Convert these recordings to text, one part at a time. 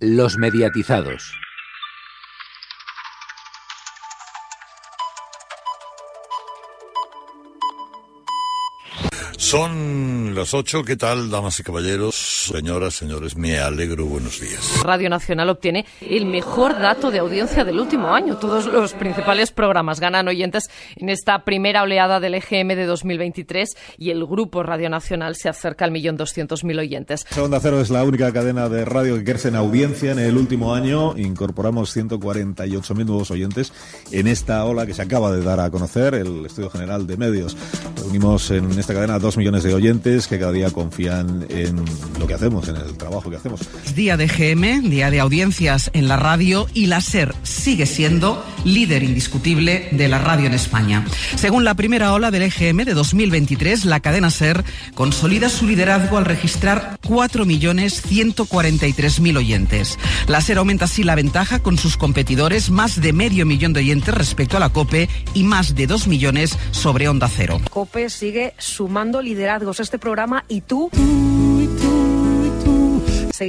Los mediatizados. Son las ocho. ¿Qué tal, damas y caballeros? Señoras, señores, me alegro. Buenos días. Radio Nacional obtiene el mejor dato de audiencia del último año. Todos los principales programas ganan oyentes en esta primera oleada del EGM de 2023 y el grupo Radio Nacional se acerca al millón doscientos mil oyentes. Onda Cero es la única cadena de radio que crece en audiencia en el último año. Incorporamos 148.000 nuevos oyentes en esta ola que se acaba de dar a conocer, el Estudio General de Medios. Reunimos en esta cadena dos millones de oyentes que cada día confían en lo que hacemos, en el trabajo que hacemos. Día de GM, día de audiencias en la radio y la SER sigue siendo líder indiscutible de la radio en España. Según la primera ola del EGM de 2023, la cadena SER consolida su liderazgo al registrar 4.143.000 oyentes. La SER aumenta así la ventaja con sus competidores, más de medio millón de oyentes respecto a la COPE y más de 2 millones sobre Onda Cero. COPE sigue sumando liderazgos este programa y tú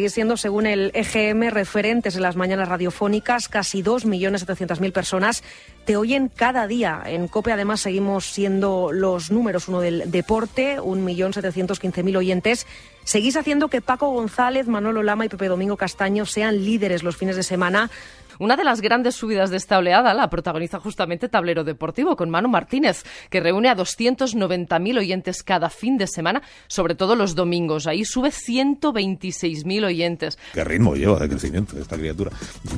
siendo, según el EGM, referentes en las mañanas radiofónicas. Casi 2.700.000 personas te oyen cada día. En COPE, además, seguimos siendo los números uno del deporte, 1.715.000 oyentes. Seguís haciendo que Paco González, Manolo Lama y Pepe Domingo Castaño sean líderes los fines de semana. Una de las grandes subidas de esta oleada la protagoniza justamente Tablero Deportivo con Manu Martínez, que reúne a 290.000 oyentes cada fin de semana, sobre todo los domingos. Ahí sube 126.000 oyentes. ¿Qué ritmo lleva de crecimiento esta criatura?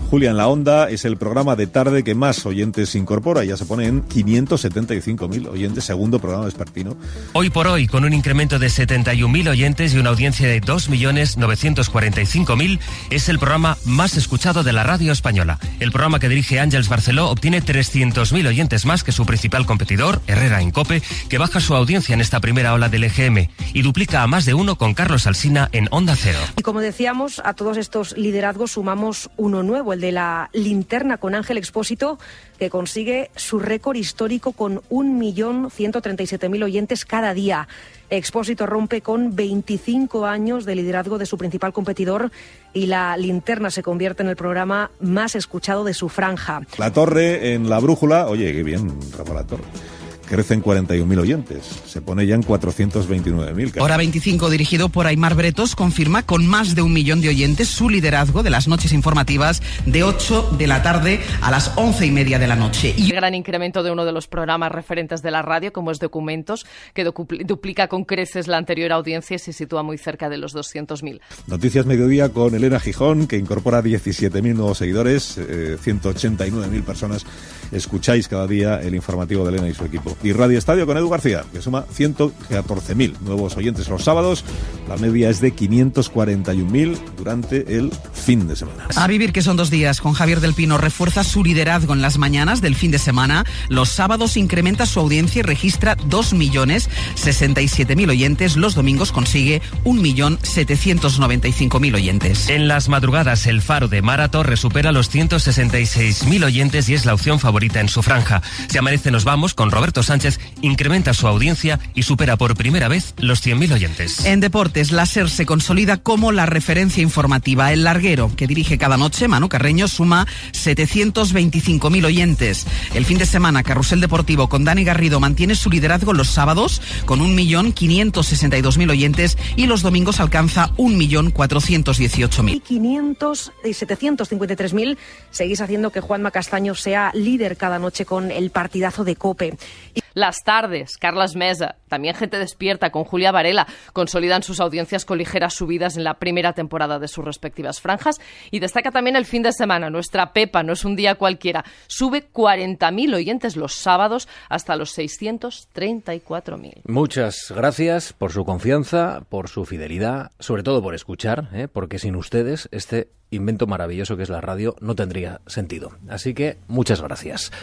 Julia en la Onda es el programa de tarde que más oyentes incorpora. Ya se pone en 575.000 oyentes, segundo programa vespertino. Hoy por hoy, con un incremento de 71.000 oyentes y una audiencia de 2.945.000, es el programa más escuchado de la radio española. El programa que dirige Ángels Barceló obtiene 300.000 oyentes más que su principal competidor, Herrera Incope, que baja su audiencia en esta primera ola del EGM y duplica a más de uno con Carlos Alsina en Onda Cero. Y como decíamos, a todos estos liderazgos sumamos uno nuevo, el de la linterna con Ángel Expósito, que consigue su récord histórico con 1.137.000 oyentes cada día. Expósito rompe con 25 años de liderazgo de su principal competidor y la linterna se convierte en el programa más escuchado de su franja. La Torre en la brújula, oye, qué bien, Rafa La Torre crecen 41.000 oyentes. Se pone ya en 429.000. Hora 25, dirigido por Aymar Bretos, confirma con más de un millón de oyentes su liderazgo de las noches informativas de 8 de la tarde a las 11 y media de la noche. Y gran incremento de uno de los programas referentes de la radio, como es Documentos, que duplica con creces la anterior audiencia y se sitúa muy cerca de los 200.000. Noticias Mediodía con Elena Gijón, que incorpora 17.000 nuevos seguidores, eh, 189.000 personas. Escucháis cada día el informativo de Elena y su equipo y Radio Estadio con Edu García, que suma 114.000 nuevos oyentes los sábados. La media es de 541.000 durante el fin de semana. A vivir que son dos días, con Javier del Pino refuerza su liderazgo en las mañanas del fin de semana. Los sábados incrementa su audiencia y registra 2.067.000 oyentes. Los domingos consigue 1.795.000 oyentes. En las madrugadas, el faro de Maratón resupera los 166.000 oyentes y es la opción favorita en su franja. Si amanece nos vamos con Roberto Sánchez incrementa su audiencia y supera por primera vez los 100.000 oyentes. En deportes, la SER se consolida como la referencia informativa. El larguero, que dirige cada noche, Manu Carreño, suma 725.000 oyentes. El fin de semana, Carrusel Deportivo con Dani Garrido mantiene su liderazgo los sábados con 1.562.000 oyentes y los domingos alcanza 1.418.000. Y 500 y 753.000 seguís haciendo que Juanma Castaño sea líder cada noche con el partidazo de Cope. Las tardes, Carlas Mesa, también gente despierta con Julia Varela, consolidan sus audiencias con ligeras subidas en la primera temporada de sus respectivas franjas y destaca también el fin de semana. Nuestra Pepa no es un día cualquiera, sube 40.000 oyentes los sábados hasta los 634.000. Muchas gracias por su confianza, por su fidelidad, sobre todo por escuchar, ¿eh? porque sin ustedes este invento maravilloso que es la radio no tendría sentido. Así que muchas gracias.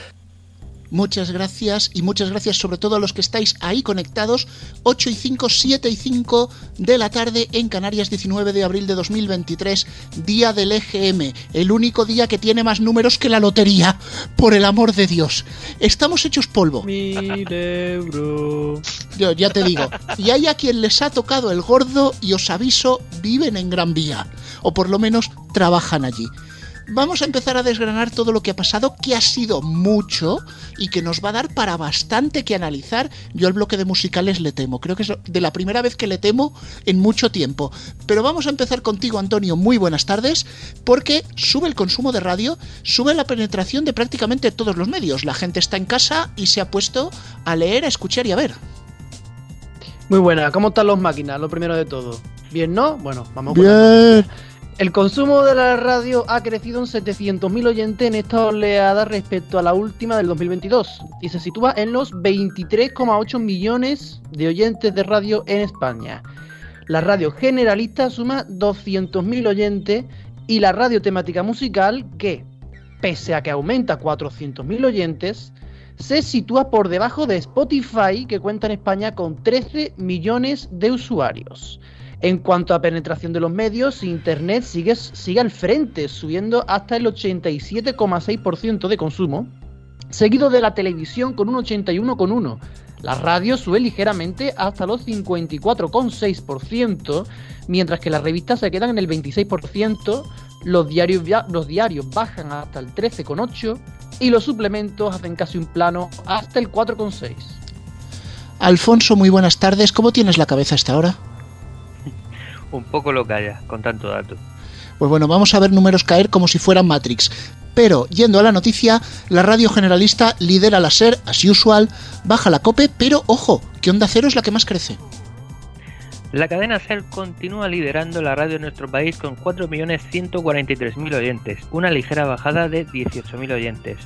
Muchas gracias y muchas gracias sobre todo a los que estáis ahí conectados. 8 y 5, 7 y 5 de la tarde en Canarias, 19 de abril de 2023, día del EGM, el único día que tiene más números que la lotería, por el amor de Dios. Estamos hechos polvo. Mil euros. Yo ya te digo. Y hay a quien les ha tocado el gordo y os aviso, viven en Gran Vía. O por lo menos trabajan allí vamos a empezar a desgranar todo lo que ha pasado, que ha sido mucho y que nos va a dar para bastante que analizar. Yo al bloque de musicales le temo, creo que es de la primera vez que le temo en mucho tiempo. Pero vamos a empezar contigo, Antonio, muy buenas tardes, porque sube el consumo de radio, sube la penetración de prácticamente todos los medios. La gente está en casa y se ha puesto a leer, a escuchar y a ver. Muy buena, ¿cómo están los máquinas? Lo primero de todo. ¿Bien, no? Bueno, vamos Bien. El consumo de la radio ha crecido en 700.000 oyentes en esta oleada respecto a la última del 2022 y se sitúa en los 23,8 millones de oyentes de radio en España. La radio generalista suma 200.000 oyentes y la radio temática musical, que, pese a que aumenta 400.000 oyentes, se sitúa por debajo de Spotify, que cuenta en España con 13 millones de usuarios. En cuanto a penetración de los medios, Internet sigue, al frente, subiendo hasta el 87,6% de consumo, seguido de la televisión con un 81,1%. La radio sube ligeramente hasta los 54,6%, mientras que las revistas se quedan en el 26%, los diarios, los diarios bajan hasta el 13,8% y los suplementos hacen casi un plano hasta el 4,6%. Alfonso, muy buenas tardes. ¿Cómo tienes la cabeza hasta ahora? Un poco lo calla con tanto dato. Pues bueno, vamos a ver números caer como si fueran Matrix. Pero, yendo a la noticia, la radio generalista lidera la SER, as usual, baja la COPE, pero ojo, que Onda Cero es la que más crece. La cadena SER continúa liderando la radio en nuestro país con 4.143.000 oyentes, una ligera bajada de 18.000 oyentes.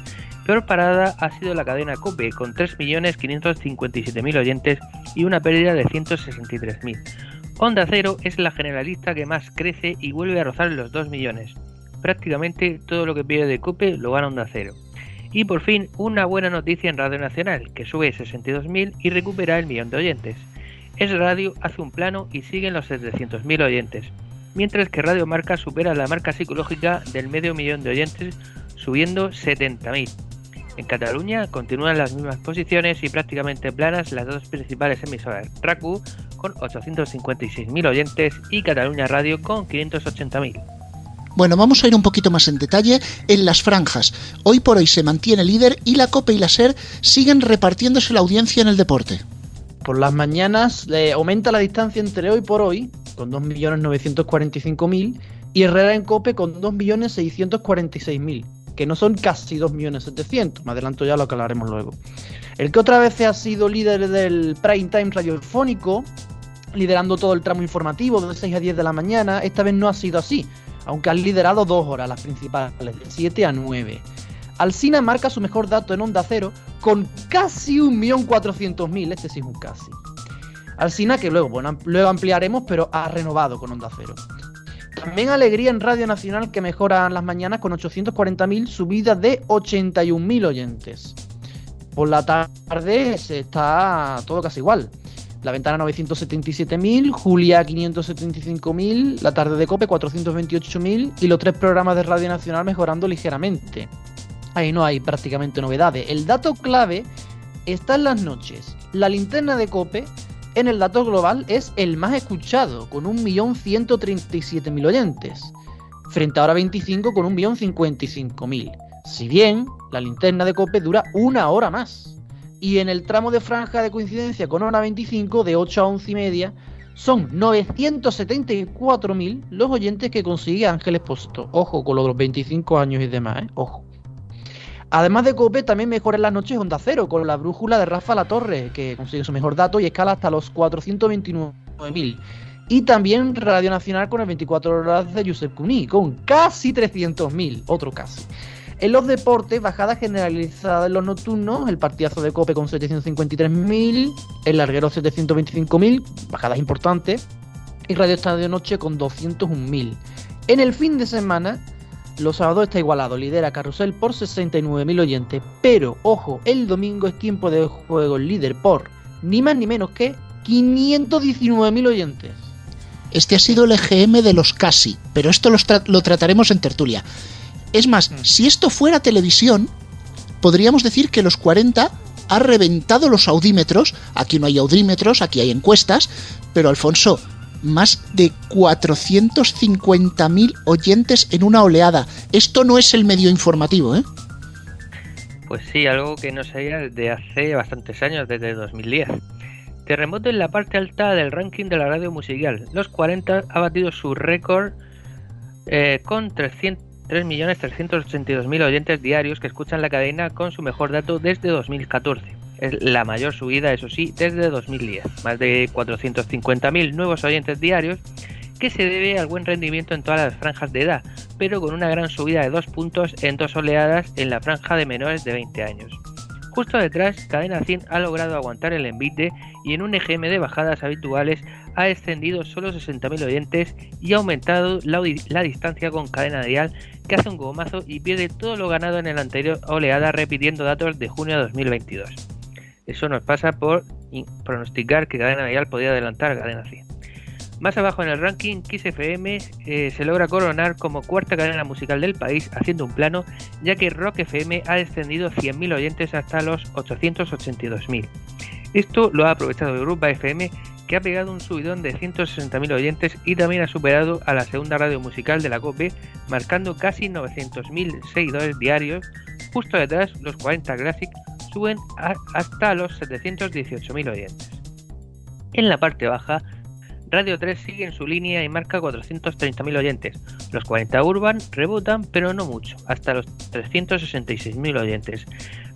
Peor parada ha sido la cadena COPE con 3.557.000 oyentes y una pérdida de 163.000. Onda Cero es la generalista que más crece y vuelve a rozar los 2 millones. Prácticamente todo lo que pide de Cope lo gana Onda Cero. Y por fin, una buena noticia en Radio Nacional, que sube 62.000 y recupera el millón de oyentes. Es Radio hace un plano y siguen los 700.000 oyentes, mientras que Radio Marca supera la marca psicológica del medio millón de oyentes, subiendo 70.000. En Cataluña continúan las mismas posiciones y prácticamente planas las dos principales emisoras, RACU con 856.000 oyentes y Cataluña Radio con 580.000. Bueno, vamos a ir un poquito más en detalle en las franjas. Hoy por hoy se mantiene líder y la COPE y la SER siguen repartiéndose la audiencia en el deporte. Por las mañanas eh, aumenta la distancia entre hoy por hoy, con 2.945.000, y Herrera en COPE con 2.646.000 que no son casi 2.700.000. Me adelanto ya lo que hablaremos luego. El que otra vez ha sido líder del prime time radiofónico, liderando todo el tramo informativo de 6 a 10 de la mañana, esta vez no ha sido así, aunque han liderado dos horas las principales, de 7 a 9. Alcina marca su mejor dato en Onda Cero con casi 1.400.000, este sí es un casi. Alcina que luego, bueno, luego ampliaremos, pero ha renovado con Onda Cero. También alegría en Radio Nacional que mejoran las mañanas con 840.000 subidas de 81.000 oyentes. Por la tarde se está todo casi igual. La ventana 977.000, Julia 575.000, la tarde de Cope 428.000 y los tres programas de Radio Nacional mejorando ligeramente. Ahí no hay prácticamente novedades. El dato clave está en las noches. La linterna de Cope en el dato global es el más escuchado, con 1.137.000 oyentes, frente a ahora 25 con 1.055.000. Si bien la linterna de Cope dura una hora más. Y en el tramo de franja de coincidencia con hora 25, de 8 a 11 y media, son 974.000 los oyentes que consigue Ángel Expósito. Ojo con los 25 años y demás, ¿eh? Ojo. Además de Cope, también mejora en las noches Onda Cero, con la brújula de Rafa La Torre, que consigue su mejor dato y escala hasta los 429.000. Y también Radio Nacional con el 24 horas de Josep Cuní, con casi 300.000, otro casi. En los deportes, bajada generalizada en los nocturnos, el partidazo de Cope con 753.000, el larguero 725.000, bajadas importantes, y Radio Estadio Noche con 201.000. En el fin de semana, Los sábados está igualado, lidera Carrusel por 69.000 oyentes. Pero, ojo, el domingo es tiempo de juego líder por ni más ni menos que 519.000 oyentes. Este ha sido el EGM de los casi, pero esto lo trataremos en tertulia. Es más, mm. si esto fuera televisión, podríamos decir que los 40 ha reventado los audímetros. Aquí no hay audímetros, aquí hay encuestas, pero Alfonso, más de 450.000 oyentes en una oleada. Esto no es el medio informativo, ¿eh? Pues sí, algo que no sabía desde hace bastantes años, desde 2010. Terremoto en la parte alta del ranking de la radio musical. Los 40 ha batido su récord eh, con 3.382.000 oyentes diarios que escuchan la cadena con su mejor dato desde 2014. Es la mayor subida, eso sí, desde 2010. Más de 450.000 nuevos oyentes diarios que se debe al buen rendimiento en todas las franjas de edad, pero con una gran subida de dos puntos en dos oleadas en la franja de menores de 20 años. Justo detrás, Cadena 100 ha logrado aguantar el envite y en un EGM de bajadas habituales ha extendido solo 60.000 oyentes y ha aumentado la, distancia con Cadena Dial que hace un gomazo y pierde todo lo ganado en la anterior oleada repitiendo datos de junio de 2022. Eso nos pasa por pronosticar que Cadena Dial podía adelantar a Cadena 100. Más abajo en el ranking, Kiss FM eh, se logra coronar como cuarta cadena musical del país haciendo un plano, ya que Rock FM ha descendido 100.000 oyentes hasta los 882.000. Esto lo ha aprovechado Europa FM, que ha pegado un subidón de 160.000 oyentes y también ha superado a la segunda radio musical de la COPE, marcando casi 900.000 seguidores diarios. Justo detrás, los 40 Classic suben hasta los 718.000 oyentes. En la parte baja, Radio 3 sigue en su línea y marca 430.000 oyentes. Los 40 Urban rebotan, pero no mucho, hasta los 366.000 oyentes.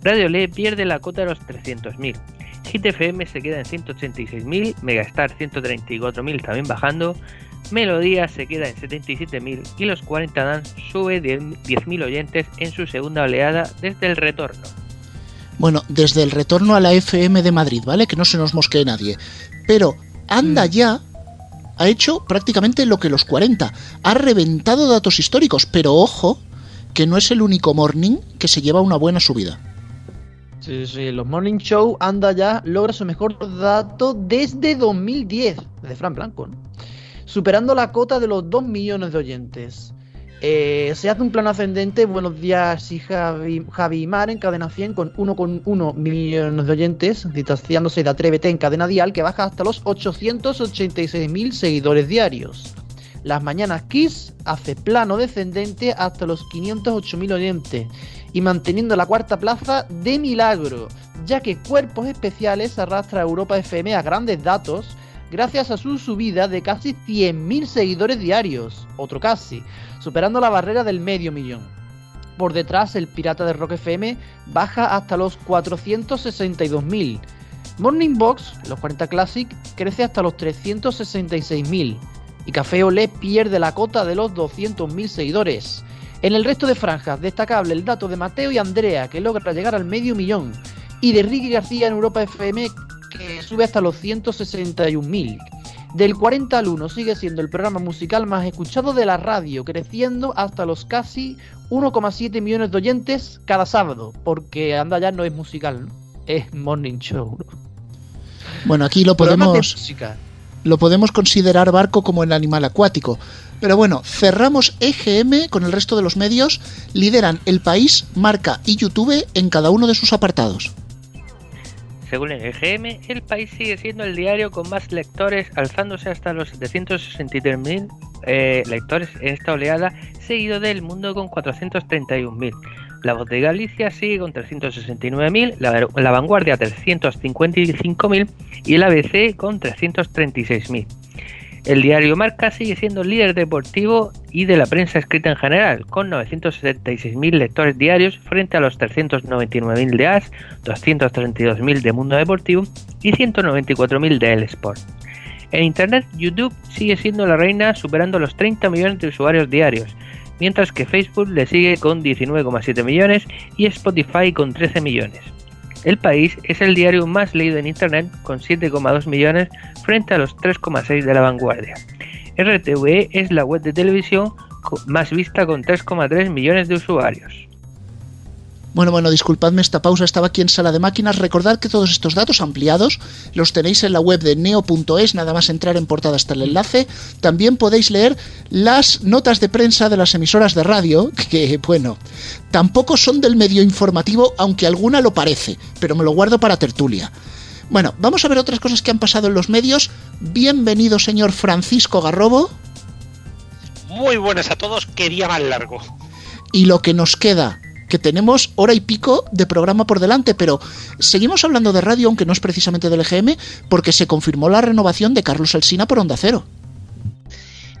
Radio Le pierde la cota de los 300.000. Hit FM se queda en 186.000, Megastar 134.000 también bajando, Melodía se queda en 77.000 y los 40 Dance sube 10.000 oyentes en su segunda oleada desde el retorno. Bueno, desde el retorno a la FM de Madrid, ¿vale? Que no se nos mosquee nadie. Pero anda mm. ya ha hecho prácticamente lo que los 40. Ha reventado datos históricos, pero ojo, que no es el único morning que se lleva una buena subida. Sí, sí, los Morning Show anda ya, logra su mejor dato desde 2010, de Fran Blanco, superando la cota de los 2 millones de oyentes. Eh, se hace un plano ascendente, buenos días y Javi, Javi Mar en cadena 100 con 1,1 millones de oyentes, distanciándose de Atrévete en cadena dial que baja hasta los 886.000 seguidores diarios. Las mañanas Kiss hace plano descendente hasta los 508.000 oyentes y manteniendo la cuarta plaza de milagro, ya que Cuerpos Especiales arrastra a Europa FM a grandes datos gracias a su subida de casi 100.000 seguidores diarios, otro casi, superando la barrera del medio millón. Por detrás, el Pirata de Rock FM baja hasta los 462.000. Morning Box, los 40 Classic, crece hasta los 366.000. Y Café Olé pierde la cota de los 200.000 seguidores. En el resto de franjas, destacable el dato de Mateo y Andrea, que logra llegar al medio millón. Y de Ricky García en Europa FM, que sube hasta los 161.000. Del 40 al 1 sigue siendo el programa musical más escuchado de la radio, creciendo hasta los casi 1,7 millones de oyentes cada sábado, porque anda ya no es musical, es morning show. Bueno, aquí lo podemos lo podemos considerar barco como el animal acuático. Pero bueno, cerramos EGM con el resto de los medios, lideran El País, Marca y YouTube en cada uno de sus apartados. Según el EGM, el país sigue siendo el diario con más lectores, alzándose hasta los 763.000 eh, lectores en esta oleada, seguido del Mundo con 431.000. La Voz de Galicia sigue con 369.000, la, la Vanguardia 355.000 y el ABC con 336.000. El diario Marca sigue siendo líder deportivo y de la prensa escrita en general, con 976.000 lectores diarios frente a los 399.000 de AS, 232.000 de Mundo Deportivo y 194.000 de El Sport. En Internet, YouTube sigue siendo la reina superando los 30 millones de usuarios diarios, mientras que Facebook le sigue con 19,7 millones y Spotify con 13 millones. El País es el diario más leído en Internet con 7,2 millones frente a los 3,6 de la vanguardia. RTV es la web de televisión más vista con 3,3 millones de usuarios. Bueno, bueno, disculpadme esta pausa, estaba aquí en sala de máquinas. Recordad que todos estos datos ampliados los tenéis en la web de neo.es, nada más entrar en portada hasta el enlace. También podéis leer las notas de prensa de las emisoras de radio, que bueno, tampoco son del medio informativo, aunque alguna lo parece, pero me lo guardo para tertulia. Bueno, vamos a ver otras cosas que han pasado en los medios. Bienvenido, señor Francisco Garrobo. Muy buenas a todos, qué día más largo. Y lo que nos queda, que tenemos hora y pico de programa por delante, pero seguimos hablando de radio, aunque no es precisamente del EGM, porque se confirmó la renovación de Carlos Alsina por Onda Cero.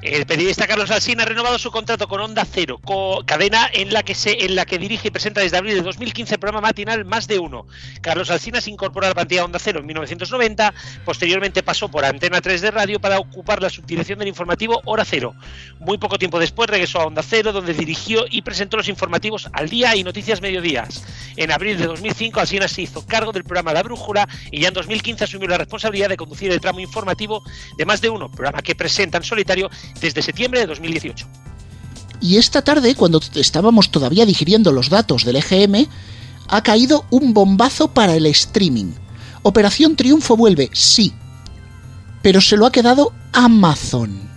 El periodista Carlos Alsina ha renovado su contrato con Onda Cero, cadena en la que se, en la que dirige y presenta desde abril de 2015 el programa matinal Más de Uno. Carlos Alsina se incorporó a la plantilla Onda Cero en 1990, posteriormente pasó por Antena 3 de radio para ocupar la subdirección del informativo Hora Cero. Muy poco tiempo después regresó a Onda Cero, donde dirigió y presentó los informativos Al Día y Noticias Mediodías. En abril de 2005 Alsina se hizo cargo del programa La Brújula y ya en 2015 asumió la responsabilidad de conducir el tramo informativo de Más de Uno, programa que presenta en solitario desde septiembre de 2018. Y esta tarde, cuando estábamos todavía digiriendo los datos del EGM, ha caído un bombazo para el streaming. Operación Triunfo vuelve, sí, pero se lo ha quedado Amazon.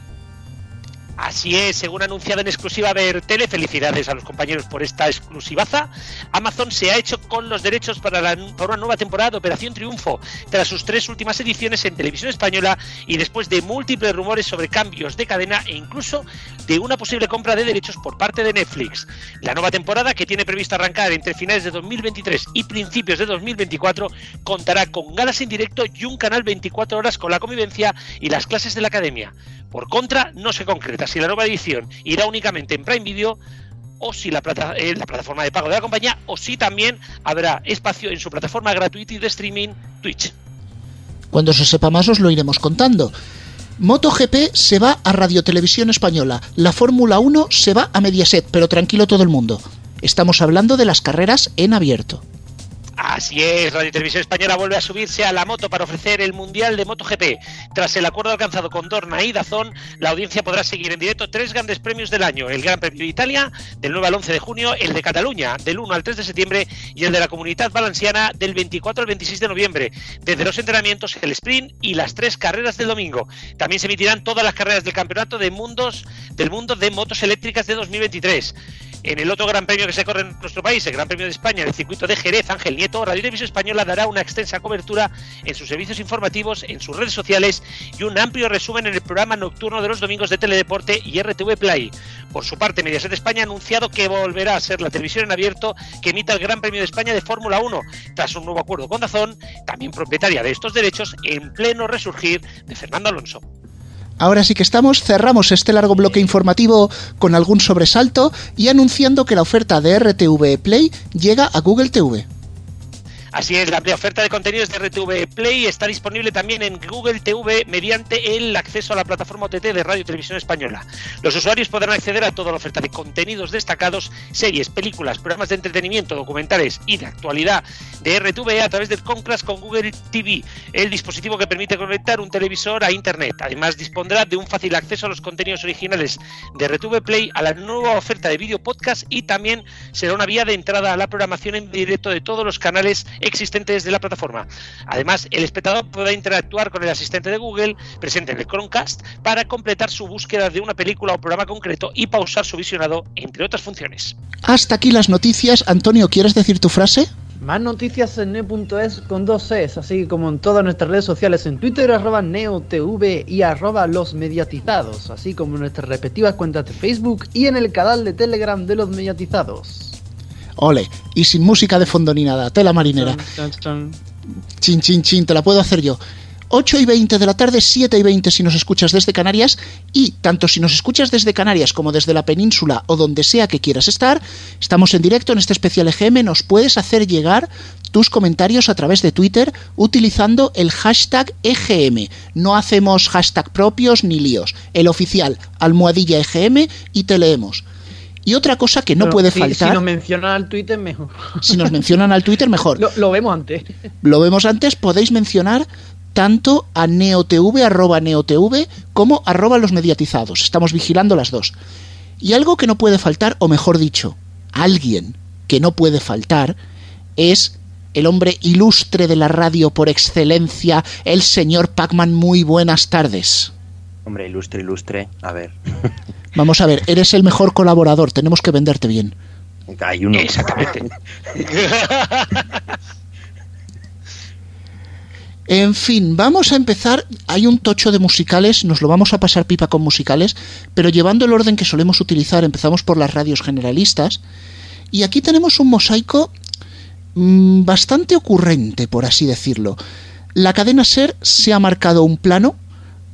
Así es, según anunciado en exclusiva Tele, felicidades a los compañeros por esta exclusivaza. Amazon se ha hecho con los derechos para, la, una nueva temporada de Operación Triunfo, tras sus tres últimas ediciones en televisión española y después de múltiples rumores sobre cambios de cadena e incluso de una posible compra de derechos por parte de Netflix. La nueva temporada, que tiene previsto arrancar entre finales de 2023 y principios de 2024, contará con galas en directo y un canal 24 horas con la convivencia y las clases de la academia. Por contra, no se concreta si la nueva edición irá únicamente en Prime Video o si eh, la plataforma de pago de la compañía o si también habrá espacio en su plataforma gratuita de streaming Twitch. Cuando se sepa más os lo iremos contando. MotoGP se va a Radio Televisión Española, la Fórmula 1 se va a Mediaset, pero tranquilo todo el mundo. Estamos hablando de las carreras en abierto. Así es, Radio Televisión Española vuelve a subirse a la moto para ofrecer el Mundial de MotoGP. Tras el acuerdo alcanzado con Dorna y Dazón, la audiencia podrá seguir en directo tres grandes premios del año: el Gran Premio de Italia, del 9 al 11 de junio, el de Cataluña, del 1 al 3 de septiembre, y el de la Comunidad Valenciana, del 24 al 26 de noviembre. Desde los entrenamientos, el sprint y las tres carreras del domingo. También se emitirán todas las carreras del Campeonato de Mundos del Mundo de Motos Eléctricas de 2023. En el otro gran premio que se corre en nuestro país, el Gran Premio de España, el circuito de Jerez, Ángel Nieto, Radio Televisión Española dará una extensa cobertura en sus servicios informativos, en sus redes sociales y un amplio resumen en el programa nocturno de los domingos de Teledeporte y RTV Play. Por su parte, Mediaset España ha anunciado que volverá a ser la televisión en abierto que emita el Gran Premio de España de Fórmula 1, tras un nuevo acuerdo con Dazón, también propietaria de estos derechos, en pleno resurgir de Fernando Alonso. Ahora sí que estamos, cerramos este largo bloque informativo con algún sobresalto y anunciando que la oferta de RTV Play llega a Google TV. Así es, la oferta de contenidos de RTV Play está disponible también en Google TV mediante el acceso a la plataforma OTT de Radio Televisión Española. Los usuarios podrán acceder a toda la oferta de contenidos destacados, series, películas, programas de entretenimiento, documentales y de actualidad de RTV a través del Conclass con Google TV, el dispositivo que permite conectar un televisor a Internet. Además, dispondrá de un fácil acceso a los contenidos originales de RTV Play, a la nueva oferta de video podcast y también será una vía de entrada a la programación en directo de todos los canales existentes de la plataforma. Además, el espectador podrá interactuar con el asistente de Google presente en el Chromecast para completar su búsqueda de una película o programa concreto y pausar su visionado, entre otras funciones. Hasta aquí las noticias. Antonio, ¿quieres decir tu frase? Más noticias en neo.es con dos Cs, así como en todas nuestras redes sociales, en Twitter arroba neotv y arroba los mediatizados, así como en nuestras respectivas cuentas de Facebook y en el canal de Telegram de los mediatizados. Ole, y sin música de fondo ni nada, tela marinera. Chin, chin, chin, te la puedo hacer yo. 8 y 20 de la tarde, 7 y 20 si nos escuchas desde Canarias y tanto si nos escuchas desde Canarias como desde la península o donde sea que quieras estar, estamos en directo en este especial EGM, nos puedes hacer llegar tus comentarios a través de Twitter utilizando el hashtag EGM. No hacemos hashtag propios ni líos, el oficial almohadilla EGM y te leemos. Y otra cosa que no puede faltar. Si nos mencionan al Twitter, mejor. Si nos mencionan al Twitter, mejor. Lo, vemos antes. Lo vemos antes, podéis mencionar tanto a neotv, arroba neotv, como arroba los mediatizados. Estamos vigilando las dos. Y algo que no puede faltar, o mejor dicho, alguien que no puede faltar, es el hombre ilustre de la radio por excelencia, el señor Pacman. Muy buenas tardes. Hombre, ilustre, ilustre. A ver. Vamos a ver, eres el mejor colaborador, tenemos que venderte bien. Hay uno. Exactamente. En fin, vamos a empezar. Hay un tocho de musicales, nos lo vamos a pasar pipa con musicales, pero llevando el orden que solemos utilizar, empezamos por las radios generalistas. Y aquí tenemos un mosaico mmm, bastante ocurrente, por así decirlo. La cadena Ser se ha marcado un plano,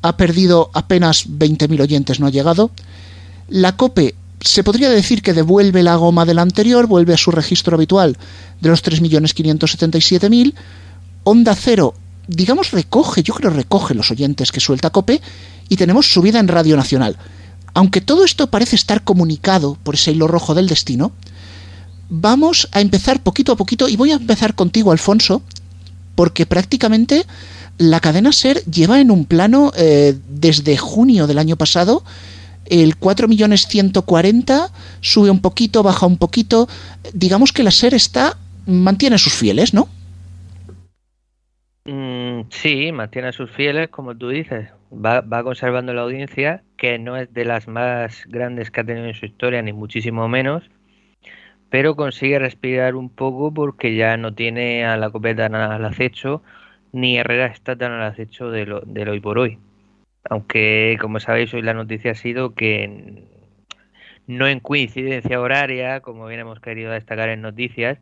ha perdido apenas 20.000 oyentes, no ha llegado. La COPE se podría decir que devuelve la goma del anterior, vuelve a su registro habitual de los 3.577.000. Onda Cero digamos, recoge, yo creo recoge los oyentes que suelta Cope y tenemos subida en Radio Nacional. Aunque todo esto parece estar comunicado por ese hilo rojo del destino, vamos a empezar poquito a poquito y voy a empezar contigo, Alfonso, porque prácticamente la cadena Ser lleva en un plano eh, desde junio del año pasado el 4.140.000 sube un poquito, baja un poquito. Digamos que la SER está mantiene sus fieles, ¿no? Mm, sí, mantiene a sus fieles, como tú dices. Va, va conservando la audiencia, que no es de las más grandes que ha tenido en su historia, ni muchísimo menos, pero consigue respirar un poco porque ya no tiene a la copeta al acecho, ni Herrera está tan al acecho de lo, del hoy por hoy. Aunque, como sabéis, hoy la noticia ha sido que no en coincidencia horaria, como bien hemos querido destacar en noticias,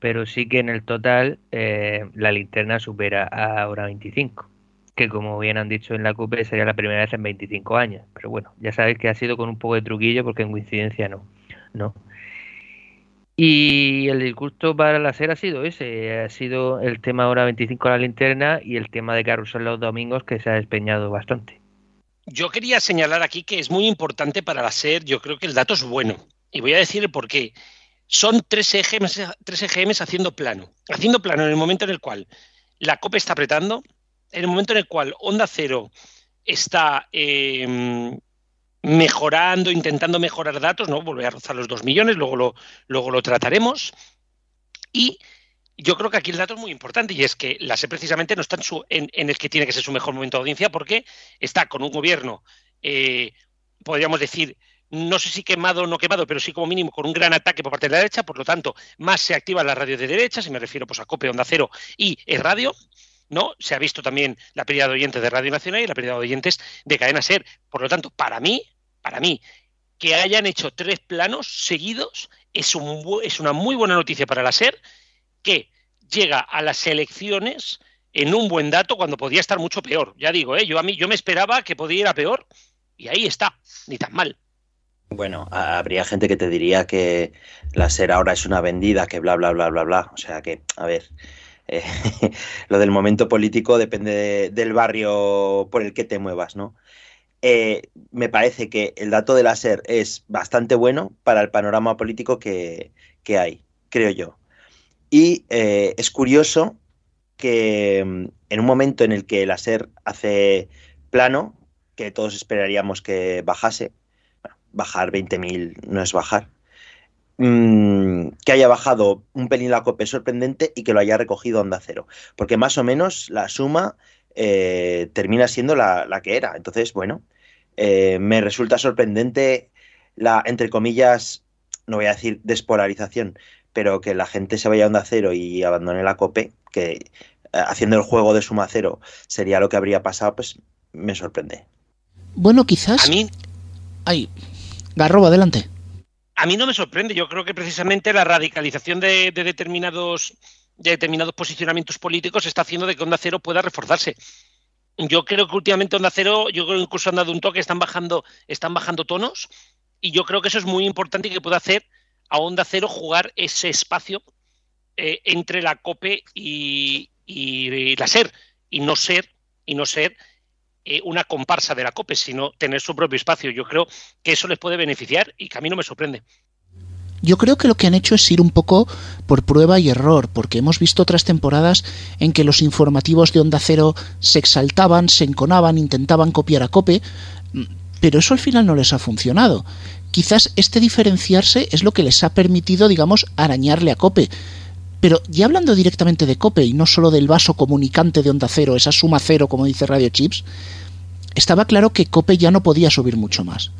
pero sí que en el total eh, la linterna supera a hora 25, que como bien han dicho en la CUPE sería la primera vez en 25 años. Pero bueno, ya sabéis que ha sido con un poco de truquillo porque en coincidencia no. no. Y el disgusto para la SER ha sido ese, ha sido el tema hora 25 a la linterna y el tema de Carrusel los domingos que se ha despeñado bastante. Yo quería señalar aquí que es muy importante para la SER, yo creo que el dato es bueno. Y voy a decir el por qué son tres EGMs, tres EGMs haciendo plano. Haciendo plano en el momento en el cual la COPE está apretando, en el momento en el cual Onda Cero está eh, mejorando, intentando mejorar datos, ¿no? Volver a rozar los dos millones, luego lo, luego lo trataremos. Y yo creo que aquí el dato es muy importante y es que la SE precisamente no está en, su, en el que tiene que ser su mejor momento de audiencia porque está con un gobierno, eh, podríamos decir, no sé si quemado o no quemado, pero sí como mínimo con un gran ataque por parte de la derecha, por lo tanto, más se activa la radio de derecha, si me refiero pues a COPE, Onda Cero y el radio, ¿no? Se ha visto también la pérdida de oyentes de Radio Nacional y la pérdida de oyentes de Cadena Ser. Por lo tanto, para mí, para mí, que hayan hecho tres planos seguidos es, un, es una muy buena noticia para la SER, que llega a las elecciones en un buen dato cuando podía estar mucho peor. Ya digo, ¿eh? yo a mí yo me esperaba que podía ir a peor y ahí está, ni tan mal. Bueno, habría gente que te diría que la SER ahora es una vendida, que bla, bla, bla, bla, bla. O sea que, a ver, lo del momento político depende de, del barrio por el que te muevas, ¿no? Eh, me parece que el dato de la SER es bastante bueno para el panorama político que, que hay, creo yo. Y eh, es curioso que mm, en un momento en el que la SER hace plano, que todos esperaríamos que bajase, bajar 20.000 no es bajar. Mm, que haya bajado un pelín la COPE sorprendente y que lo haya recogido Onda Cero. Porque más o menos la suma eh, termina siendo la, la, que era. Entonces, bueno, eh, me resulta sorprendente la, entre comillas, no voy a decir despolarización, pero que la gente se vaya a Onda Cero y abandone la COPE, que eh, haciendo el juego de suma cero sería lo que habría pasado, pues me sorprende. Bueno, quizás... A mí... Ay, Garrobo, adelante. A mí no me sorprende. Yo creo que precisamente la radicalización de, de determinados de determinados posicionamientos políticos está haciendo de que Onda Cero pueda reforzarse. Yo creo que últimamente Onda Cero, yo creo que incluso han dado un toque, están bajando, están bajando tonos, y yo creo que eso es muy importante y que puede hacer a Onda Cero jugar ese espacio eh, entre la COPE y, y, y, la SER, y no ser, y no ser eh, una comparsa de la COPE, sino tener su propio espacio. Yo creo que eso les puede beneficiar y que a mí no me sorprende. Yo creo que lo que han hecho es ir un poco por prueba y error, porque hemos visto otras temporadas en que los informativos de Onda Cero se exaltaban, se enconaban, intentaban copiar a Cope, pero eso al final no les ha funcionado. quizás este diferenciarse es lo que les ha permitido, digamos, arañarle a Cope. Pero ya hablando directamente de Cope y no solo del vaso comunicante de onda cero, esa suma cero, como dice Radio Chips, estaba claro que Cope ya no podía subir mucho más.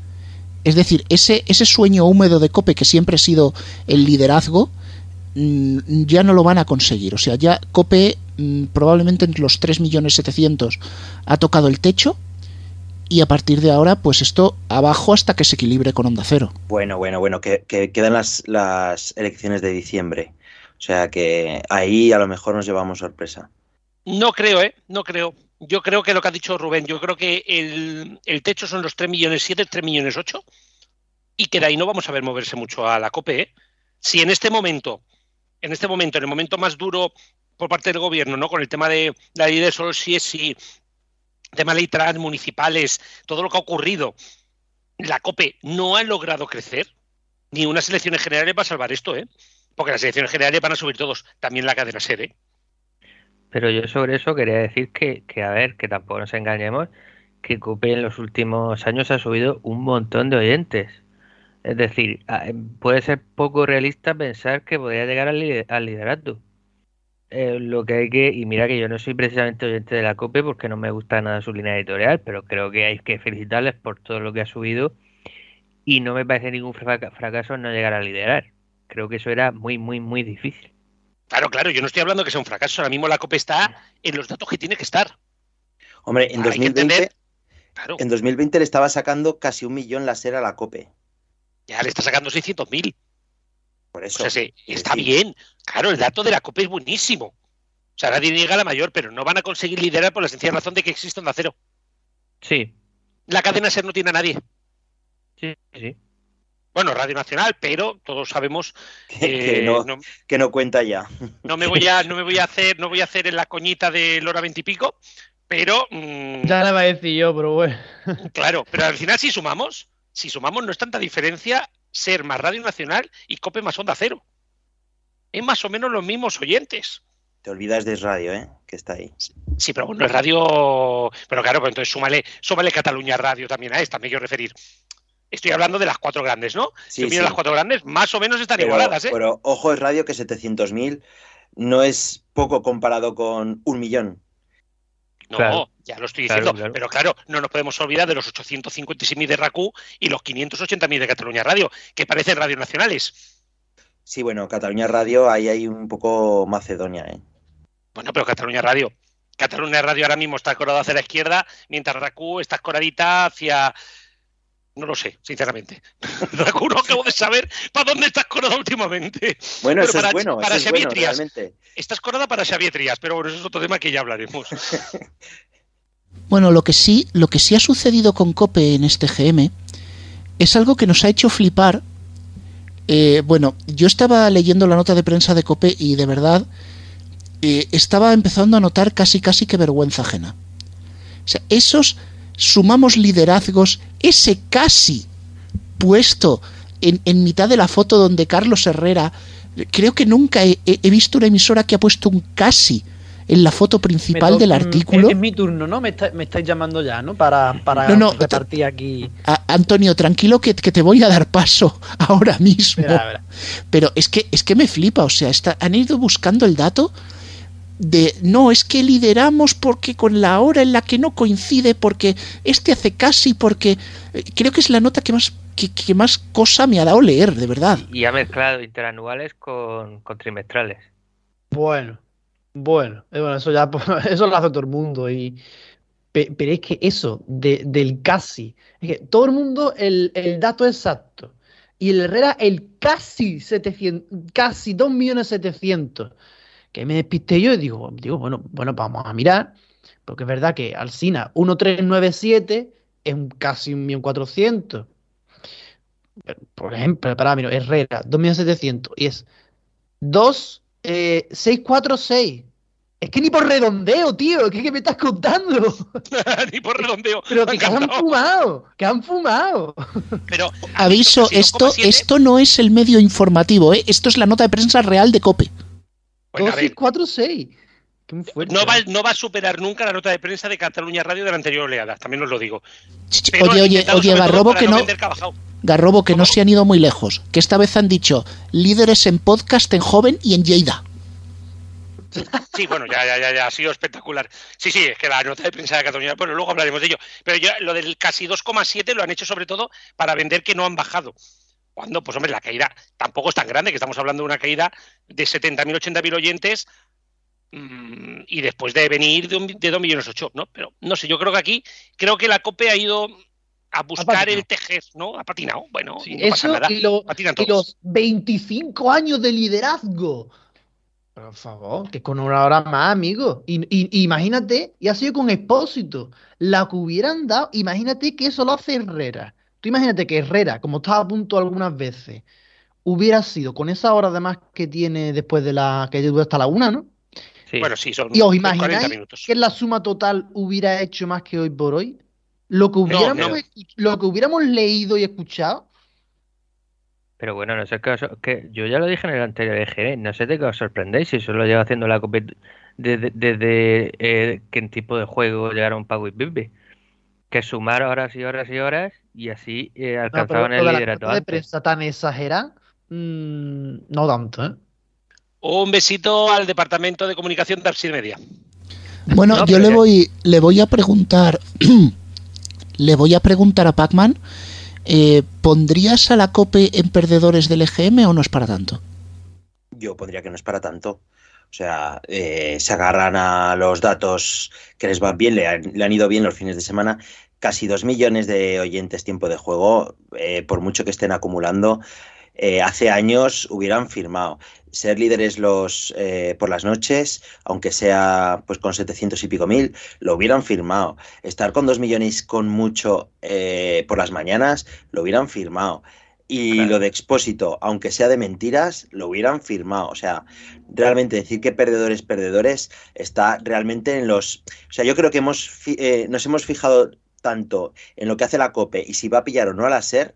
Es decir, ese, ese sueño húmedo de Cope que siempre ha sido el liderazgo, mm, ya no lo van a conseguir. O sea, ya Cope mm, probablemente entre los 3.700.000 ha tocado el techo y a partir de ahora, pues esto abajo hasta que se equilibre con Onda Cero. Bueno, bueno, bueno, que, que quedan las, las elecciones de diciembre. O sea que ahí a lo mejor nos llevamos sorpresa. No creo, ¿eh? No creo. Yo creo que lo que ha dicho Rubén, yo creo que el, el techo son los 3 millones 7, 3 millones 8 y que de ahí no vamos a ver moverse mucho a la COPE. ¿eh? Si en este momento, en este momento, en el momento más duro por parte del gobierno, ¿no? Con el tema de la ley de solo si es si, tema ley trans, municipales, todo lo que ha ocurrido, la COPE no ha logrado crecer, ni unas elecciones generales va a salvar esto, ¿eh? Porque las elecciones generales van a subir todos, también la cadena sede. Pero yo sobre eso quería decir que, que, a ver, que tampoco nos engañemos, que COPE en los últimos años ha subido un montón de oyentes. Es decir, puede ser poco realista pensar que podría llegar al, lider al liderato. Eh, lo que hay que, y mira que yo no soy precisamente oyente de la COPE porque no me gusta nada su línea editorial, pero creo que hay que felicitarles por todo lo que ha subido y no me parece ningún fracaso no llegar a liderar. Creo que eso era muy, muy, muy difícil. Claro, claro, yo no estoy hablando que sea un fracaso. Ahora mismo la COPE está en los datos que tiene que estar. Hombre, en 2020, claro. en 2020 le estaba sacando casi un millón la SER a la COPE. Ya le está sacando 600.000. Por eso. O sea, sí, está sí. bien. Claro, el dato de la COPE es buenísimo. O sea, nadie niega la mayor, pero no van a conseguir liderar por la sencilla razón de que existe un acero. Sí. La cadena SER no tiene a nadie. Sí, sí. Bueno, Radio Nacional, pero todos sabemos que, eh, no, no, que no cuenta ya. No me voy a, no me voy a hacer, no voy a hacer en la coñita de hora veintipico, pero mmm, ya le va a decir yo, pero bueno. Claro, pero al final si sumamos, si sumamos no es tanta diferencia ser más Radio Nacional y Cope más Onda Cero. Es más o menos los mismos oyentes. Te olvidas de Radio, ¿eh? Que está ahí. Sí, pero bueno, es radio. Pero claro, pues entonces súmale, súmale Cataluña Radio también a esta, me quiero referir. Estoy hablando de las cuatro grandes, ¿no? Sí, si sí. las cuatro grandes, más o menos están pero, igualadas, ¿eh? Pero ojo, es radio que 700.000 no es poco comparado con un millón. No, claro. ya lo estoy diciendo. Claro, claro. Pero claro, no nos podemos olvidar de los 856.000 de RACU y los 580.000 de Cataluña Radio, que parecen radios nacionales. Sí, bueno, Cataluña Radio, ahí hay un poco Macedonia, ¿eh? Bueno, pero Cataluña Radio. Cataluña Radio ahora mismo está escorada hacia la izquierda, mientras RACU está escoradita hacia. No lo sé, sinceramente. No acabo de saber para dónde está escorada últimamente. Bueno, eso para, es bueno. Para eso Xavier es bueno, Trias. realmente. Está escorada para Xavier Trias, pero bueno, eso es otro tema que ya hablaremos. Bueno, lo que sí, lo que sí ha sucedido con Cope en este GM es algo que nos ha hecho flipar. Eh, bueno, yo estaba leyendo la nota de prensa de Cope y de verdad eh, estaba empezando a notar casi casi que vergüenza ajena. O sea, esos sumamos liderazgos, ese casi puesto en, en mitad de la foto donde Carlos Herrera, creo que nunca he, he visto una emisora que ha puesto un casi en la foto principal del artículo. Es, es, mi turno, ¿no? Me, está, me, estáis llamando ya, ¿no? Para, para no, no, repartir aquí. A, Antonio, tranquilo que, que, te voy a dar paso ahora mismo. Verá, verá. Pero es que, es que me flipa, o sea, está, han ido buscando el dato de no, es que lideramos porque con la hora en la que no coincide, porque este hace casi, porque eh, creo que es la nota que más que, que, más cosa me ha dado leer, de verdad. Y ha mezclado interanuales con, con trimestrales. Bueno, bueno, eh, bueno, eso ya eso lo hace todo el mundo. Y, pero es que eso de, del casi, es que todo el mundo el, el dato exacto. Y el Herrera el casi 700, casi 2.700.000. Que me despisté yo y digo, digo bueno, bueno, vamos a mirar. Porque es verdad que Alcina 1397 es un casi 1.400.000. Por ejemplo, para mí, Herrera 2.700.000 y es 2, eh, 646. Es que ni por redondeo, tío. ¿Qué, qué me estás contando? ni por redondeo. Pero que, que han fumado. Que han fumado. Pero aviso, esto, esto no es el medio informativo, ¿eh? Esto es la nota de prensa real de Cope. Bueno, 2646. No va, no va a superar nunca la nota de prensa de Cataluña Radio de la anterior oleada, también os lo digo. Pero oye, oye, oye, Barrobo que no. Garrobo, que no se han ido muy lejos, que esta vez han dicho líderes en podcast en joven y en Lleida. Sí, bueno, ya, ya, ya, ya, ha sido espectacular. Sí, sí, es que la nota de prensa de Cataluña, bueno, luego hablaremos de ello. Pero ya lo del casi 2,7 lo han hecho sobre todo para vender que no han bajado. Cuando, pues hombre, la caída tampoco es tan grande, que estamos hablando de una caída de 70.000, 80.000 oyentes mmm, y después de venir de, un, de 2 millones 8, ¿no? Pero no sé, yo creo que aquí, creo que la COPE ha ido a buscar el tejer, ¿no? Ha patinado. Bueno, Sí, no pasa nada. y, lo- y los 25 años de liderazgo. Por favor, que con una hora más, amigo. Y, y- imagínate, y ha sido con Expósito. La que hubieran dado, imagínate que eso lo hace Herrera. Tú imagínate que Herrera, como estaba a punto algunas veces, hubiera sido con esa hora además que tiene después de la que dura hasta la una, ¿no? Bueno, sí, son ¿Y os 40 imagináis minutos. que la suma total hubiera hecho más que hoy por hoy? Lo que hubiéramos, no. lo que hubiéramos leído y escuchado. Pero bueno, no sé qué os- que yo ya lo dije en el anterior EGM, no sé de qué os sorprendéis si eso lo lleva haciendo la desde, desde eh, que en tipo de juego llegaron Pago y Pipe. Que sumar horas y horas y horas y así eh, alcanzaban el de la liderato nota de prensa tan exagerada, mm, no tanto, ¿eh? Un besito al departamento de comunicación de Arsil Media. Bueno, No, yo le voy, le voy a preguntar, le voy a preguntar a Pacman, eh, ¿pondrías a la COPE en perdedores del EGM o no es para tanto? Yo pondría que no es para tanto. O sea, eh, se agarran a los datos que les van bien, le han, le han ido bien los fines de semana. Casi dos millones de oyentes tiempo de juego, eh, por mucho que estén acumulando, eh, hace años hubieran firmado. Ser líderes los eh, por las noches, aunque sea pues con 700 y pico mil, lo hubieran firmado. Estar con dos millones con mucho eh, por las mañanas, lo hubieran firmado. Y lo de Expósito, aunque sea de mentiras, lo hubieran firmado. O sea, realmente decir que perdedores, perdedores, está realmente en los... O sea, yo creo que hemos eh, nos hemos fijado tanto en lo que hace la COPE y si va a pillar o no a la SER,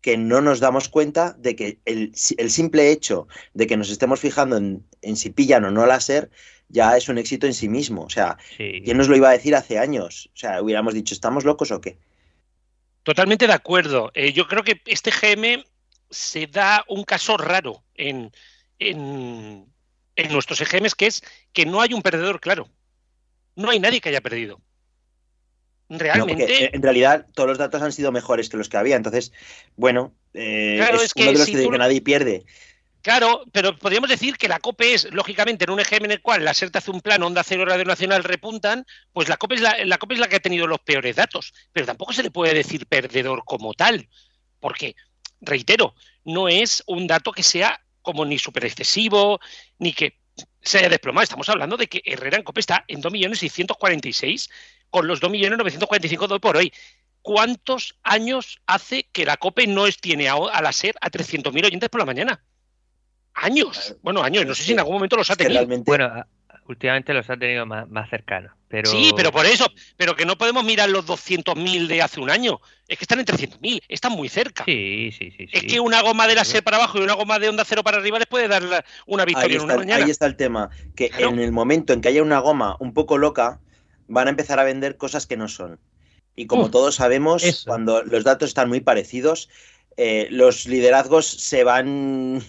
que no nos damos cuenta de que el, el simple hecho de que nos estemos fijando en, en si pillan o no a la SER ya es un éxito en sí mismo. O sea, ¿quién nos lo iba a decir hace años? O sea, hubiéramos dicho, ¿estamos locos o qué? Totalmente de acuerdo. Eh, yo creo que este GM se da un caso raro en, en, en nuestros EGMs, que es que no hay un perdedor claro. No hay nadie que haya perdido. No, porque eh, en realidad todos los datos han sido mejores que los que había. Entonces, bueno, eh, Claro, es, es que uno de los si que, tú- que nadie pierde. Claro, pero podríamos decir que la COPE es, lógicamente, en un EGM en el cual la SER te hace un plan, Onda Cero, Radio Nacional repuntan, pues la COPE, es la, la COPE es la que ha tenido los peores datos. Pero tampoco se le puede decir perdedor como tal, porque, reitero, no es un dato que sea como ni súper excesivo, ni que se haya desplomado. Estamos hablando de que Herrera en COPE está en 2.646.000, con los 2.945.000 de hoy por hoy. ¿Cuántos años hace que la COPE no es- tiene a, a la SER a 300.000 oyentes por la mañana? Años. Bueno, años. No sé si en algún momento los ha tenido. Bueno, últimamente los ha tenido más, más cercanos, pero Sí, pero por eso. Pero que no podemos mirar los 200.000 de hace un año. Es que están en 300.000. Están muy cerca. Sí, sí, sí. Es que una goma de la SER para abajo y una goma de onda cero para arriba les puede dar una Ahí victoria en una está, mañana. ahí está el tema, que en el momento en que haya una goma un poco loca, van a empezar a vender cosas que no son. Y como todos sabemos, eso. cuando los datos están muy parecidos, eh, los liderazgos se van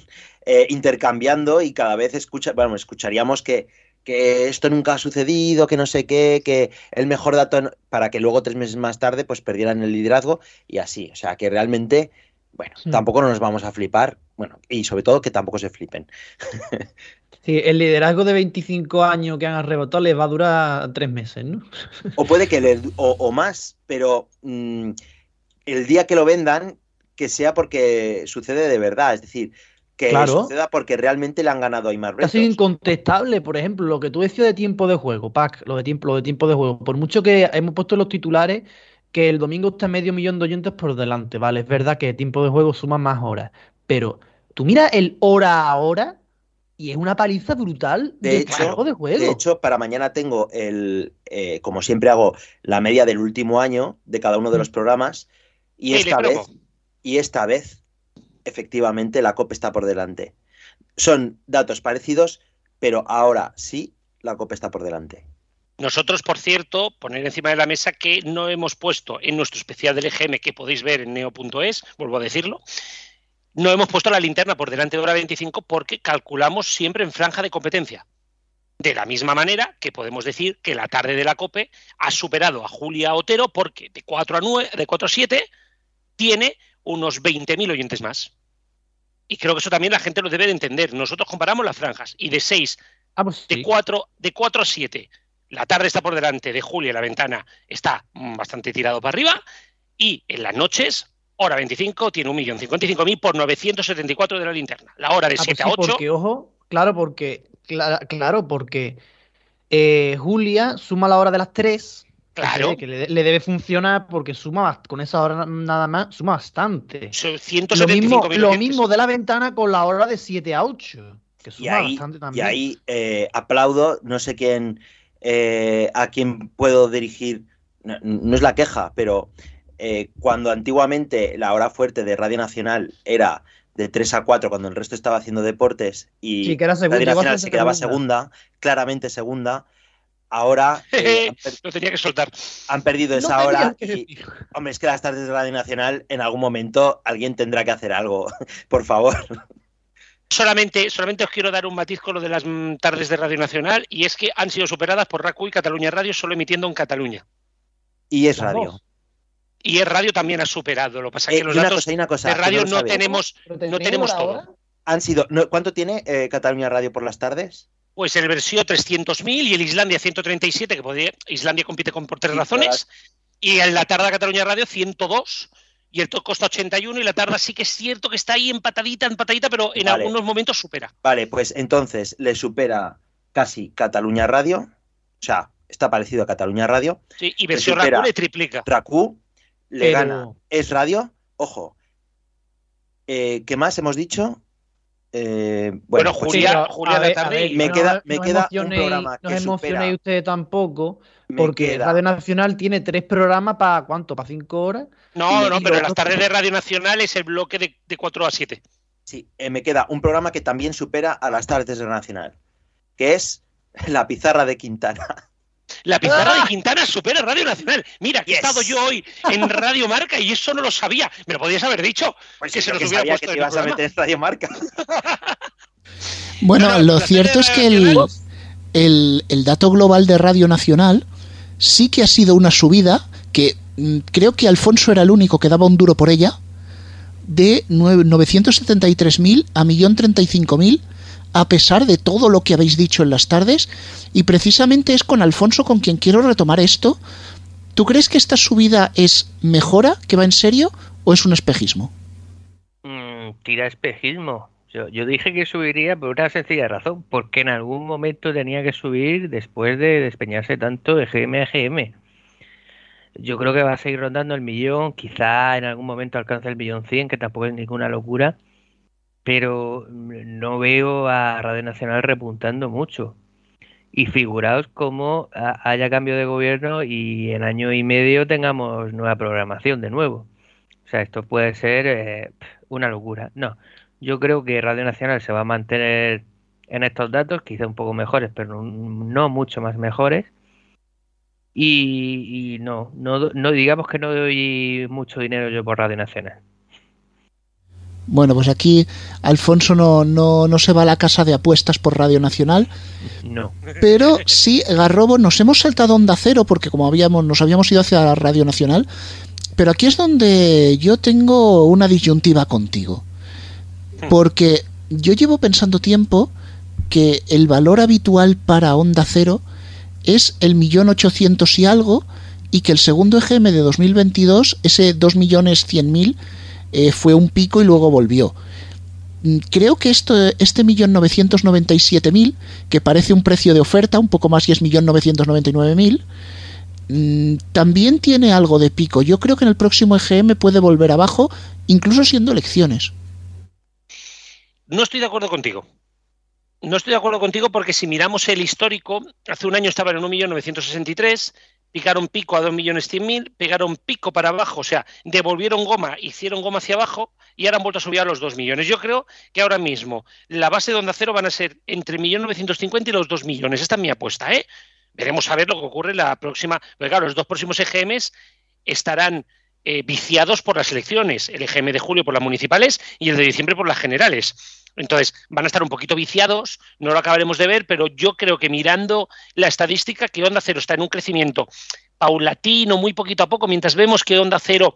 eh, intercambiando y cada vez escucha, bueno, escucharíamos que, que esto nunca ha sucedido, que no sé qué, que el mejor dato, para que luego tres meses más tarde pues perdieran el liderazgo y así. O sea que realmente, bueno, Hmm. tampoco nos vamos a flipar, bueno, y sobre todo que tampoco se flipen. Sí, el liderazgo de 25 años que han arrebatado les va a durar tres meses, ¿no? O puede que le, o, o más, pero mm, el día que lo vendan, que sea porque sucede de verdad, es decir, que Claro. suceda porque realmente le han ganado a sido Retos. incontestable, por ejemplo, lo que tú decías de tiempo de juego, Pac, lo de tiempo, lo de tiempo de juego. Por mucho que hemos puesto en los titulares que el domingo está medio millón de oyentes por delante, ¿vale? Es verdad que tiempo de juego suma más horas, pero tú miras el hora a hora y es una paliza brutal de, De hecho, de juego. de hecho, para mañana tengo el, eh, como siempre hago, la media del último año de cada uno de los programas y esta vez, y esta vez, efectivamente, la COPE está por delante. Son datos parecidos, pero ahora sí, la COPE está por delante. Nosotros, por cierto, poner encima de la mesa que no hemos puesto en nuestro especial del EGM, que podéis ver en neo.es, vuelvo a decirlo, no hemos puesto la linterna por delante de hora 25 porque calculamos siempre en franja de competencia. De la misma manera que podemos decir que la tarde de la COPE ha superado a Julia Otero porque de 4 a, 9, de 4 a 7 tiene unos 20.000 oyentes más. Y creo que eso también la gente lo debe de entender. Nosotros comparamos las franjas y de 6, Ah, pues de, sí. 4, de 4 a 7, la tarde está por delante de Julia, la ventana está bastante tirado para arriba. Y en las noches, hora 25, tiene 1.055.000 por 974 de la linterna. La hora de Ah, pues 7 sí, a 8. Porque, ojo, claro, porque, cla- claro, porque eh, Julia suma la hora de las 3. Claro. Que le, le debe funcionar porque suma con esa hora nada más, suma bastante. Lo 175.000 mismo, lo oyentes. mismo de la ventana con la hora de 7 a 8. Que Y suma ahí, bastante y también. ahí eh, aplaudo, no sé quién, eh, a quién puedo dirigir, no, no es la queja, pero eh, cuando antiguamente la hora fuerte de Radio Nacional era de 3 a 4, cuando el resto estaba haciendo deportes y Sí, que era segunda, Radio Nacional se quedaba segunda. segunda, claramente segunda, ahora eh, Lo tenía que soltar. han perdido esa hora y, hombre, es que las tardes de Radio Nacional en algún momento alguien tendrá que hacer algo, por favor. Solamente, solamente os quiero dar un matiz con lo de las mm, tardes de Radio Nacional y es que han sido superadas por RACU y Cataluña Radio solo emitiendo en Cataluña. Y es radio. Y es radio también ha superado. Lo que pasa es Eh, que los datos cosa, una cosa, de que radio no no, tenemos, no tenemos todo. hora. Han sido. no, ¿Cuánto tiene eh, Cataluña Radio por las tardes? Pues el Versión 300.000 y el Islandia 137, que podría, Islandia compite con, por tres Sí, razones, y en la tarda Cataluña Radio 102 y el costa 81 y la tarda sí que es cierto que está ahí empatadita, empatadita, pero en Vale. algunos momentos supera. Vale, pues entonces le supera casi Cataluña Radio. O sea, está parecido a Cataluña Radio. Sí, y versión. RACU le triplica. Le Pero- gana. Es radio. Ojo. Eh, ¿Qué más hemos dicho? Eh, bueno, Bueno, pues Julia- Julia ver, Me no- queda- me no queda un emocionéis- programa No que supera. ustedes tampoco, porque queda- Radio Nacional tiene tres programas para ¿cuánto? ¿Para cinco horas? No, Y- no, y pero las tardes de Radio Nacional es el bloque de, de 4 a 7. Sí, eh, me queda un programa que también supera a las tardes de Nacional, que es La Pizarra de Quintana. La pizarra ¡Ah! de Quintana supera Radio Nacional. Mira, que he estado yo hoy en Radio Marca y eso no lo sabía. Me lo podías haber dicho. Pues que se nos hubiera puesto que te en el ibas a meter en Radio Marca. Bueno, No, no, lo cierto es que el, el, el dato global de Radio Nacional sí que ha sido una subida que mm, creo que Alfonso era el único que daba un duro por ella de nueve- 973.000 a 1.035.000 a pesar de todo lo que habéis dicho en las tardes y precisamente es con Alfonso con quien quiero retomar esto. ¿Tú crees que esta subida es mejora, que va en serio o es un espejismo? Mm, tira espejismo. Yo, yo dije que subiría por una sencilla razón, porque en algún momento tenía que subir después de despeñarse tanto de GM a GM. Yo creo que va a seguir rondando el millón, quizá en algún momento alcance el millón cien, que tampoco es ninguna locura, pero no veo a Radio Nacional repuntando mucho. Y figuraos cómo ha- haya cambio de gobierno y en año y medio tengamos nueva programación de nuevo. O sea, esto puede ser eh, una locura. No, yo creo que Radio Nacional se va a mantener en estos datos, quizá un poco mejores, pero no, mucho más mejores. Y, y no, no, no digamos que no doy mucho dinero yo por Radio Nacional. Bueno, pues aquí Alfonso no, no, no se va a la casa de apuestas por Radio Nacional, No. pero sí, Garrobo, nos hemos saltado onda cero porque como habíamos, nos habíamos ido hacia la Radio Nacional, pero aquí es donde yo tengo una disyuntiva contigo. Porque yo llevo pensando tiempo que el valor habitual para onda cero es el millón ochocientos y algo y que el segundo EGM de 2022, ese dos millones cien mil, eh, fue un pico y luego volvió. Mm, Creo que esto, este millón novecientos noventa y siete mil, que parece un precio de oferta, un poco más y es millón novecientos noventa y nueve mil, mm, también tiene algo de pico. Yo creo que en el próximo EGM puede volver abajo, incluso siendo elecciones. No estoy de acuerdo contigo. No estoy de acuerdo contigo porque si miramos el histórico, hace un año estaban en 1.963.000, picaron pico a 2.100.000, pegaron pico para abajo, o sea, devolvieron goma, hicieron goma hacia abajo y ahora han vuelto a subir a los 2 millones. Yo creo que ahora mismo la base de Onda Cero van a ser entre 1.950.000 y los 2 millones. Esta es mi apuesta, ¿eh? veremos a ver lo que ocurre la próxima. Porque claro, los dos próximos EGMs estarán eh, viciados por las elecciones, el EGM de julio por las municipales y el de diciembre por las generales. Entonces, van a estar un poquito viciados, no lo acabaremos de ver, pero yo creo que mirando la estadística, que Onda Cero está en un crecimiento paulatino, muy poquito a poco, mientras vemos que Onda Cero,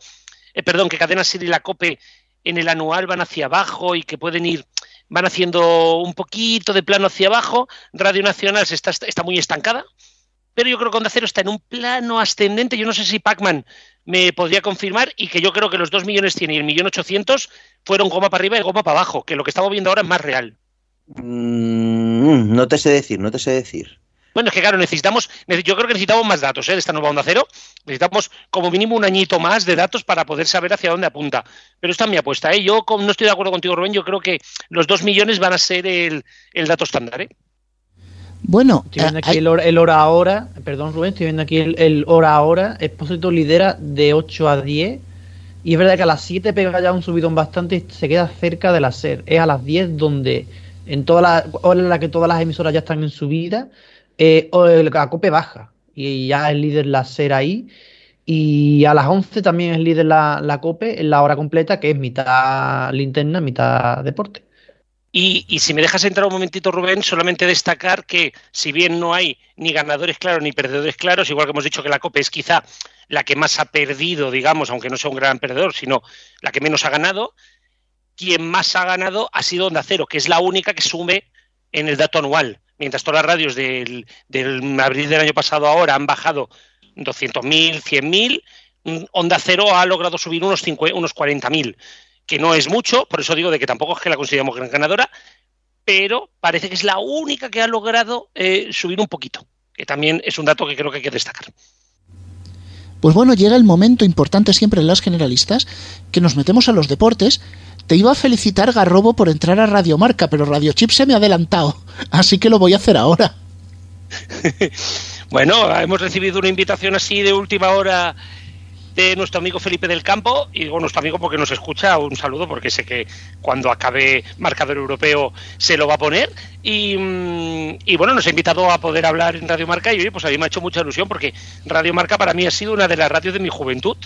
eh, perdón, que Cadena y la COPE en el anual van hacia abajo y que pueden ir, van haciendo un poquito de plano hacia abajo, Radio Nacional está, está muy estancada, pero yo creo que Onda Cero está en un plano ascendente. Yo no sé si Pacman me podría confirmar y que yo creo que los 2 millones 100 y el millón 800 fueron goma para arriba y goma para abajo, que lo que estamos viendo ahora es más real. Mm, no te sé decir, no te sé decir. Bueno, es que claro, necesitamos, yo creo que necesitamos más datos ¿eh? de esta nueva onda cero. Necesitamos como mínimo un añito más de datos para poder saber hacia dónde apunta. Pero esta es mi apuesta. ¿eh? Yo no estoy de acuerdo contigo, Rubén. Yo creo que los 2 millones van a ser el, el dato estándar. ¿eh? Bueno, estoy viendo aquí el, hora, el, hora ahora, perdón Rubén, estoy viendo aquí el, el hora ahora. Expósito lidera de 8 a 10. Y es verdad que a las 7 pega ya un subidón bastante y se queda cerca de la SER. Es a las 10 donde, en toda la hora en la que todas las emisoras ya están en subida, eh, la COPE baja. Y ya es líder la SER ahí. Y a las 11 también es líder la, la COPE en la hora completa, que es mitad linterna, mitad deporte. Y, y, si me dejas entrar un momentito, Rubén, solamente destacar que si bien no hay ni ganadores claros ni perdedores claros, igual que hemos dicho que la COPE es quizá la que más ha perdido, digamos, aunque no sea un gran perdedor, sino la que menos ha ganado, quien más ha ganado ha sido Onda Cero, que es la única que sume en el dato anual. Mientras todas las radios del, abril del año pasado ahora han bajado 200.000, 100.000, Onda Cero ha logrado subir unos, 50, unos 40.000 que no es mucho, por eso digo de que tampoco es que la consideramos gran ganadora, pero parece que es la única que ha logrado eh, subir un poquito, que también es un dato que creo que hay que destacar. Pues bueno, llega el momento importante siempre en las generalistas, que nos metemos a los deportes. Te iba a felicitar Garrobo por entrar a Radio Marca, pero Radio Chip se me ha adelantado, así que lo voy a hacer ahora. bueno, hemos recibido una invitación así de última hora de nuestro amigo Felipe del Campo, y digo nuestro amigo porque nos escucha, un saludo porque sé que cuando acabe marcador europeo se lo va a poner. Y, mm, y bueno, nos ha invitado a poder hablar en Radio Marca y oye, pues a mí me ha hecho mucha ilusión porque Radio Marca para mí ha sido una de las radios de mi juventud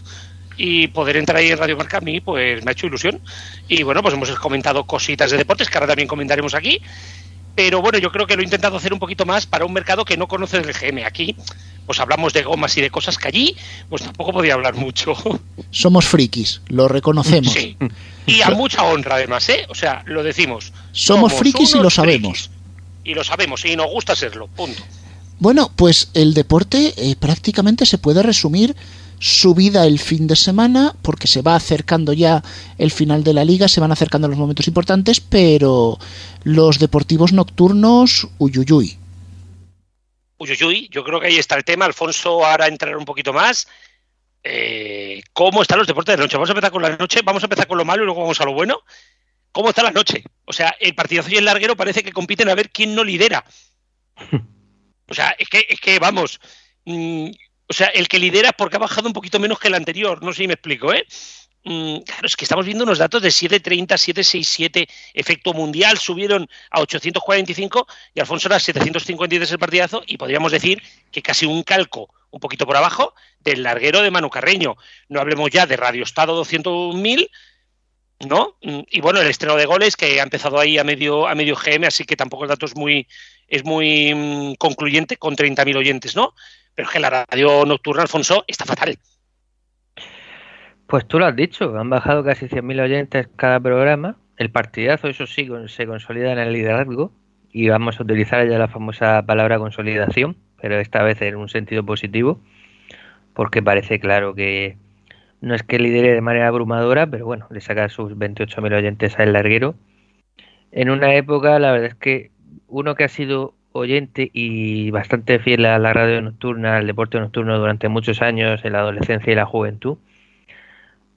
y poder entrar ahí en Radio Marca a mí pues me ha hecho ilusión. Y bueno, pues hemos comentado cositas de deportes que ahora también comentaremos aquí pero bueno, yo creo que lo he intentado hacer un poquito más para un mercado que no conoce el GM. Aquí, pues hablamos de gomas y de cosas que allí, pues tampoco podía hablar mucho. Somos frikis, lo reconocemos. Sí. Y a mucha honra, además, ¿eh? O sea, lo decimos. Somos, frikis y lo sabemos. Y lo sabemos, y nos gusta serlo, punto. Bueno, pues el deporte eh, prácticamente se puede resumir su vida el fin de semana, porque se va acercando ya el final de la liga, se van acercando los momentos importantes, pero los deportivos nocturnos, uyuyuy. Uyuyuy, yo creo que ahí está el tema. Alfonso, ahora entrar un poquito más. Eh, ¿Cómo están los deportes de noche? Vamos a empezar con la noche, vamos a empezar con lo malo y luego vamos a lo bueno. ¿Cómo está la noche? O sea, el partidazo y el larguero parece que compiten a ver quién no lidera. O sea, es que, es que vamos, mmm, o sea, el que lidera porque ha bajado un poquito menos que el anterior, no sé si me explico, ¿eh? Mm, claro, es que estamos viendo unos datos de 730, 767, efecto mundial, subieron a 845 y Alfonso era 753 el partidazo y podríamos decir que casi un calco un poquito por abajo del larguero de Manu Carreño. No hablemos ya de Radio Estado 200.000, ¿no? Mm, y bueno, el estreno de goles que ha empezado ahí a medio, a medio GM, así que tampoco el dato es muy, es muy mm, concluyente con 30.000 oyentes, ¿no? Pero es que la radio nocturna, Alfonso, está fatal. Pues tú lo has dicho, han bajado casi 100.000 oyentes cada programa. El partidazo, eso sí, se consolida en el liderazgo y vamos a utilizar ya la famosa palabra consolidación, pero esta vez en un sentido positivo, porque parece claro que no es que lidere de manera abrumadora, pero bueno, le saca sus 28.000 oyentes al larguero. En una época, la verdad es que uno que ha sido oyente y bastante fiel a la radio nocturna, al deporte nocturno durante muchos años, en la adolescencia y la juventud,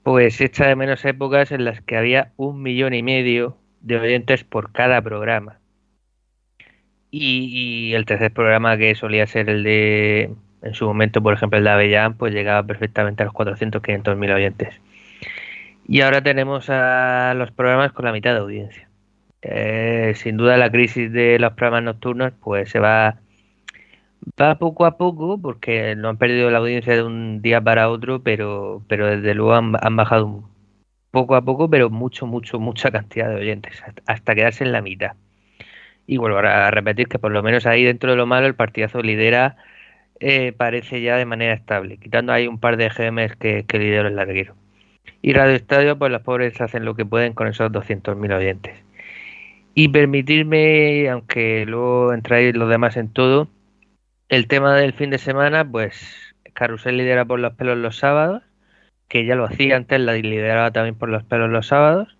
pues echa de menos épocas en las que había un millón y medio de oyentes por cada programa. Y, y el tercer programa, que solía ser el de, en su momento, por ejemplo, el de Avellán, pues llegaba perfectamente a los 400, 500 mil oyentes. Y ahora tenemos a los programas con la mitad de audiencia. Eh, sin duda la crisis de los programas nocturnos pues se va Va poco a poco porque no han perdido la audiencia de un día para otro, pero, pero desde luego han, han bajado poco a poco, pero mucho, mucho, mucha cantidad de oyentes, hasta quedarse en la mitad. Y vuelvo a repetir que por lo menos ahí dentro de lo malo el partidazo lidera, eh, parece ya de manera estable, quitando ahí un par de GMs que, que lidera el larguero. Y Radio Estadio, pues los pobres hacen lo que pueden con esos 200.000 oyentes. Y permitirme, aunque luego entráis los demás en todo, el tema del fin de semana, pues Carusel lidera por los pelos los sábados, que ya lo hacía antes, la lideraba también por los pelos los sábados,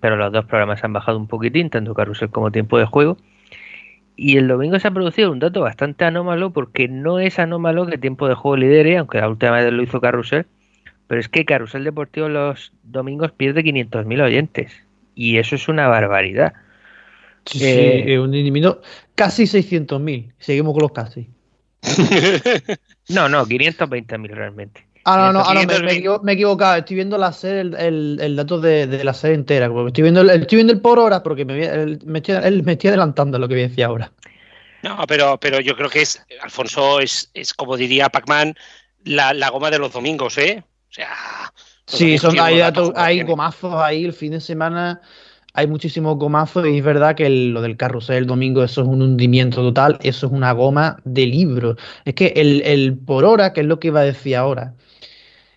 pero los dos programas han bajado un poquitín, tanto Carusel como Tiempo de Juego. Y el domingo se ha producido un dato bastante anómalo, porque no es anómalo que Tiempo de Juego lidere, aunque la última vez lo hizo Carusel, pero es que Carusel Deportivo los domingos pierde 500.000 oyentes. Y eso es una barbaridad. Sí, eh, un disminuido casi 600.000. Seguimos con los casi. no, no, 520.000 realmente. Ah, no, no, ah, no me, he equivocado. Estoy viendo la serie, el, el, el dato de, de, la serie entera. Estoy viendo el, estoy viendo el por hora porque me, me, estoy, me estoy adelantando a lo que decía ahora. No, pero, pero yo creo que es, Alfonso, es, es como diría Pac-Man, la, la, goma de los domingos, ¿eh? O sea. Sí, son, hay, datos, hay gomazos ahí el fin de semana hay muchísimos gomazos y es verdad que lo del carrusel el domingo eso es un hundimiento total, eso es una goma de libro. Es que el, el, por hora, que es lo que iba a decir ahora,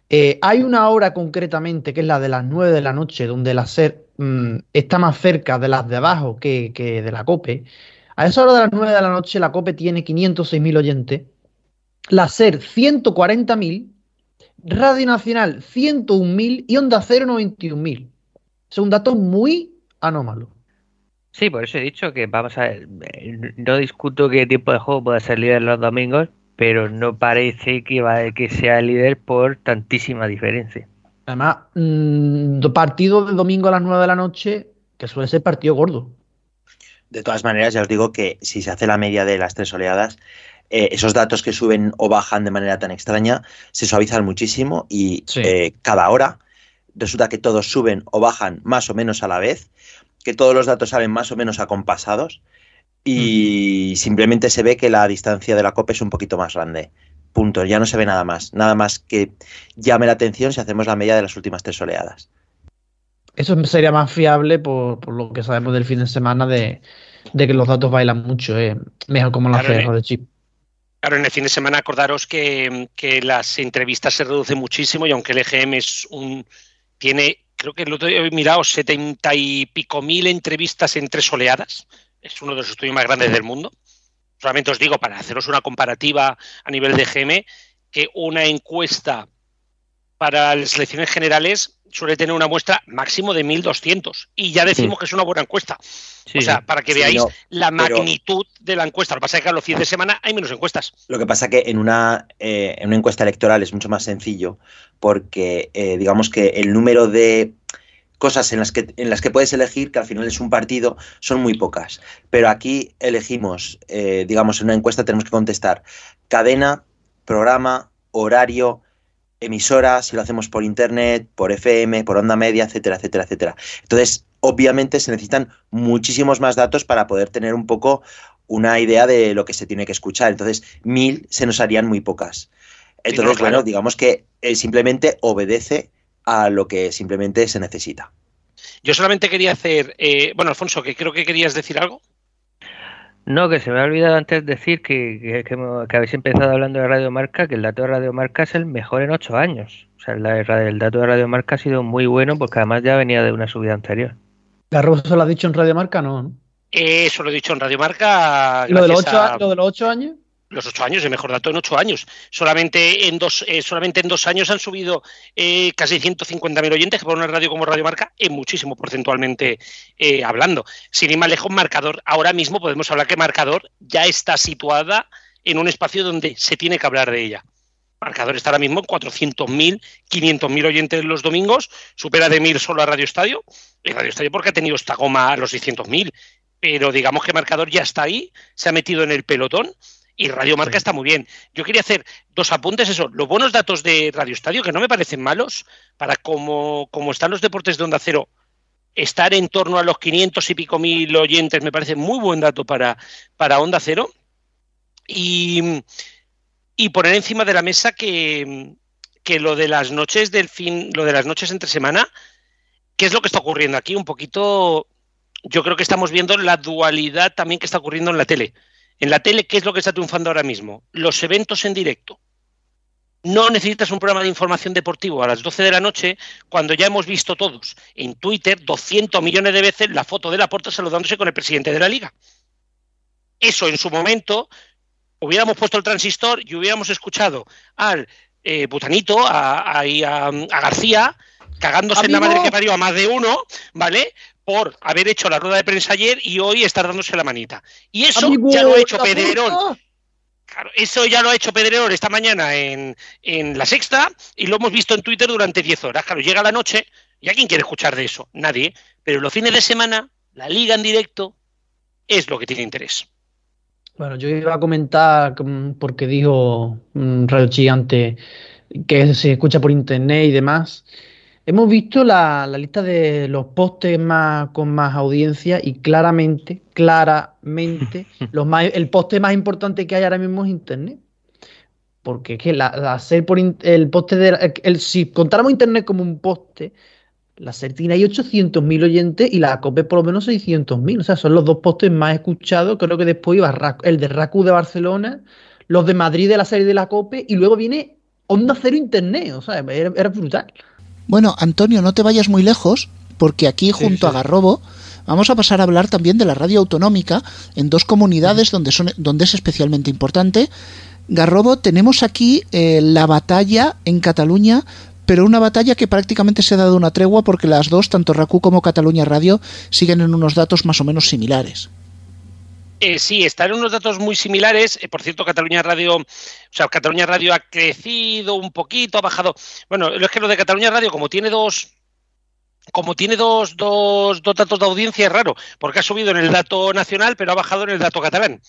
eh, hay una hora concretamente que es la de las 9 de la noche, donde la SER mmm, está más cerca de las de abajo que, que, de la COPE. A esa hora de las 9 de la noche la COPE tiene 506.000 oyentes, la SER 140.000, Radio Nacional 101.000 y Onda 0 91.000. Es un dato muy anómalo. Sí, por eso he dicho que vamos a ver, no discuto qué tipo de juego pueda ser líder los domingos, pero no parece que, va, que sea líder por tantísima diferencia. Además, mmm, partido del domingo a las 9 de la noche, que suele ser partido gordo. De todas maneras, ya os digo que si se hace la media de las tres oleadas, eh, esos datos que suben o bajan de manera tan extraña se suavizan muchísimo y sí. eh, cada hora resulta que todos suben o bajan más o menos a la vez, que todos los datos salen más o menos acompasados y mm. simplemente se ve que la distancia de la COPE es un poquito más grande. Punto, ya no se ve nada más, nada más que llame la atención si hacemos la media de las últimas tres oleadas. Eso sería más fiable por, por lo que sabemos del fin de semana de, de que los datos bailan mucho, eh. mejor como lo hace de chip. Claro, en el fin de semana acordaros que, que, las entrevistas se reducen muchísimo y aunque el EGM es un tiene, creo que lo he mirado, setenta y pico mil entrevistas en tres oleadas. Es uno de los estudios más grandes del mundo. Solamente os digo, para haceros una comparativa a nivel de GM, que una encuesta para las elecciones generales suele tener una muestra máximo de 1.200 y ya decimos sí. que es una buena encuesta. Sí, o sea, para que veáis no, la magnitud de la encuesta. Lo que pasa es que a los fines de semana hay menos encuestas. Lo que pasa es que en una, eh, en una encuesta electoral es mucho más sencillo porque eh, digamos que el número de cosas en las, que, en las que puedes elegir, que al final es un partido, son muy pocas. Pero aquí elegimos, eh, digamos, en una encuesta tenemos que contestar cadena, programa, horario, emisora, si lo hacemos por internet, por FM, por onda media, etcétera, etcétera, etcétera. Entonces, obviamente se necesitan muchísimos más datos para poder tener un poco una idea de lo que se tiene que escuchar. Entonces, mil se nos harían muy pocas. Entonces, sí, no, claro. bueno, digamos que eh, simplemente obedece a lo que simplemente se necesita. Yo solamente quería hacer, eh, bueno, Alfonso, que creo que querías decir algo. No, que se me ha olvidado antes decir que, que, que, que, habéis empezado hablando de Radio Marca, que el dato de Radio Marca es el mejor en ocho años. O sea, el, el dato de Radio Marca ha sido muy bueno porque además ya venía de una subida anterior. ¿Garroso lo ha dicho en Radio Marca? No. ¿no? Eh, eso lo he dicho en Radio Marca. ¿Lo de, los ocho, a... ¿Lo de los ocho años? Los ocho años, el mejor dato en ocho años. Solamente en dos, eh, solamente en dos años han subido eh, casi 150.000 oyentes, que por una radio como Radio Marca es muchísimo porcentualmente eh, hablando. Sin ir más lejos, Marcador, ahora mismo podemos hablar que Marcador ya está situada en un espacio donde se tiene que hablar de ella. Marcador está ahora mismo en 400.000, 500.000 oyentes los domingos, supera de mil solo a Radio Estadio. Y Radio Estadio porque ha tenido esta goma a los 600.000. Pero digamos que Marcador ya está ahí, se ha metido en el pelotón y Radio Marca sí. está muy bien. Yo quería hacer dos apuntes, eso, los buenos datos de Radio Estadio, que no me parecen malos, para como, como están los deportes de Onda Cero, estar en torno a los 500 y pico mil oyentes me parece muy buen dato para, para Onda Cero. y, y poner encima de la mesa que, que lo de las noches del fin, lo de las noches entre semana, ¿qué es lo que está ocurriendo aquí? Un poquito, yo creo que estamos viendo la dualidad también que está ocurriendo en la tele. En la tele, ¿qué es lo que está triunfando ahora mismo? Los eventos en directo. No necesitas un programa de información deportivo a las 12 de la noche cuando ya hemos visto todos en Twitter 200 millones de veces la foto de la puerta saludándose con el presidente de la liga. Eso en su momento hubiéramos puesto el transistor y hubiéramos escuchado al eh, Butanito, a, a, a, García, cagándose Amigo. en la madre que parió a más de uno, ¿vale? Por haber hecho la rueda de prensa ayer y hoy estar dándose la manita. Y eso Amigo, ya lo ha hecho Pedrerón. Claro, eso ya lo ha hecho Pedrerón esta mañana en, en La Sexta y lo hemos visto en Twitter durante 10 horas. Claro, llega la noche y ¿a quién quiere escuchar de eso? Nadie. Pero los fines de semana, la liga en directo es lo que tiene interés. Bueno, yo iba a comentar, mm, porque dijo mm, Radio Gigante que se escucha por internet y demás. Hemos visto la, la lista de los postes más, con más audiencia y claramente, claramente, los más, el poste más importante que hay ahora mismo es internet. Porque es que la, la SER por in- el poste de el- el- si contáramos internet como un poste, la SER tiene ahí 800.000 oyentes y la COPE por lo menos 600.000. O sea, son los dos postes más escuchados. Creo que después iba el de RACU de Barcelona, los de Madrid de la serie de la COPE y luego viene Onda Cero Internet. O sea, era, era brutal. Bueno, Antonio, no te vayas muy lejos, porque aquí junto a Garrobo vamos a pasar a hablar también de la radio autonómica en dos comunidades donde, son, donde es especialmente importante. Garrobo, tenemos aquí eh, la batalla en Cataluña, pero una batalla que prácticamente se ha dado una tregua porque las dos, tanto RACU como Cataluña Radio, siguen en unos datos más o menos similares. Eh, sí, están unos datos muy similares. Eh, por cierto, Cataluña Radio, o sea, Cataluña Radio ha crecido un poquito, ha bajado. Bueno, es que lo de Cataluña Radio, como tiene dos, como tiene dos, dos, dos datos de audiencia, es raro, porque ha subido en el dato nacional, pero ha bajado en el dato catalán.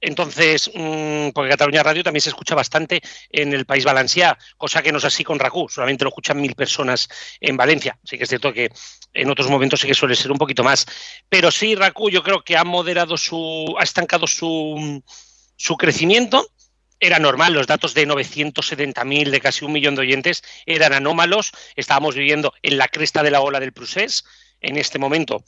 Entonces, mmm, porque Cataluña Radio también se escucha bastante en el país valencià, cosa que no es así con RACU, solamente lo escuchan mil personas en Valencia. Así que es cierto que en otros momentos sí que suele ser un poquito más. Pero sí, RACU yo creo que ha moderado su, ha estancado su, su crecimiento. Era normal, los datos de 970.000, de casi un millón de oyentes, eran anómalos. Estábamos viviendo en la cresta de la ola del Prusés. En este momento,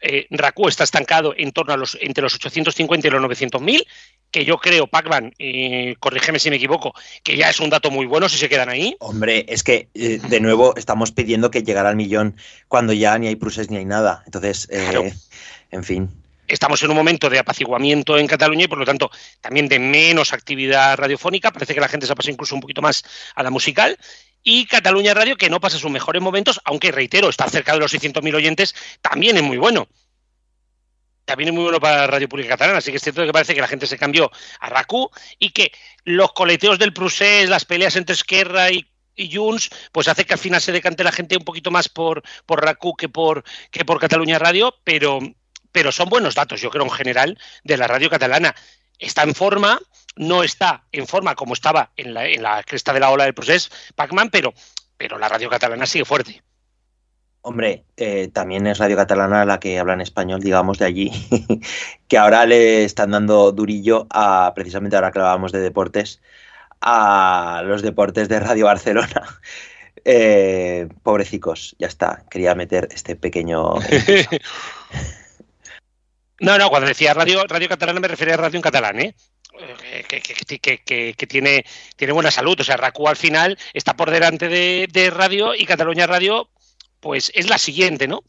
eh, RACU está estancado en torno a los entre los 850 y los 900.000, que yo creo, Pacman, eh, corrígeme si me equivoco, que ya es un dato muy bueno si se quedan ahí. Hombre, es que eh, de nuevo estamos pidiendo que llegara al millón cuando ya ni hay pruses ni hay nada. Entonces, eh, Claro. en fin. Estamos en un momento de apaciguamiento en Cataluña y por lo tanto también de menos actividad radiofónica. Parece que la gente se ha pasado incluso un poquito más a la musical. Y Cataluña Radio, que no pasa sus mejores momentos, aunque reitero, está cerca de los 600.000 oyentes, también es muy bueno. También es muy bueno para Radio Pública Catalana, así que es cierto que parece que la gente se cambió a RACU y que los coleteos del Prusés, las peleas entre Esquerra y, y Junts, pues hace que al final se decante la gente un poquito más por, por RACU que por, que por Cataluña Radio, pero, pero son buenos datos, yo creo, en general, de la radio catalana. Está en forma, no está en forma como estaba en la, en la cresta de la ola del Procés, Pacman, pero, pero la radio catalana sigue fuerte. Hombre, eh, también es Radio Catalana la que habla en español, digamos, de allí, que ahora le están dando durillo a, precisamente ahora que hablábamos de deportes, a los deportes de Radio Barcelona. Eh, pobrecicos, ya está, quería meter este pequeño... No, no, cuando decía radio, radio catalana me refería a radio en catalán, ¿eh? Eh, Que, que, que, tiene, tiene buena salud. O sea, RACU al final está por delante de, de Radio y Cataluña Radio, pues es la siguiente, ¿no?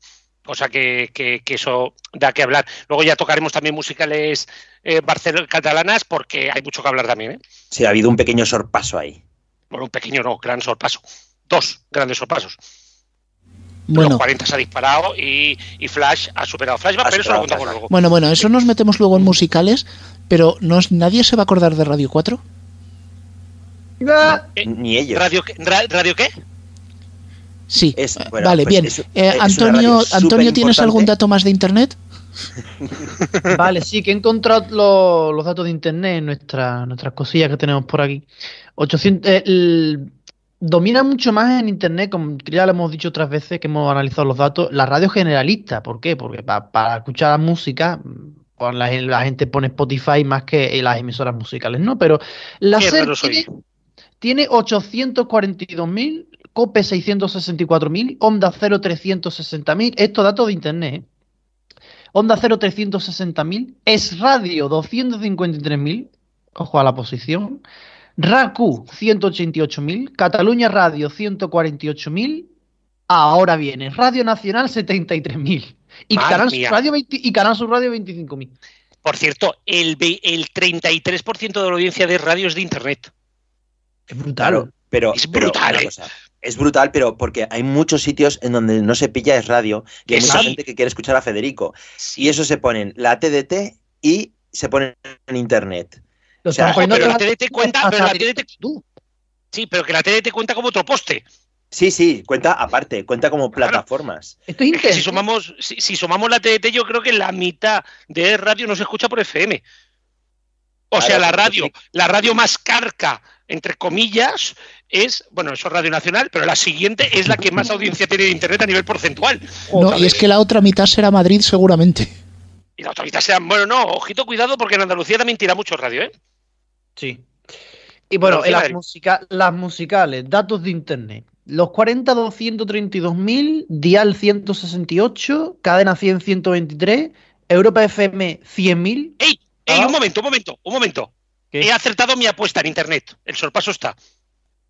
Cosa que, que, que eso da que hablar. Luego ya tocaremos también musicales eh, catalanas porque hay mucho que hablar también, ¿eh? Sí, ha habido un pequeño sorpaso ahí. Bueno, un pequeño no, gran sorpaso. Dos grandes sorpasos. Bueno. Los 40 se ha disparado y, y Flash ha superado Flash, pero eso lo contamos luego. Bueno, bueno, eso nos metemos luego en musicales, pero no, nadie se va a acordar de Radio 4. Ni ellos. ¿Radio, qué- ra- ¿Radio qué? Sí, Es- eh, bueno, vale, pues bien. es- Eh, es Antonio, Antonio, ¿tienes algún dato más de internet? Vale, sí, que he encontrado los, los datos de internet en nuestra, nuestras cosillas que tenemos por aquí. 800, eh, el- domina mucho más en internet, como ya lo hemos dicho otras veces que hemos analizado los datos, la radio generalista. ¿Por qué? Porque pa- para escuchar la música, pues, la, la gente pone Spotify más que las emisoras musicales, ¿no? Pero la SER tiene, tiene 842.000, COPE 664.000, Onda 0 360.000, estos datos de internet, ¿eh? Onda 0 360.000, Es Radio 253.000, ojo a la posición, RACU 188.000, Cataluña Radio 148.000, ahora viene Radio Nacional 73.000 y Canal Sur. Radio 20 y Canal Sur Radio 25.000. Por cierto, el, el 33% de la audiencia de radio es de Internet. Es brutal. Claro, pero, Es brutal, ¿eh? cosa, es brutal, pero porque hay muchos sitios en donde no se pilla es radio y hay mucha sí. gente que quiere escuchar a Federico. Y eso se ponen la TDT y se ponen en internet. Lo O sea, están poniendo pero la TDT cuenta, pero la directo TDT tú. Sí, pero que la TDT cuenta como otro poste. Sí, sí, cuenta aparte, cuenta como plataformas. Esto es Es que si sumamos, si, si sumamos la TDT, yo creo que la mitad de radio no se escucha por FM. O Claro, sea, la radio, la radio más carca, entre comillas, es, bueno, eso es Radio Nacional, pero la siguiente es la que más audiencia tiene de Internet a nivel porcentual. No, y es que la otra mitad será Madrid seguramente. Y la otra mitad sea, bueno, no, ojito, cuidado, porque en Andalucía también tira mucho radio, ¿eh? Sí. Y bueno, las, musica- las musicales, datos de internet. Los 40 232.000, Dial 168, Cadena 100 123, Europa FM 100.000. ¡Ey! ¡Ey! Ah. Un momento, un momento, un momento. ¿Qué? He acertado mi apuesta en Internet. El sorpaso está.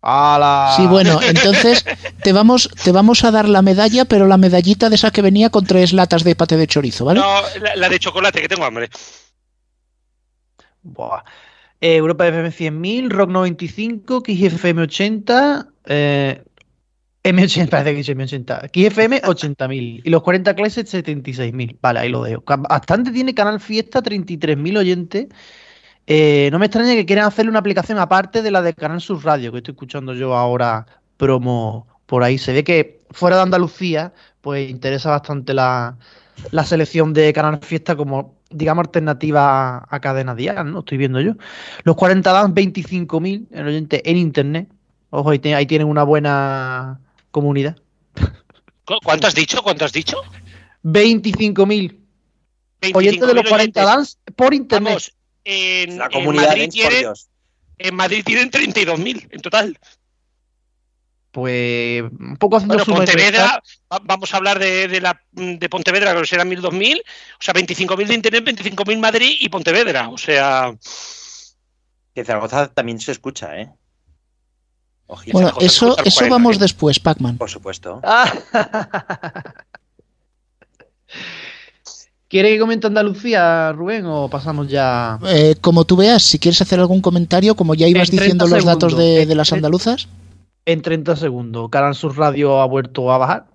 ¡Hala! Sí, bueno, entonces te vamos, te vamos a dar la medalla, pero la medallita de esa que venía con tres latas de pate de chorizo, ¿vale? No, la, la de chocolate, que tengo hambre. Buah. Eh, Europa FM 100.000, Rock 95, KFM 80, eh, M80, parece que es M80, KFM 80.000 y los 40 Classic 76.000. Vale, ahí lo dejo. Bastante tiene Canal Fiesta, 33.000 oyentes. Eh, no me extraña que quieran hacerle una aplicación aparte de la de Canal Sur Radio, que estoy escuchando yo ahora promo por ahí. Se ve que fuera de Andalucía, pues interesa bastante la, la selección de Canal Fiesta como, digamos, alternativa a, a Cadena Dial, ¿no? Estoy viendo yo. Los 40 dan 25.000 en oyente en Internet. Ojo, ahí, te- ahí tienen una buena comunidad. ¿Cu- ¿Cuánto has dicho? ¿Cuánto has dicho? 25.000 oyentes de los 25.000 40 oyentes. dans por Internet. Vamos, en, La en comunidad, Madrid ¿eh? por tienen, en Madrid tienen 32.000 en total. Pues un poco haciendo Bueno. Pontevedra, va- vamos a hablar de, de la, de Pontevedra, que serán 1.000, 2.000. O sea, 25.000 de Internet, 25.000 Madrid y Pontevedra. O sea, Que Zaragoza también se escucha, ¿eh? Ojito. Bueno, Zaragoza eso, eso 40, vamos ¿eh? después, Pac-Man. Por supuesto. ¿Quiere que comente Andalucía, Rubén, o pasamos ya? Eh, como tú veas, si quieres hacer algún comentario, como ya ibas En 30 diciendo los datos de, de las andaluzas. En 30 segundos, Canal Sur Radio ha vuelto a bajar.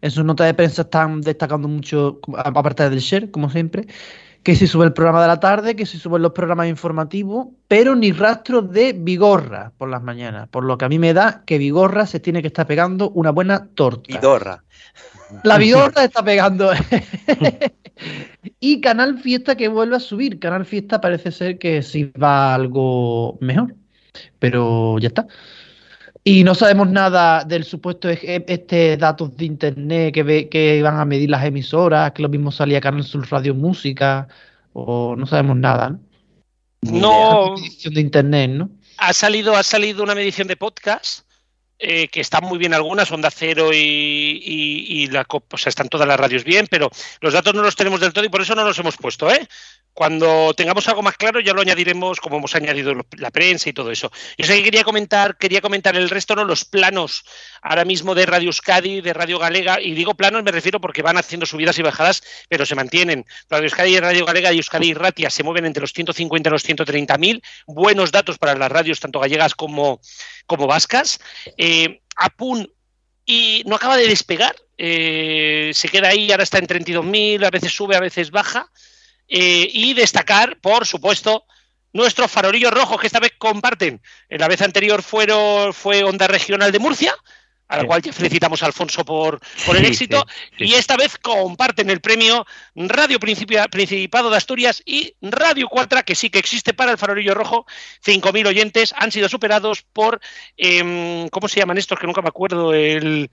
En sus notas de prensa están destacando mucho, aparte del share, como siempre, que se sube el programa de la tarde, que se suben los programas informativos, pero ni rastro de Vigorra por las mañanas. Por lo que a mí me da que Vigorra se tiene que estar pegando una buena torta. Vidorra. La Vigorra está pegando. y Canal Fiesta que vuelve a subir. Canal Fiesta parece ser que sí va algo mejor. Pero ya está. Y no sabemos nada del supuesto ej- este datos de internet que, ve, que van a medir las emisoras, que lo mismo salía Canal Sur Radio Música, o no sabemos nada, ¿no? no. Medición de internet, ¿no? Ha salido, ha salido una medición de podcast eh, que están muy bien algunas, Onda Cero y, y- y la COP, o sea, están todas las radios bien, pero los datos no los tenemos del todo y por eso no los hemos puesto, ¿eh? Cuando tengamos algo más claro ya lo añadiremos como hemos añadido la prensa y todo eso. Yo sé que quería comentar, quería comentar el resto, ¿no? Los planos ahora mismo de Radio Euskadi, de Radio Galega, y digo planos me refiero porque van haciendo subidas y bajadas, pero se mantienen. Radio Euskadi, Radio Galega y Euskadi y Ratia se mueven entre los 150 y los 130 mil. Buenos datos para las radios, tanto gallegas como, como vascas. Eh, Apun y no acaba de despegar. eh, se queda ahí, ahora está en 32.000, a veces sube, a veces baja. Eh, y destacar, por supuesto, nuestros farolillos rojos que esta vez comparten. En la vez anterior fueron, fue Onda Regional de Murcia, a la Sí. cual ya felicitamos a Alfonso por, por el Sí, éxito. sí. Y esta vez comparten el premio Radio Principado de Asturias y Radio 4, que sí que existe para el farolillo rojo. 5.000 oyentes han sido superados por, em, ¿cómo se llaman estos? Que nunca me acuerdo. El.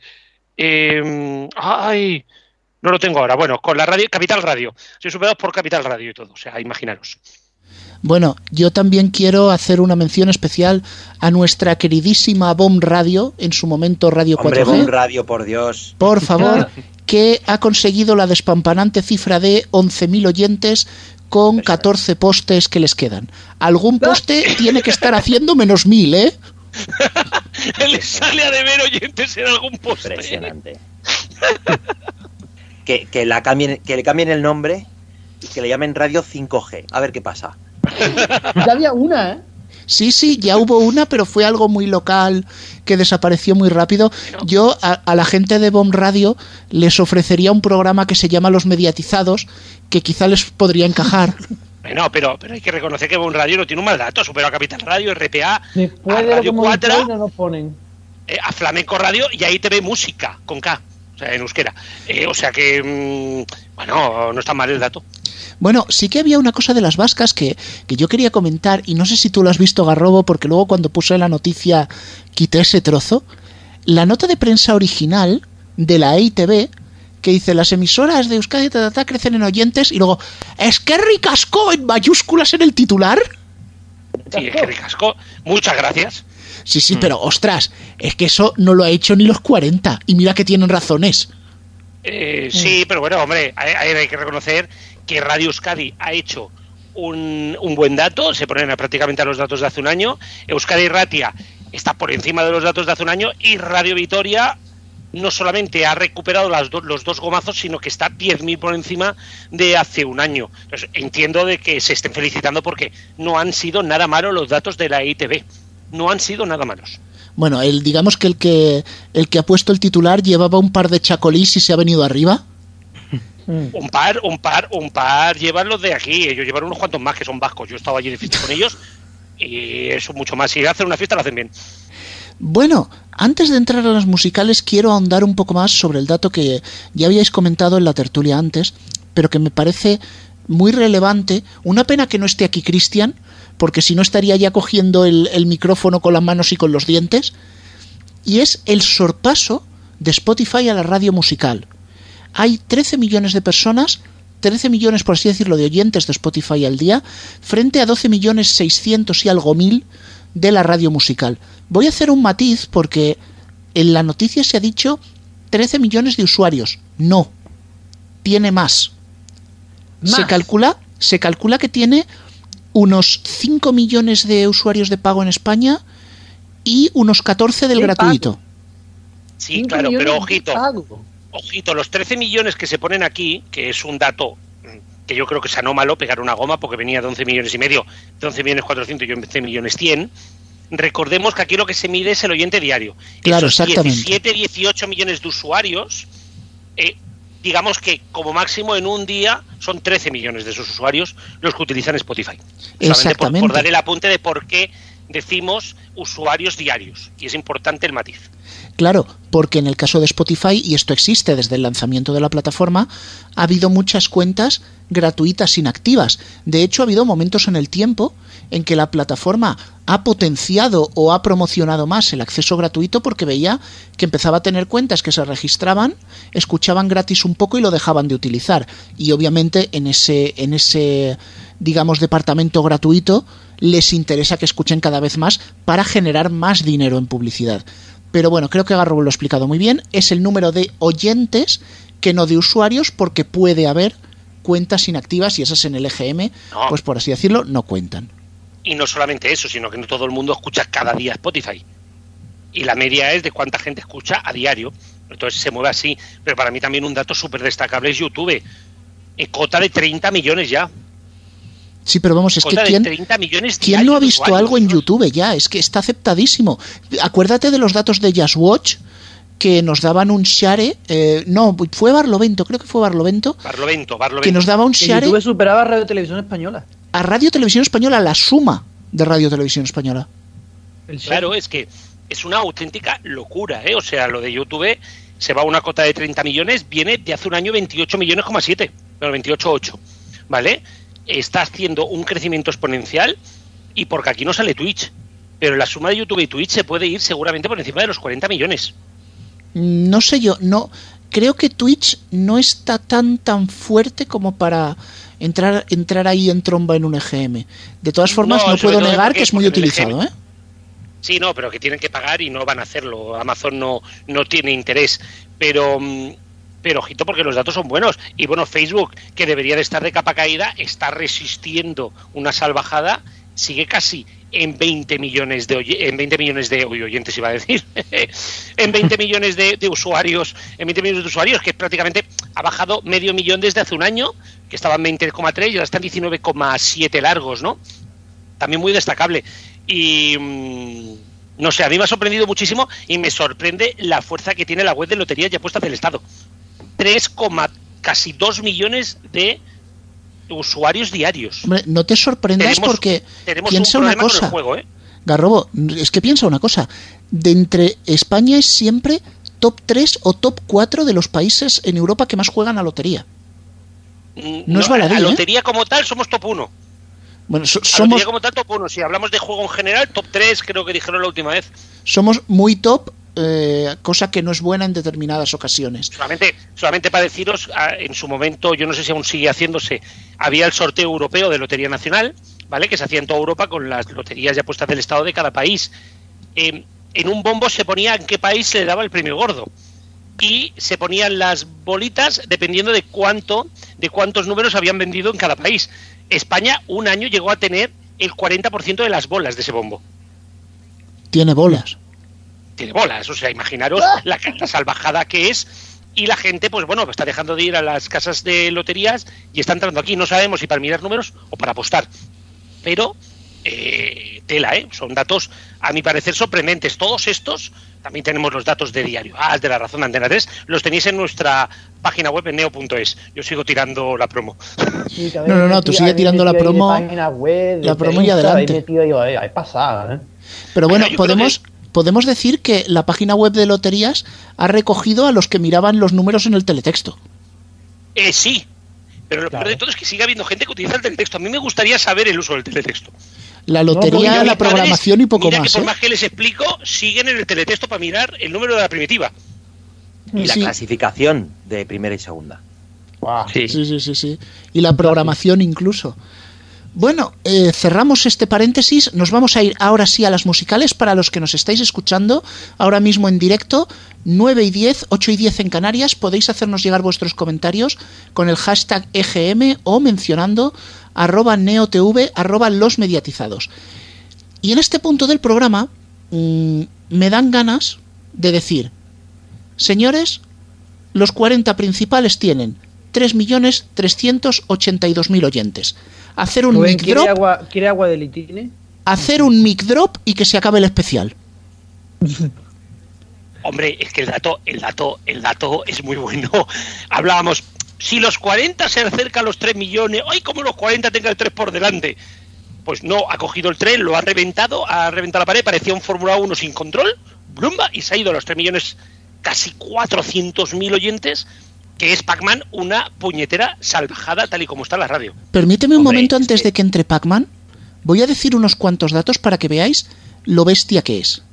em, ay. No lo tengo ahora. Bueno, con la radio, Capital Radio. Soy superados por Capital Radio y todo. O sea, imaginaros. Bueno, yo también quiero hacer una mención especial a nuestra queridísima BOM Radio, en su momento Radio Hombre, 4G. BOM Radio, por Dios. Por favor, que ha conseguido la despampanante cifra de 11.000 oyentes con 14 postes que les quedan. Algún poste tiene que estar haciendo menos mil, ¿eh? Le sale a deber oyentes en algún poste. Impresionante. Que, que, la cambien, que le cambien el nombre y que le llamen Radio 5G. A ver qué pasa. Ya había una, ¿eh? Sí, sí, ya hubo una, pero fue algo muy local que desapareció muy rápido. Yo a, a, la gente de Bomb Radio les ofrecería un programa que se llama Los Mediatizados, que quizá les podría encajar. Bueno, pero, pero hay que reconocer que Bomb Radio no tiene un mal dato, superó a Capital Radio, RPA, Después a de lo Radio que 4, no nos ponen. eh, a Flamenco Radio y ahí te ve música, con K, o sea, en euskera. Eh, o sea que, mm, bueno, no está mal el dato. Bueno, sí que había una cosa de las vascas que, que, yo quería comentar, y no sé si tú lo has visto, Garrobo, porque luego cuando puse la noticia quité ese trozo. La nota de prensa original de la EITB, que dice las emisoras de Euskadi ta, ta, ta, crecen en oyentes, y luego, ¿es que ricasco en mayúsculas en el titular? Sí, es que ricasco. Muchas gracias. Sí, sí, mm. pero ostras, es que eso no lo ha hecho ni los 40, y mira que tienen razones. Eh, sí, pero bueno, hombre, hay, hay que reconocer que Radio Euskadi ha hecho un, un, buen dato, se ponen prácticamente a los datos de hace un año. Euskadi Ratia está por encima de los datos de hace un año y Radio Vitoria no solamente ha recuperado las do, los dos gomazos, sino que está 10.000 por encima de hace un año. Entonces, entiendo de que se estén felicitando porque no han sido nada malos los datos de la ITV. No han sido nada malos. Bueno, el, digamos que el que el que ha puesto el titular llevaba un par de chacolís y se ha venido arriba. Un par, un par, un par llevan los de aquí. Ellos llevan unos cuantos más que son vascos. Yo estaba allí de fiesta con ellos y eso mucho más. Si hacen una fiesta, lo hacen bien. Bueno, antes de entrar a las musicales, quiero ahondar un poco más sobre el dato que ya habíais comentado en la tertulia antes, pero que me parece muy relevante. Una pena que no esté aquí Cristian, porque si no estaría ya cogiendo el, el micrófono con las manos y con los dientes. Y es el sorpaso de Spotify a la radio musical hay 13 millones de personas, 13 millones por así decirlo de oyentes de Spotify al día, frente a 12 millones 600 y algo mil de la radio musical. Voy a hacer un matiz porque en la noticia se ha dicho 13 millones de usuarios. No, tiene más. ¿Más? Se calcula, se calcula que tiene unos 5 millones de usuarios de pago en España y unos 14 del gratuito. Pago? Sí, claro, pero ojito ojito, los 13 millones que se ponen aquí, que es un dato que yo creo que es anómalo pegar una goma porque venía de 11 millones y medio, de 11 millones 400 y 11 millones 100. Recordemos que aquí lo que se mide es el oyente diario. Claro, Esos exactamente. 17, 18 millones de usuarios, eh, digamos que como máximo en un día son 13 millones de esos usuarios los que utilizan Spotify. Exactamente. Por, por dar el apunte de por qué decimos usuarios diarios. Y es importante el matiz. Claro, porque en el caso de Spotify, y esto existe desde el lanzamiento de la plataforma, ha habido muchas cuentas gratuitas inactivas. De hecho, ha habido momentos en el tiempo en que la plataforma ha potenciado o ha promocionado más el acceso gratuito porque veía que empezaba a tener cuentas que se registraban, escuchaban gratis un poco y lo dejaban de utilizar. Y obviamente en ese, en ese digamos, departamento gratuito, les interesa que escuchen cada vez más para generar más dinero en publicidad. Pero bueno, creo que Garro lo ha explicado muy bien. Es el número de oyentes que no de usuarios, porque puede haber cuentas inactivas y esas en el EGM, no. pues por así decirlo, no cuentan. Y no solamente eso, sino que no todo el mundo escucha cada día Spotify. Y la media es de cuánta gente escucha a diario. Entonces se mueve así. Pero para mí también un dato súper destacable es YouTube. Eh, cota de 30 millones ya. Sí, pero vamos, es que ¿quién, ¿quién no ha visto usuarios, algo en YouTube ya? Es que está aceptadísimo. Acuérdate de los datos de Just Watch que nos daban un share, eh, no, fue Barlovento, creo que fue Barlovento. Barlovento, Barlovento. Que nos daba un share. YouTube superaba Radio Televisión Española. A Radio Televisión Española, la suma de Radio Televisión Española. Claro, es que es una auténtica locura, ¿eh? O sea, lo de YouTube se va a una cota de 30 millones, viene de hace un año 28 millones, 7, bueno, 28,8, ¿vale? está haciendo un crecimiento exponencial y porque aquí no sale Twitch. Pero la suma de YouTube y Twitch se puede ir seguramente por encima de los 40 millones. No sé yo, no. creo que Twitch no está tan tan fuerte como para entrar entrar ahí en tromba en un EGM. De todas formas, No, puedo negar que es muy utilizado, EGM. ¿eh? Sí, no, pero que tienen que pagar y no van a hacerlo. Amazon no, no tiene interés. Pero, mm, pero ojito porque los datos son buenos. Y bueno, Facebook, que debería de estar de capa caída, está resistiendo una salvajada, sigue casi en 20 millones de en 20 millones de oyentes iba a decir en 20 millones de, usuarios en 20 millones de usuarios que prácticamente ha bajado medio millón desde hace un año que estaba en 20,3 y ahora están 19,7 largos no también muy destacable. Y mm, no sé, a mí me ha sorprendido muchísimo y me sorprende la fuerza que tiene la web de loterías y apuestas del Estado. 3, casi 2 millones de usuarios diarios. Hombre, no te sorprendas Tenemos- porque Tenemos piensa un una cosa. juego, ¿eh? Garrobo, es que piensa una cosa. De entre España es siempre top 3 o top 4 de los países en Europa que más juegan a lotería. Mm, No es baladí, La ¿eh? lotería como tal somos top 1. Bueno, so- somos, lotería como tal top 1. Si hablamos de juego en general, top 3 creo que dijeron la última vez. somos muy top, eh, cosa que no es buena en determinadas ocasiones. Solamente, solamente para deciros, ah, en su momento, yo no sé si aún sigue haciéndose, había el sorteo europeo de Lotería Nacional, ¿vale? Que se hacía en toda Europa con las loterías y apuestas del Estado de cada país. Eh, en un bombo se ponía en qué país se le daba el premio gordo. Y se ponían las bolitas dependiendo de cuánto, de cuántos números habían vendido en cada país. España un año llegó a tener el 40% de las bolas de ese bombo. Tiene bolas. Tiene bolas. O sea, imaginaros la, la salvajada que es. Y la gente, pues bueno, está dejando de ir a las casas de loterías y está entrando aquí. No sabemos si para mirar números o para apostar. Pero, eh, tela, ¿eh? Son datos, a mi parecer, sorprendentes. Todos estos, también tenemos los datos de Diario Ah, de la Razón de Antena 3, los tenéis en nuestra página web en neo.es. Yo sigo tirando la promo. No, no, no, tú sigue tirando la promo- la promo y adelante. Hay pasada, ¿eh? Pero bueno, creo podemos, podemos decir que la página web de loterías ha recogido a los que miraban los números en el teletexto. Eh, sí. Pero lo Claro. peor de todo es que sigue habiendo gente que utiliza el teletexto. A mí me gustaría saber el uso del teletexto. La lotería, la padres, programación y poco mira más. que por ¿eh? más que les explico, siguen en el teletexto para mirar el número de la primitiva. Y la clasificación de primera y segunda. Sí. Sí, sí, sí, sí. Y la programación incluso. Bueno, eh, cerramos este paréntesis. Nos vamos a ir ahora sí a las musicales para los que nos estáis escuchando ahora mismo en directo. 9 y 10, 8 y 10 en Canarias. Podéis hacernos llegar vuestros comentarios con el hashtag EGM o mencionando arroba neotv arroba los mediatizados. Y en este punto del programa mm, me dan ganas de decir, señores, los 40 principales tienen 3.382.000 oyentes. Hacer un mic ¿quiere drop, agua, ¿Quiere agua de litine? hacer un mic drop y que se acabe el especial. Hombre, es que el dato, el dato, el dato es muy bueno. Hablábamos, si los 40 se acercan a los 3 millones, ¡ay, como los 40 tengan el 3 por delante! Pues no, ha cogido el tren, lo ha reventado, ha reventado la pared, parecía un Fórmula 1 sin control, ¡blumba! Y se ha ido a los 3 millones, casi 400.000 oyentes, que es Pac-Man una puñetera salvajada tal y como está la radio. Permíteme un Hombre, momento es antes de que entre Pac-Man. Voy a decir unos cuantos datos para que veáis lo bestia que es.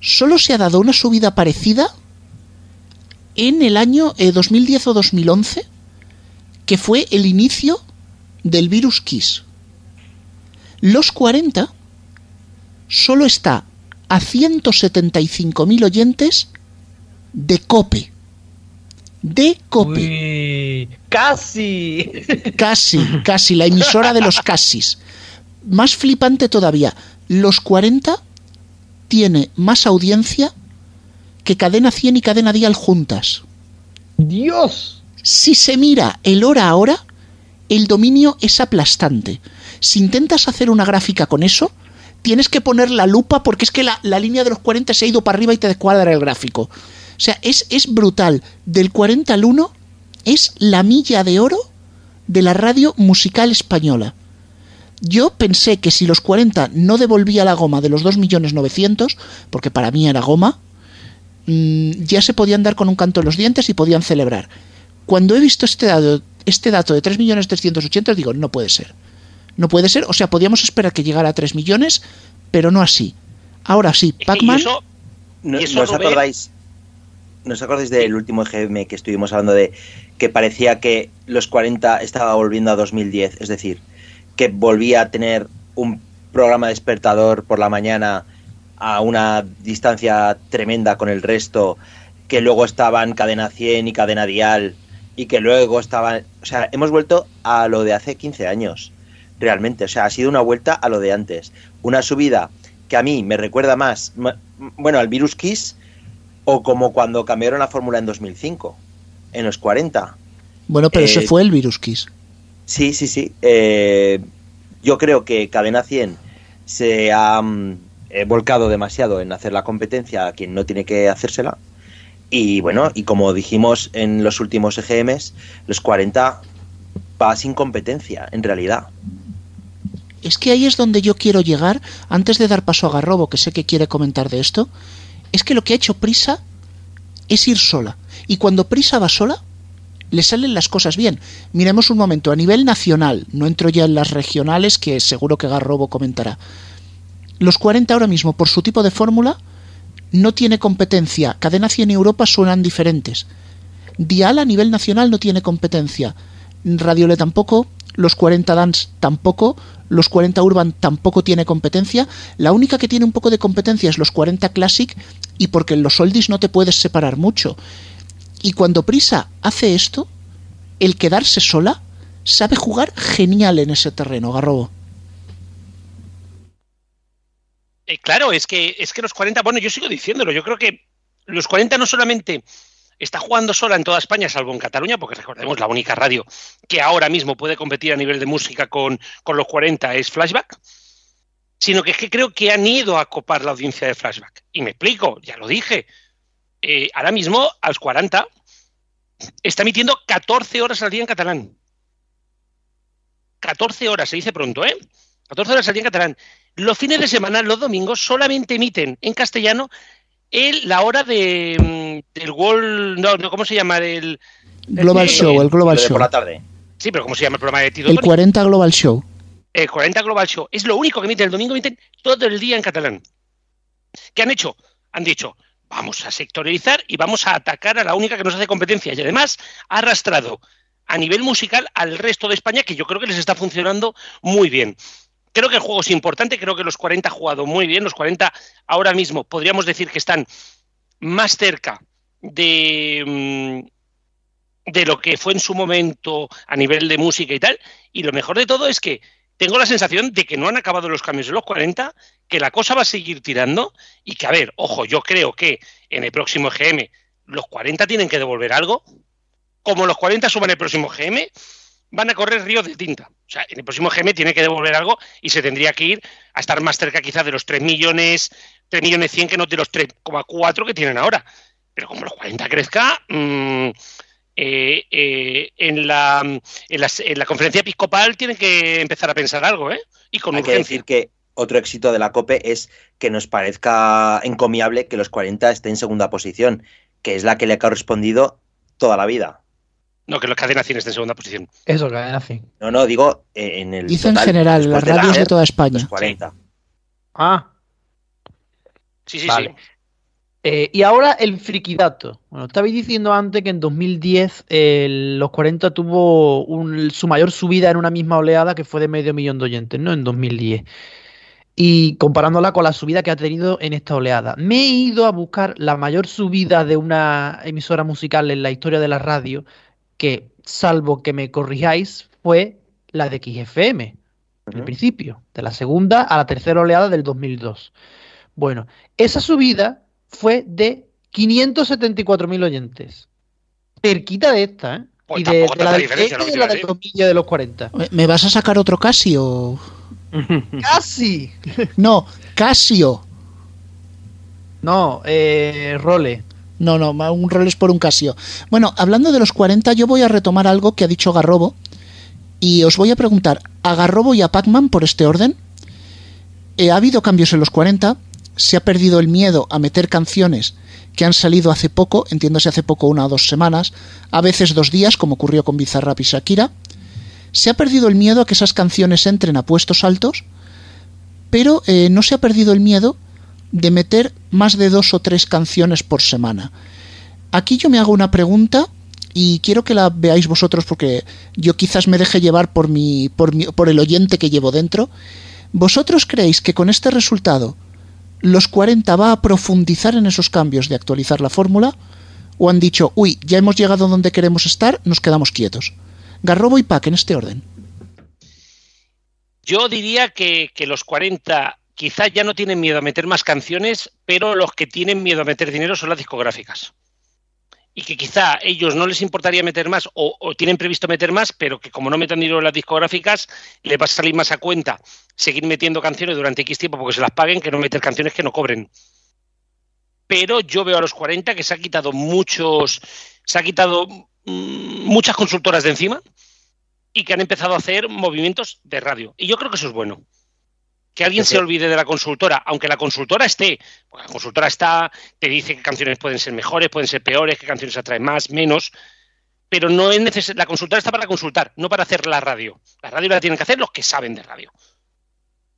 Solo se ha dado una subida parecida en el año eh, 2010 o 2011, que fue el inicio del virus Kiss. Los 40 solo está a 175.000 oyentes de Cope. De Cope. Uy, casi. Casi, casi, la emisora de los casis. Más flipante todavía, los 40 tiene más audiencia que Cadena 100 y Cadena Dial juntas. Dios. Si se mira el hora a hora, el dominio es aplastante. Si intentas hacer una gráfica con eso, tienes que poner la lupa porque es que la, la línea de los 40 se ha ido para arriba y te descuadra el gráfico. O sea, es, es brutal. Del 40 al 1 es la milla de oro de la radio musical española. Yo pensé que si los 40 no devolvía la goma de los 2.900.000, porque para mí era goma, mm, ya se podían dar con un canto en los dientes y podían celebrar. Cuando he visto este dato, este dato de 3.380.000, digo, no puede ser. No puede ser, o sea, podíamos esperar que llegara a 3 millones, pero no así. Ahora sí, Y Pac-Man, eso, ¿No, Y eso ¿no os acordáis? ¿No os acordáis del último EGM que estuvimos hablando de que parecía que los 40 estaba volviendo a 2010? Es decir, que volvía a tener un programa despertador por la mañana a una distancia tremenda con el resto, que luego estaban cadena 100 y cadena dial, y que luego estaban... O sea, hemos vuelto a lo de hace 15 años, realmente. O sea, ha sido una vuelta a lo de antes. Una subida que a mí me recuerda más, bueno, al Virus Kiss, o como cuando cambiaron la fórmula en 2005, en los 40. Bueno, pero ese fue el Virus Kiss. Sí, sí, sí. Eh, yo creo que Cadena 100 se ha mm, eh, volcado demasiado en hacer la competencia a quien no tiene que hacérsela. Y bueno, y como dijimos en los últimos EGMs, los 40 va sin competencia, en realidad. Es que ahí es donde yo quiero llegar, antes de dar paso a Garrobo, que sé que quiere comentar de esto, es que lo que ha hecho Prisa es ir sola. Y cuando Prisa va sola, le salen las cosas bien. Miremos un momento, a nivel nacional, no entro ya en las regionales, que seguro que Garrobo comentará. Los 40 ahora mismo, por su tipo de fórmula, no tiene competencia. Cadena 100 y Europa suenan diferentes. Dial a nivel nacional no tiene competencia. Radiole tampoco, los 40 Dance tampoco, los 40 Urban tampoco tiene competencia. La única que tiene un poco de competencia es los 40 Classic y porque en los oldies no te puedes separar mucho. Y cuando Prisa hace esto, el quedarse sola, sabe jugar genial en ese terreno, Garrobo. Eh, claro, es que, es que los 40, bueno, yo sigo diciéndolo, yo creo que los 40 no solamente está jugando sola en toda España, salvo en Cataluña, porque recordemos, la única radio que ahora mismo puede competir a nivel de música con, con los 40 es Flashback, sino que es que creo que han ido a copar la audiencia de Flashback. Y me explico, ya lo dije, eh, ahora mismo, a los 40, está emitiendo 14 horas al día en catalán. 14 horas, se dice pronto, ¿eh? 14 horas al día en catalán. Los fines de semana, los domingos, solamente emiten en castellano el, la hora de, mm, del World. No, no, ¿cómo se llama? El, Global Show, el Global Show. Por la tarde. Sí, pero ¿cómo se llama el programa de Tito El 40 Global Show. El 40 Global Show. Es lo único que emiten el domingo, emiten todo el día en catalán. ¿Qué han hecho? Han dicho, vamos a sectorizar y vamos a atacar a la única que nos hace competencia. Y además ha arrastrado a nivel musical al resto de España, que yo creo que les está funcionando muy bien. Creo que el juego es importante, creo que los 40 ha jugado muy bien, los 40 ahora mismo podríamos decir que están más cerca de, mm, de lo que fue en su momento a nivel de música y tal, y lo mejor de todo es que tengo la sensación de que no han acabado los cambios de los 40, que la cosa va a seguir tirando y que, a ver, ojo, yo creo que en el próximo GM los 40 tienen que devolver algo. Como los 40 suban el próximo GM, van a correr ríos de tinta. O sea, en el próximo GM tiene que devolver algo y se tendría que ir a estar más cerca quizás de los 3 millones, 3 millones 100 que no de los 3,4 que tienen ahora. Pero como los 40 crezca, mmm, eh, eh, en, la, en, la, en, la, conferencia episcopal tienen que empezar a pensar algo, ¿eh? Y con Hay urgencia. que decir que otro éxito de la COPE es que nos parezca encomiable que los 40 estén en segunda posición, que es la que le ha correspondido toda la vida. No, que los cadenas 100 estén en segunda posición. Eso, cadena 100. No, no, digo eh, en el. Dice en general, las radios de, de toda España. Los 40. Ah. Sí, sí, vale. sí. Eh, y ahora el frikidato. Bueno, estabais diciendo antes que en 2010 eh, los 40 tuvo un, su mayor subida en una misma oleada que fue de medio millón de oyentes, ¿no? En 2010. Y comparándola con la subida que ha tenido en esta oleada. Me he ido a buscar la mayor subida de una emisora musical en la historia de la radio, que, salvo que me corrijáis, fue la de XFM, al uh -huh. principio, de la segunda a la tercera oleada del 2002. Bueno, esa subida fue de 574.000 oyentes. Cerquita de esta, ¿eh? Pues y de, de la, del, de la del 2000 de los 40. ¿Me vas a sacar otro Casio? ¡Casi! No, Casio. No, eh, Role. No, no, un rol es por un Casio. Bueno, hablando de los 40, yo voy a retomar algo que ha dicho Garrobo. Y os voy a preguntar, ¿a Garrobo y a Pacman por este orden? Eh, ¿Ha habido cambios en los 40? se ha perdido el miedo a meter canciones que han salido hace poco, entiéndase hace poco una o dos semanas, a veces dos días, como ocurrió con Bizarrap y Shakira. Se ha perdido el miedo a que esas canciones entren a puestos altos, pero eh, no se ha perdido el miedo de meter más de dos o tres canciones por semana. aquí yo me hago una pregunta y quiero que la veáis vosotros porque yo quizás me deje llevar por mi, por mi, por el oyente que llevo dentro. ¿Vosotros creéis que con este resultado los 40 va a profundizar en esos cambios de actualizar la fórmula? ¿O han dicho, uy, ya hemos llegado donde queremos estar, nos quedamos quietos? Garrobo y Pac en este orden. Yo diría que, que los 40 quizás ya no tienen miedo a meter más canciones, pero los que tienen miedo a meter dinero son las discográficas. Y que quizá ellos no les importaría meter más o, tienen previsto meter más, pero que como no metan dinero en las discográficas, les va a salir más a cuenta seguir metiendo canciones durante X tiempo porque se las paguen que no meter canciones que no cobren. Pero yo veo a los 40 que se ha quitado muchos, se ha quitado mmm, muchas consultoras de encima y que han empezado a hacer movimientos de radio. Y yo creo que eso es bueno que alguien se olvide de la consultora, aunque la consultora esté, porque la consultora está, te dice que canciones pueden ser mejores, pueden ser peores, que canciones atraen más, menos, pero no es necesario, la consultora está para consultar, no para hacer la radio. La radio la tienen que hacer los que saben de radio.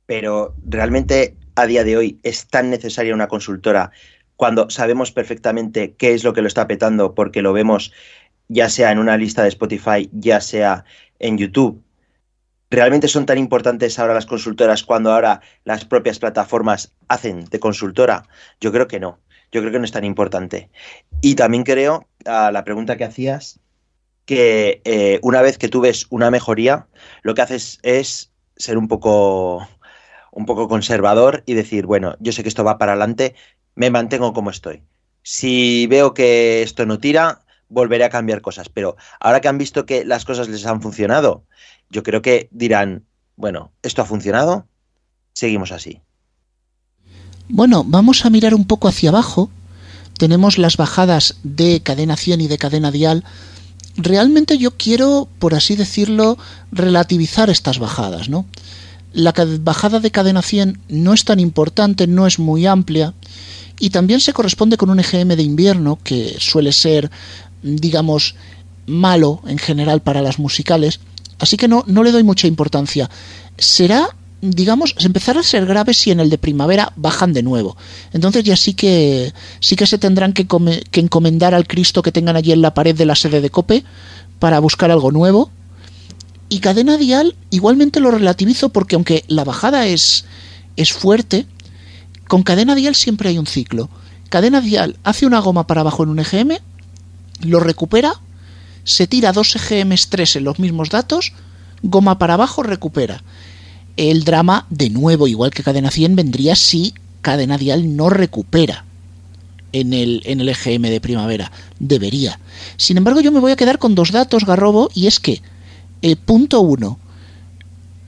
Pero realmente a día de hoy es tan necesaria una consultora cuando sabemos perfectamente qué es lo que lo está petando porque lo vemos ya sea en una lista de Spotify, ya sea en YouTube, ¿Realmente son tan importantes ahora las consultoras cuando ahora las propias plataformas hacen de consultora? Yo creo que no. Yo creo que no es tan importante. Y también creo, a la pregunta que hacías, que eh, una vez que tú ves una mejoría, lo que haces es ser un poco, un poco conservador y decir, bueno, yo sé que esto va para adelante, me mantengo como estoy. Si veo que esto no tira, volveré a cambiar cosas. Pero ahora que han visto que las cosas les han funcionado, yo creo que dirán, bueno, esto ha funcionado, seguimos así. Bueno, vamos a mirar un poco hacia abajo. Tenemos las bajadas de cadena 100 y de cadena dial. Realmente yo quiero, por así decirlo, relativizar estas bajadas, ¿no? La bajada de cadena 100 no es tan importante, no es muy amplia y también se corresponde con un EGM de invierno que suele ser, digamos, malo en general para las musicales Así que no, no le doy mucha importancia. Será, digamos, empezar a ser grave si en el de primavera bajan de nuevo. Entonces ya sí que sí que se tendrán que, que encomendar al Cristo que tengan allí en la pared de la sede de Cope para buscar algo nuevo. Y cadena dial igualmente lo relativizo porque aunque la bajada es, es fuerte, con cadena dial siempre hay un ciclo. Cadena dial hace una goma para abajo en un EGM, lo recupera se tira dos EGMs 3 en los mismos datos, goma para abajo, recupera. El drama, de nuevo, igual que cadena 100, vendría si cadena dial no recupera en el, en el EGM de primavera. Debería. Sin embargo, yo me voy a quedar con dos datos, Garrobo, y es que, eh, punto 1,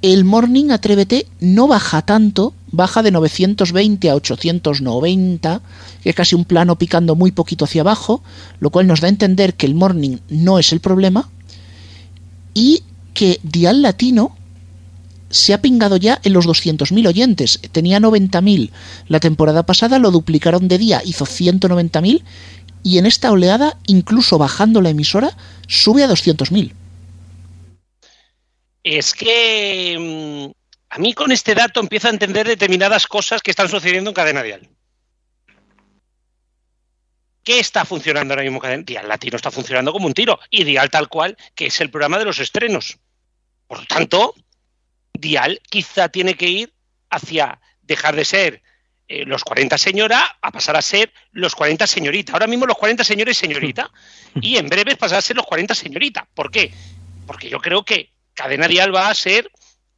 el Morning Atrévete no baja tanto, baja de 920 a 890, que es casi un plano picando muy poquito hacia abajo, lo cual nos da a entender que el Morning no es el problema, y que Dial Latino se ha pingado ya en los 200.000 oyentes. Tenía 90.000 la temporada pasada, lo duplicaron de día, hizo 190.000, y en esta oleada, incluso bajando la emisora, sube a 200.000 es que mm, a mí con este dato empiezo a entender determinadas cosas que están sucediendo en cadena dial. ¿Qué está funcionando ahora mismo? Dial Latino está funcionando como un tiro. Y Dial tal cual, que es el programa de los estrenos. Por lo tanto, Dial quizá tiene que ir hacia dejar de ser eh, los 40 señora a pasar a ser los 40 señorita. Ahora mismo los 40 señores señorita. Y en breve pasar a ser los 40 señorita. ¿Por qué? Porque yo creo que Cadena Dial va a ser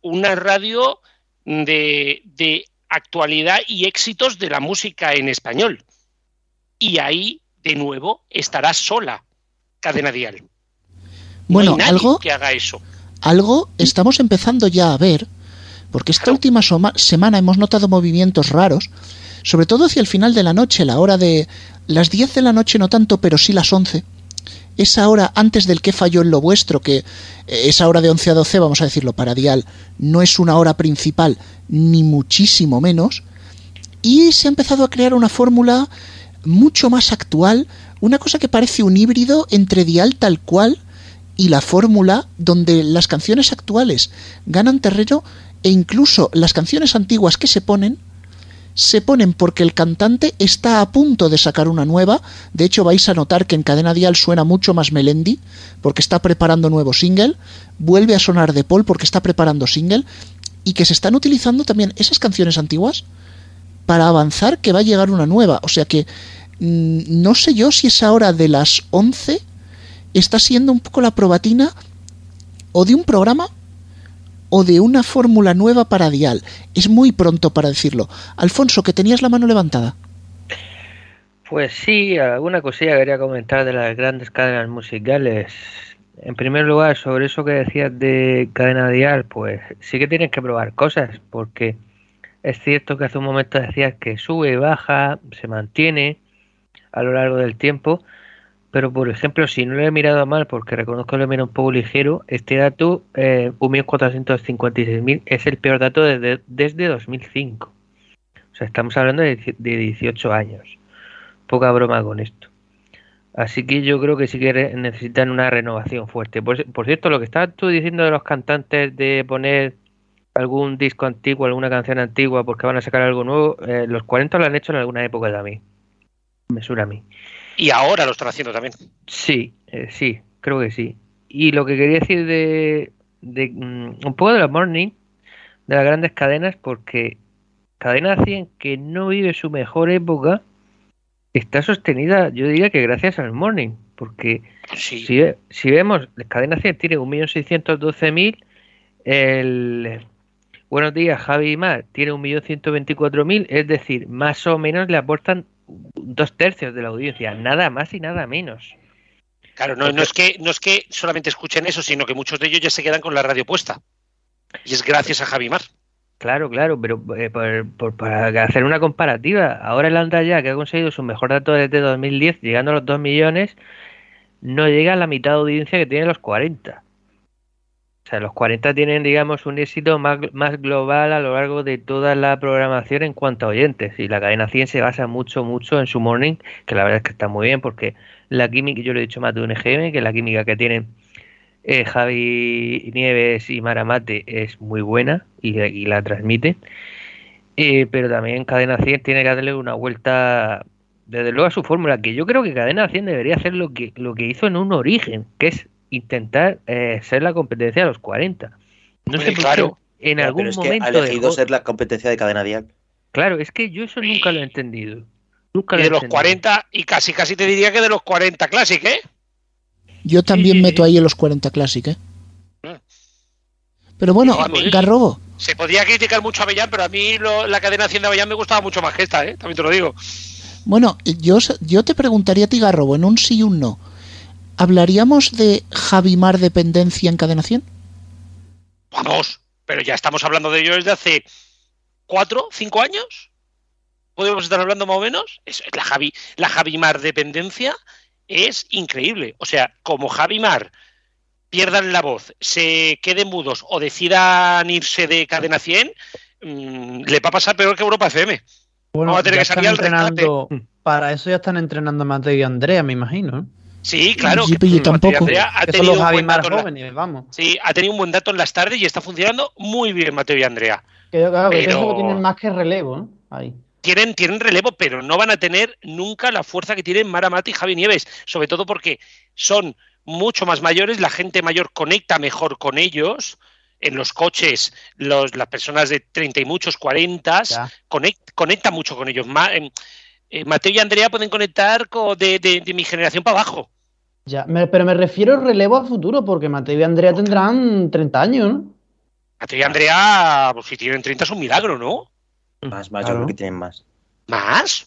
una radio de, de actualidad y éxitos de la música en español. Y ahí, de nuevo, estará sola Cadena Dial. Bueno, algo que haga eso. Algo estamos empezando ya a ver, porque esta última semana hemos notado movimientos raros, sobre todo hacia el final de la noche, la hora de las 10 de la noche no tanto, pero sí las 11 esa hora antes del que falló en lo vuestro, que eh, esa hora de 11 a 12, vamos a decirlo, para Dial, no es una hora principal, ni muchísimo menos, y se ha empezado a crear una fórmula mucho más actual, una cosa que parece un híbrido entre Dial tal cual y la fórmula donde las canciones actuales ganan terreno e incluso las canciones antiguas que se ponen se ponen porque el cantante está a punto de sacar una nueva. De hecho, vais a notar que en Cadena Dial suena mucho más Melendi, porque está preparando nuevo single. Vuelve a sonar de Paul porque está preparando single. Y que se están utilizando también esas canciones antiguas para avanzar que va a llegar una nueva. O sea que mm, no sé yo si esa hora de las 11 está siendo un poco la probatina o de un programa o de una fórmula nueva para Dial. Es muy pronto para decirlo. Alfonso, que tenías la mano levantada. Pues sí, alguna cosilla quería comentar de las grandes cadenas musicales. En primer lugar, sobre eso que decías de cadena dial, pues sí que tienes que probar cosas, porque es cierto que hace un momento decías que sube, baja, se mantiene a lo largo del tiempo, pero por ejemplo, si no lo he mirado mal, porque reconozco que lo he mirado un poco ligero, este dato, eh, 1.456.000, es el peor dato desde, desde 2005. O sea, estamos hablando de, de 18 años. Poca broma con esto. Así que yo creo que sí que necesitan una renovación fuerte. Por, por, cierto, lo que estabas tú diciendo de los cantantes de poner algún disco antiguo, alguna canción antigua, porque van a sacar algo nuevo, eh, los 40 lo han hecho en alguna época también. Me suena a mí. Y ahora lo están haciendo también. Sí, eh, sí, creo que sí. Y lo que quería decir de, de um, un poco de los morning, de las grandes cadenas, porque Cadena 100, que no vive su mejor época, está sostenida, yo diría que gracias al morning, porque sí. si, si, vemos, Cadena 100 tiene 1.612.000, el Buenos días, Javi y Mar tiene 1.124.000, es decir, más o menos le aportan dos tercios de la audiencia, nada más y nada menos. Claro, no, no, es que, no es que solamente escuchen eso, sino que muchos de ellos ya se quedan con la radio puesta. Y es gracias a Javimar. Claro, claro, pero eh, por, por, para hacer una comparativa, ahora el Anda ya, que ha conseguido su mejor dato desde 2010, llegando a los 2 millones, no llega a la mitad de audiencia que tiene los 40. O sea, los 40 tienen, digamos, un éxito más, más global a lo largo de toda la programación en cuanto a oyentes. Y la cadena 100 se basa mucho, mucho en su morning, que la verdad es que está muy bien, porque la química, yo le he dicho más de un EGM, que la química que tienen eh, Javi Nieves y Maramate es muy buena y, y la transmite. Eh, pero también Cadena 100 tiene que darle una vuelta, desde luego, a su fórmula, que yo creo que Cadena 100 debería hacer lo que, lo que hizo en un origen, que es intentar eh, ser la competencia de los 40. No Pues sé por claro. qué en algún pero es que momento ha elegido dejó- ser la competencia de cadena dial. Claro, es que yo eso nunca lo he entendido. Nunca Y lo he de los entendido. 40, y casi casi te diría que de los 40 Classic, ¿eh? Yo también meto ahí en los 40 Classic, ¿eh? Pero bueno, mí- Garrobo, Se podía criticar mucho a Avellán, pero a mí lo- la cadena Hacienda Avellán me gustaba mucho más que esta, ¿eh? También te lo digo. bueno, yo, yo te preguntaría a ti, Garrobo, en un sí y un no. ¿Hablaríamos de Javimar dependencia en Cadena 100? Vamos, pero ya estamos hablando de ello desde hace cuatro, cinco años. Podemos estar hablando más o menos. Es, la Javi, la Javimar dependencia es increíble. O sea, como Javimar pierdan la voz, se queden mudos o decidan irse de cadena 100, mm, le va a pasar peor que Europa FM. Bueno, Vamos a tener ya que salir están al rescate. entrenando. Para eso ya están entrenando a Mateo y Andrea, me imagino. Sí, claro. Sí, que- tampoco. Andrea ha tenido los un más dato en la- jóvenes, vamos. Sí, ha tenido un buen dato en las tardes y está funcionando muy bien Mateo y Andrea. Que claro, Pero- que tienen más que relevo, ¿no? Ahí. tienen, tienen relevo, pero no van a tener nunca la fuerza que tienen Mara Mati y Javi Nieves, sobre todo porque son mucho más mayores, la gente mayor conecta mejor con ellos. En los coches, los, las personas de 30 y muchos, 40, Ya. conect, conecta mucho con ellos. Ma- em, eh, Mateo y Andrea pueden conectar co- de, de- de mi generación para abajo. Ya, me- pero me refiero relevo a futuro, porque Mateo y Andrea tendrán 30 años, ¿no? Mateo y Andrea, pues si tienen 30 es un milagro, ¿no? Más, más, yo creo que tienen más. ¿Más?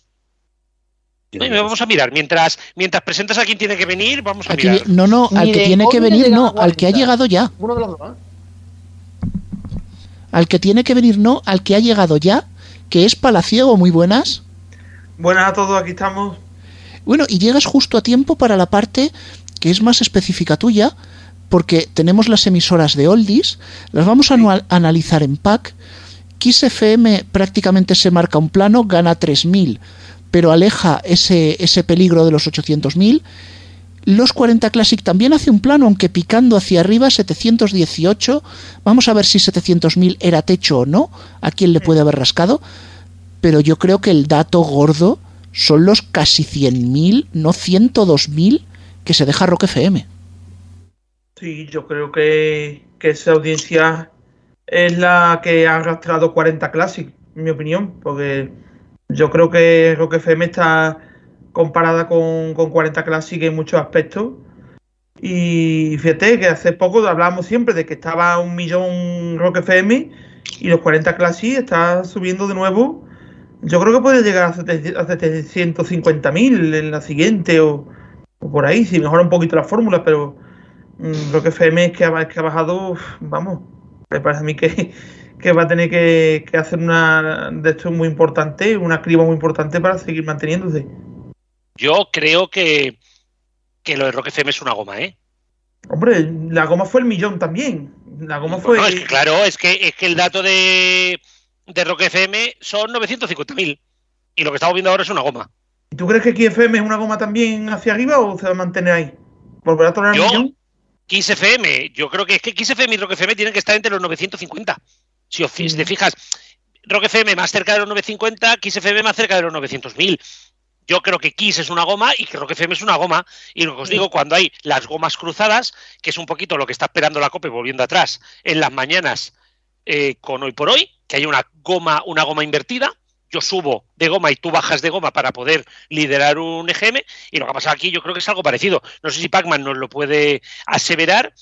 Oye, vamos a mirar. Mientras, mientras presentas a quien tiene que venir, vamos a Aquí- mirar. no, no, al Ni que tiene que venir, no, al que ha 40. llegado ya. Uno de los dos, ¿eh? Al que tiene que venir, no, al que ha llegado ya, que es Palaciego, muy buenas. Buenas a todos, aquí estamos. Bueno, y llegas justo a tiempo para la parte que es más específica tuya, porque tenemos las emisoras de Oldies, las vamos a analizar en pack. Kiss FM prácticamente se marca un plano, gana 3.000, pero aleja ese, ese peligro de los 800.000. Los 40 Classic también hace un plano, aunque picando hacia arriba, 718. Vamos a ver si 700.000 era techo o no, a quién le puede haber rascado. Pero yo creo que el dato gordo son los casi 100.000, no 102.000 que se deja Rock FM. Sí, yo creo que, esa audiencia es la que ha arrastrado 40 Classic, en mi opinión, porque yo creo que Rock FM está comparada con, con 40 Classic en muchos aspectos. Y fíjate que hace poco hablábamos siempre de que estaba un millón Rock FM y los 40 Classic está subiendo de nuevo. Yo creo que puede llegar a 750.000 en la siguiente o, o, por ahí, si mejora un poquito la fórmula, pero mmm, FM es que ha, es que ha bajado, vamos, me parece a mí que, que va a tener que, que, hacer una de esto muy importante, una criba muy importante para seguir manteniéndose. Yo creo que, que lo de Rock FM es una goma, ¿eh? Hombre, la goma fue el millón también. La goma fue. No, es que, claro, es que, es que el dato de, de Rock FM son 950.000. Y lo que estamos viendo ahora es una goma. ¿Y tú crees que XFM es una goma también hacia arriba o se va a mantener ahí? ¿Volverá a tolerar millón? XFM, yo creo que es que XFM y Rock FM tienen que estar entre los 950. Si, os, te fijas, Rock FM más cerca de los 950, XFM más cerca de los 900.000 yo creo que Kiss es una goma y que Rock FM es una goma. Y lo que os digo, cuando hay las gomas cruzadas, que es un poquito lo que está esperando la COPE volviendo atrás en las mañanas eh, con hoy por hoy, que hay una goma, una goma invertida. Yo subo de goma y tú bajas de goma para poder liderar un EGM. Y lo que ha pasado aquí, yo creo que es algo parecido. No sé si Pacman nos lo puede aseverar,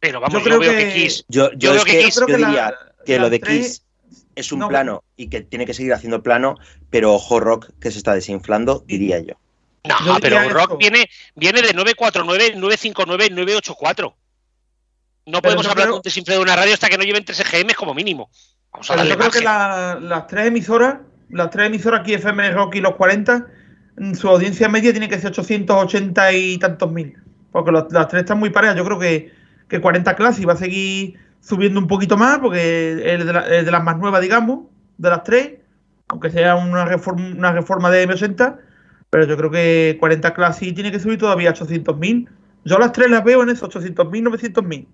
pero vamos, yo, creo yo veo que, que Kiss. Yo, yo, es que, que, Kiss, diría la- que la lo de Kiss es un no, plano y que tiene que seguir haciendo plano, pero ojo rock que se está desinflando, diría yo. No, Yo pero Rock viene, viene de 949, 959, 984. No podemos hablar creo- de un desinflado de una radio hasta que no lleven 3 EGM como mínimo. Vamos a Pero darle yo creo que la- las tres emisoras, las tres emisoras aquí, FM, Rock y los 40, mm, su audiencia media tiene que ser 880 y tantos mil. Porque los- las tres están muy parejas. Yo creo que, que 40 Classic va a seguir subiendo un poquito más, porque es de, la- es de las más nuevas, digamos, de las tres, aunque sea una reforma, una reforma de M80. Pero yo creo que 40 Classic tiene que subir todavía a 800 mil. Yo las tres las veo en esos 800 mil, 900 mil.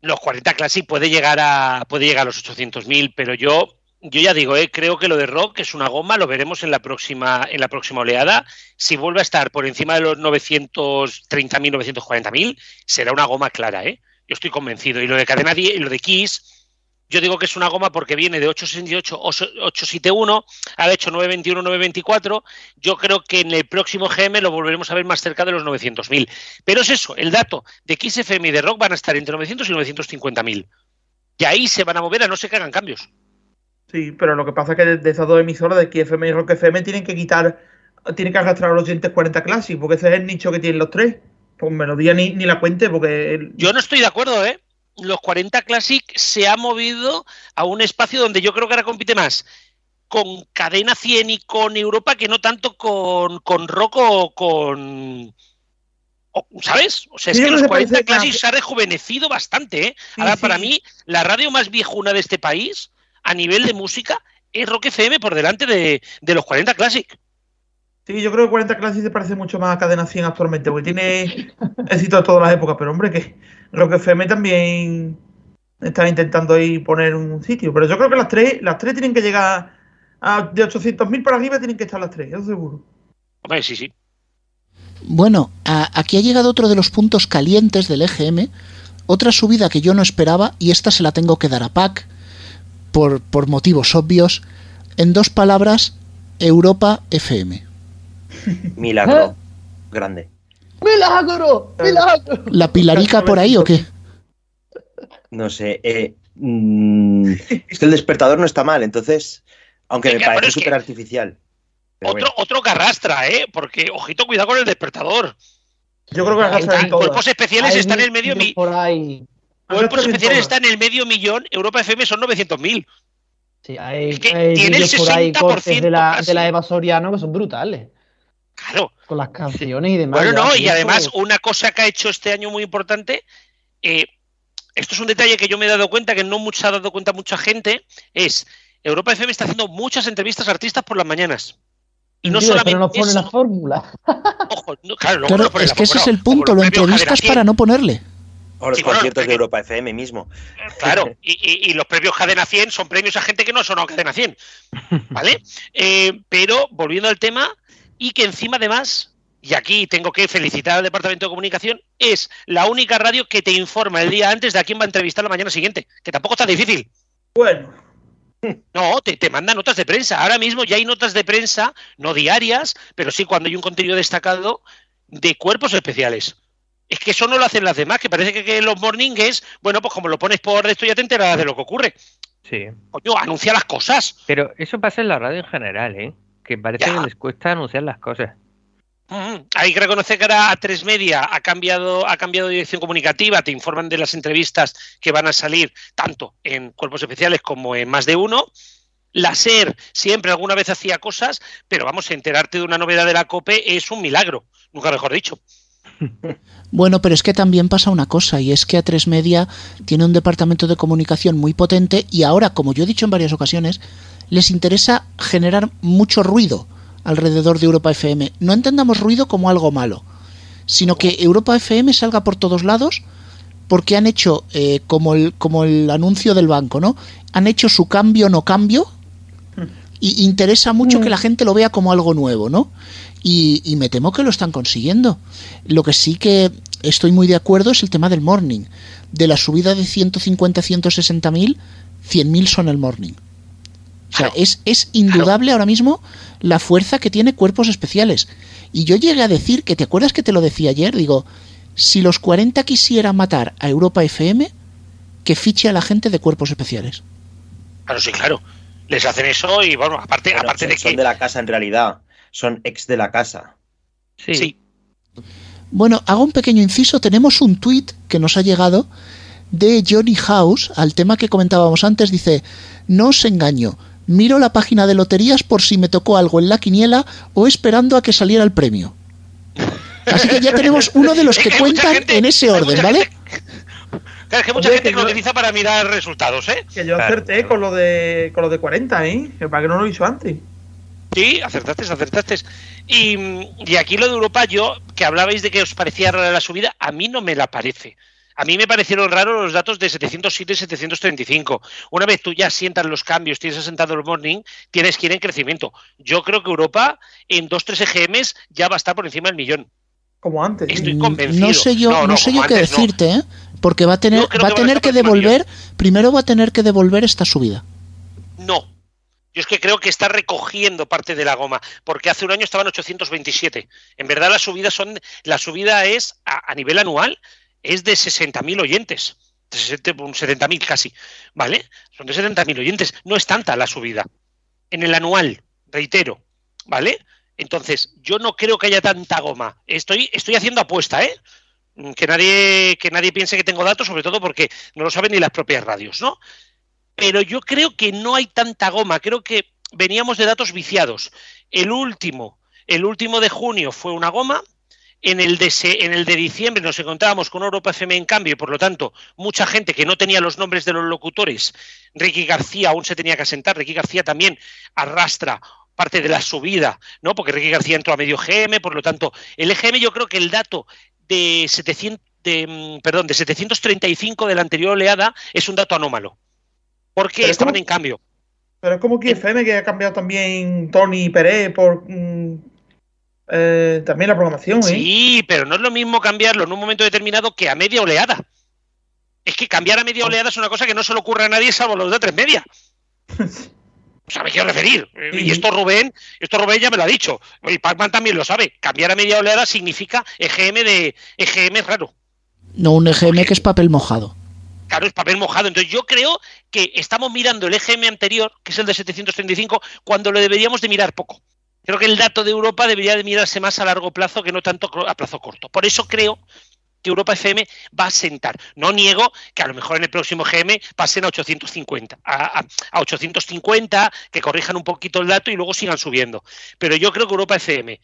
Los 40 Classic puede llegar a puede llegar a los 800.000, pero yo yo ya digo, eh, creo que lo de Rock es una goma, lo veremos en la próxima en la próxima oleada. Si vuelve a estar por encima de los 930.000, 940.000, será una goma clara, ¿eh? Yo estoy convencido. Y lo de Cadena 10 y lo de Kiss, yo digo que es una goma porque viene de 868, 871, ha hecho 921, 924. Yo creo que en el próximo GM lo volveremos a ver más cerca de los 900.000. Pero es eso, el dato de Kiss FM y de Rock van a estar entre 900 y 950.000. Y ahí se van a mover a no ser que hagan cambios. Sí, pero lo que pasa es que de, esas dos emisoras, de KFM y Rock FM, tienen que quitar, tienen que arrastrar a los 40 Classic, porque ese es el nicho que tienen los tres. Pues melodía ni, ni la cuente, porque el- Yo no estoy de acuerdo, ¿eh? Los 40 Classic se ha movido a un espacio donde yo creo que ahora compite más con Cadena 100 y con Europa que no tanto con, con Rock o con... ¿Sabes? O sea, es Sí, que los creo que 40 parece que- Classic se ha rejuvenecido bastante, ¿eh? Sí, Ahora, sí. para mí, la radio más viejuna de este país, a nivel de música, es Rock FM por delante de, de los 40 Classic. sí, yo creo que 40 Classic se parece mucho más a Cadena 100 actualmente, porque tiene éxito de todas las épocas, pero hombre, que Rock FM también está intentando ahí poner un sitio. Pero yo creo que las tres, las tres tienen que llegar a, de 800.000 para arriba, tienen que estar las tres, eso seguro. Hombre, sí, sí. Bueno, a- aquí ha llegado otro de los puntos calientes del EGM, otra subida que yo no esperaba, y esta se la tengo que dar a PAC, por, por motivos obvios. En dos palabras, Europa FM. Milagro. Grande. ¡Milagro! ¡Milagro! ¿La pilarica por ahí o qué? No sé. eh, mm, es que el despertador no está mal, entonces, aunque me Venga, parece súper artificial. Otro, otro que arrastra, ¿eh? Porque, ojito, cuidado con el despertador. Yo creo que arrastran en. Cuerpos especiales están en el medio vídeos mi- por ahí. Cuerpos especiales están en el medio millón, Europa FM son 900.000. Sí, hay, Es que hay tiene el vídeos por ahí, 60% cortes de la, casi. de la Eva Soriano que son brutales. Claro. Con las canciones y demás. Bueno, no, y además una cosa que ha hecho este año muy importante, eh, esto es un detalle que yo me he dado cuenta, que no mucho, se ha dado cuenta mucha gente, es Europa FM está haciendo muchas entrevistas a artistas por las mañanas. Y no Tío, solamente pero no pone eso, la fórmula. ojo, no, claro, Claro, no pone es la que ese es el punto, lo entrevistas para 100. no ponerle. O los Sí, bueno, conciertos de Europa FM mismo. Claro, y, y- y los premios Cadena 100 son premios a gente que no sonó Cadena 100, ¿vale? Eh, pero volviendo al tema, y que encima además, y aquí tengo que felicitar al Departamento de Comunicación, es la única radio que te informa el día antes de a quién va a entrevistar la mañana siguiente, que tampoco está difícil. Bueno. No, te, te manda notas de prensa. Ahora mismo ya hay notas de prensa, no diarias, pero sí cuando hay un contenido destacado de cuerpos especiales. Es que eso no lo hacen las demás, que parece que, que los mornings, bueno, pues como lo pones por esto ya te enterarás de lo que ocurre. Sí. Coño, anuncia las cosas. Pero eso pasa en la radio en general, ¿eh? Que parece Ya. que les cuesta anunciar las cosas. Mm, Hay que reconocer que ahora A3 Media ha cambiado, ha cambiado de dirección comunicativa, te informan de las entrevistas que van a salir tanto en cuerpos especiales como en más de uno. La SER siempre alguna vez hacía cosas, pero vamos, enterarte de una novedad de la COPE es un milagro, nunca mejor dicho. Bueno, pero es que también pasa una cosa, y es que A3 Media tiene un departamento de comunicación muy potente y ahora, como yo he dicho en varias ocasiones, les interesa generar mucho ruido alrededor de Europa FM. No entendamos ruido como algo malo, sino que Europa FM salga por todos lados porque han hecho, eh, como, el, como el anuncio del banco, ¿no? Han hecho su cambio no cambio y interesa mucho que la gente lo vea como algo nuevo, ¿no? Y, y me temo que lo están consiguiendo. Lo que sí que estoy muy de acuerdo es el tema del morning. De la subida de 150 a 160 mil, 100 mil son el morning. O sea, es, es indudable ahora mismo la fuerza que tiene cuerpos especiales. Y yo llegué a decir, que te acuerdas que te lo decía ayer, digo, si los 40 quisieran matar a Europa FM, que fiche a la gente de cuerpos especiales. Claro, sí, claro. Les hacen eso y bueno, aparte, Bueno, aparte son, de son que. de la casa en realidad. Son ex de la casa. Sí. Bueno, hago un pequeño inciso. Tenemos un tuit que nos ha llegado de Johnny House al tema que comentábamos antes. Dice, no os engaño, miro la página de loterías por si me tocó algo en la quiniela o esperando a que saliera el premio. Así que ya tenemos uno de los Es que cuentan gente- en ese orden, ¿vale? Claro, es que mucha Oye, gente que lo yo- utiliza para mirar resultados, ¿eh? Que yo Claro, acerté con lo de con lo de 40, ¿eh? Que para que no lo dicho antes. Sí, acertaste, acertaste. Y, y aquí lo de Europa, yo, que hablabais de que os parecía rara la subida, a mí no me la parece. A mí me parecieron raros los datos de 707 y 735. Una vez tú ya sientas los cambios, tienes asentado el morning, tienes que ir en crecimiento. Yo creo que Europa en 2-3 EGMs ya va a estar por encima del millón. Como antes. Estoy Mm, convencido. No sé yo, No, no, no, sé yo qué antes decirte, ¿eh? Porque va a tener, va a tener que devolver, primero va a tener que devolver esta subida. No. Yo es que creo que está recogiendo parte de la goma, porque hace un año estaban 827. En verdad la subida son la subida es a, a nivel anual es de 60.000 oyentes, de 60 un 70.000 casi, ¿vale? Son de 70.000 oyentes, no es tanta la subida. En el anual, reitero, ¿vale? Entonces, yo no creo que haya tanta goma. Estoy estoy haciendo apuesta, ¿eh? Que nadie que nadie piense que tengo datos, sobre todo porque no lo saben ni las propias radios, ¿no? pero yo creo que no hay tanta goma. Creo que veníamos de datos viciados. El último, el último de junio fue una goma. En el, de se- en el de diciembre nos encontrábamos con Europa FM en cambio y por lo tanto mucha gente que no tenía los nombres de los locutores. Ricky García aún se tenía que asentar. Ricky García también arrastra parte de la subida, ¿no? Porque Ricky García entró a medio GM, por lo tanto, el EGM yo creo que el dato de 700 de, mm, perdón, de 735 de la anterior oleada es un dato anómalo. Porque estaban ¿cómo? en cambio. Pero es como que FM que ha cambiado también Tony Pérez por mm, eh, también la programación, ¿eh? Sí, pero no es lo mismo cambiarlo en un momento determinado que a media oleada. Es que cambiar a media oleada es una cosa que no se le ocurre a nadie salvo a los de tres media. O sea, me quiero referir. Y esto Rubén, esto Rubén ya me lo ha dicho. Y Pacman también lo sabe. Cambiar a media oleada significa EGM de EGM raro. No un EGM que es papel mojado. Claro, es papel mojado. Entonces yo creo que estamos mirando el EGM anterior, que es el de 735, cuando lo deberíamos de mirar poco. Creo que el dato de Europa debería de mirarse más a largo plazo que no tanto a plazo corto. Por eso creo que Europa FM va a sentar. No niego que a lo mejor en el próximo GM pasen a 850, a, a- a 850, que corrijan un poquito el dato y luego sigan subiendo. Pero yo creo que Europa FM,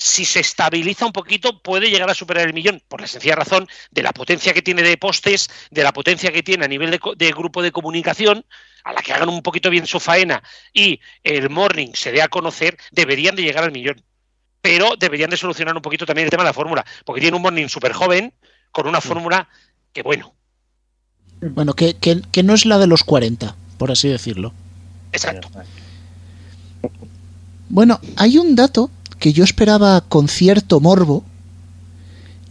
si se estabiliza un poquito, puede llegar a superar el millón, por la sencilla razón de la potencia que tiene de postes, de la potencia que tiene a nivel de, grupo de comunicación, a la que hagan un poquito bien su faena y el morning se dé a conocer, deberían de llegar al millón pero deberían de solucionar un poquito también el tema de la fórmula, porque tiene un morning súper joven, con una fórmula que bueno. Bueno, que, que, que no es la de los 40, por así decirlo. Exacto. Bueno, hay un dato que yo esperaba con cierto morbo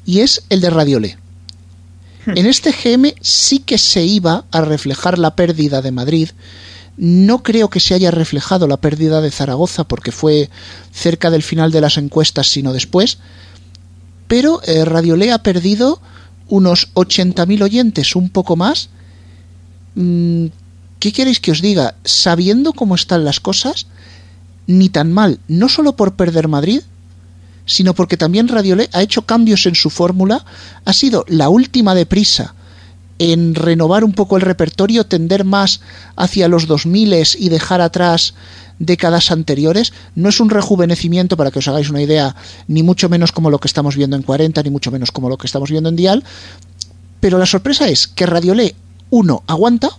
y es el de Radiolé. En este GM sí que se iba a reflejar la pérdida de Madrid. No creo que se haya reflejado la pérdida de Zaragoza porque fue cerca del final de las encuestas, sino después. Pero eh, Radiolé ha perdido unos 80.000 oyentes, un poco más. Mm, ¿Qué queréis que os diga? Sabiendo cómo están las cosas, ni tan mal, no solo por perder Madrid, sino porque también Radiolé ha hecho cambios en su fórmula, ha sido la última deprisa en renovar un poco el repertorio, tender más hacia los 2000 y dejar atrás décadas anteriores. No es un rejuvenecimiento, para que os hagáis una idea, ni mucho menos como lo que estamos viendo en 40, ni mucho menos como lo que estamos viendo en Dial. Pero la sorpresa es que Radiolé, uno, aguanta,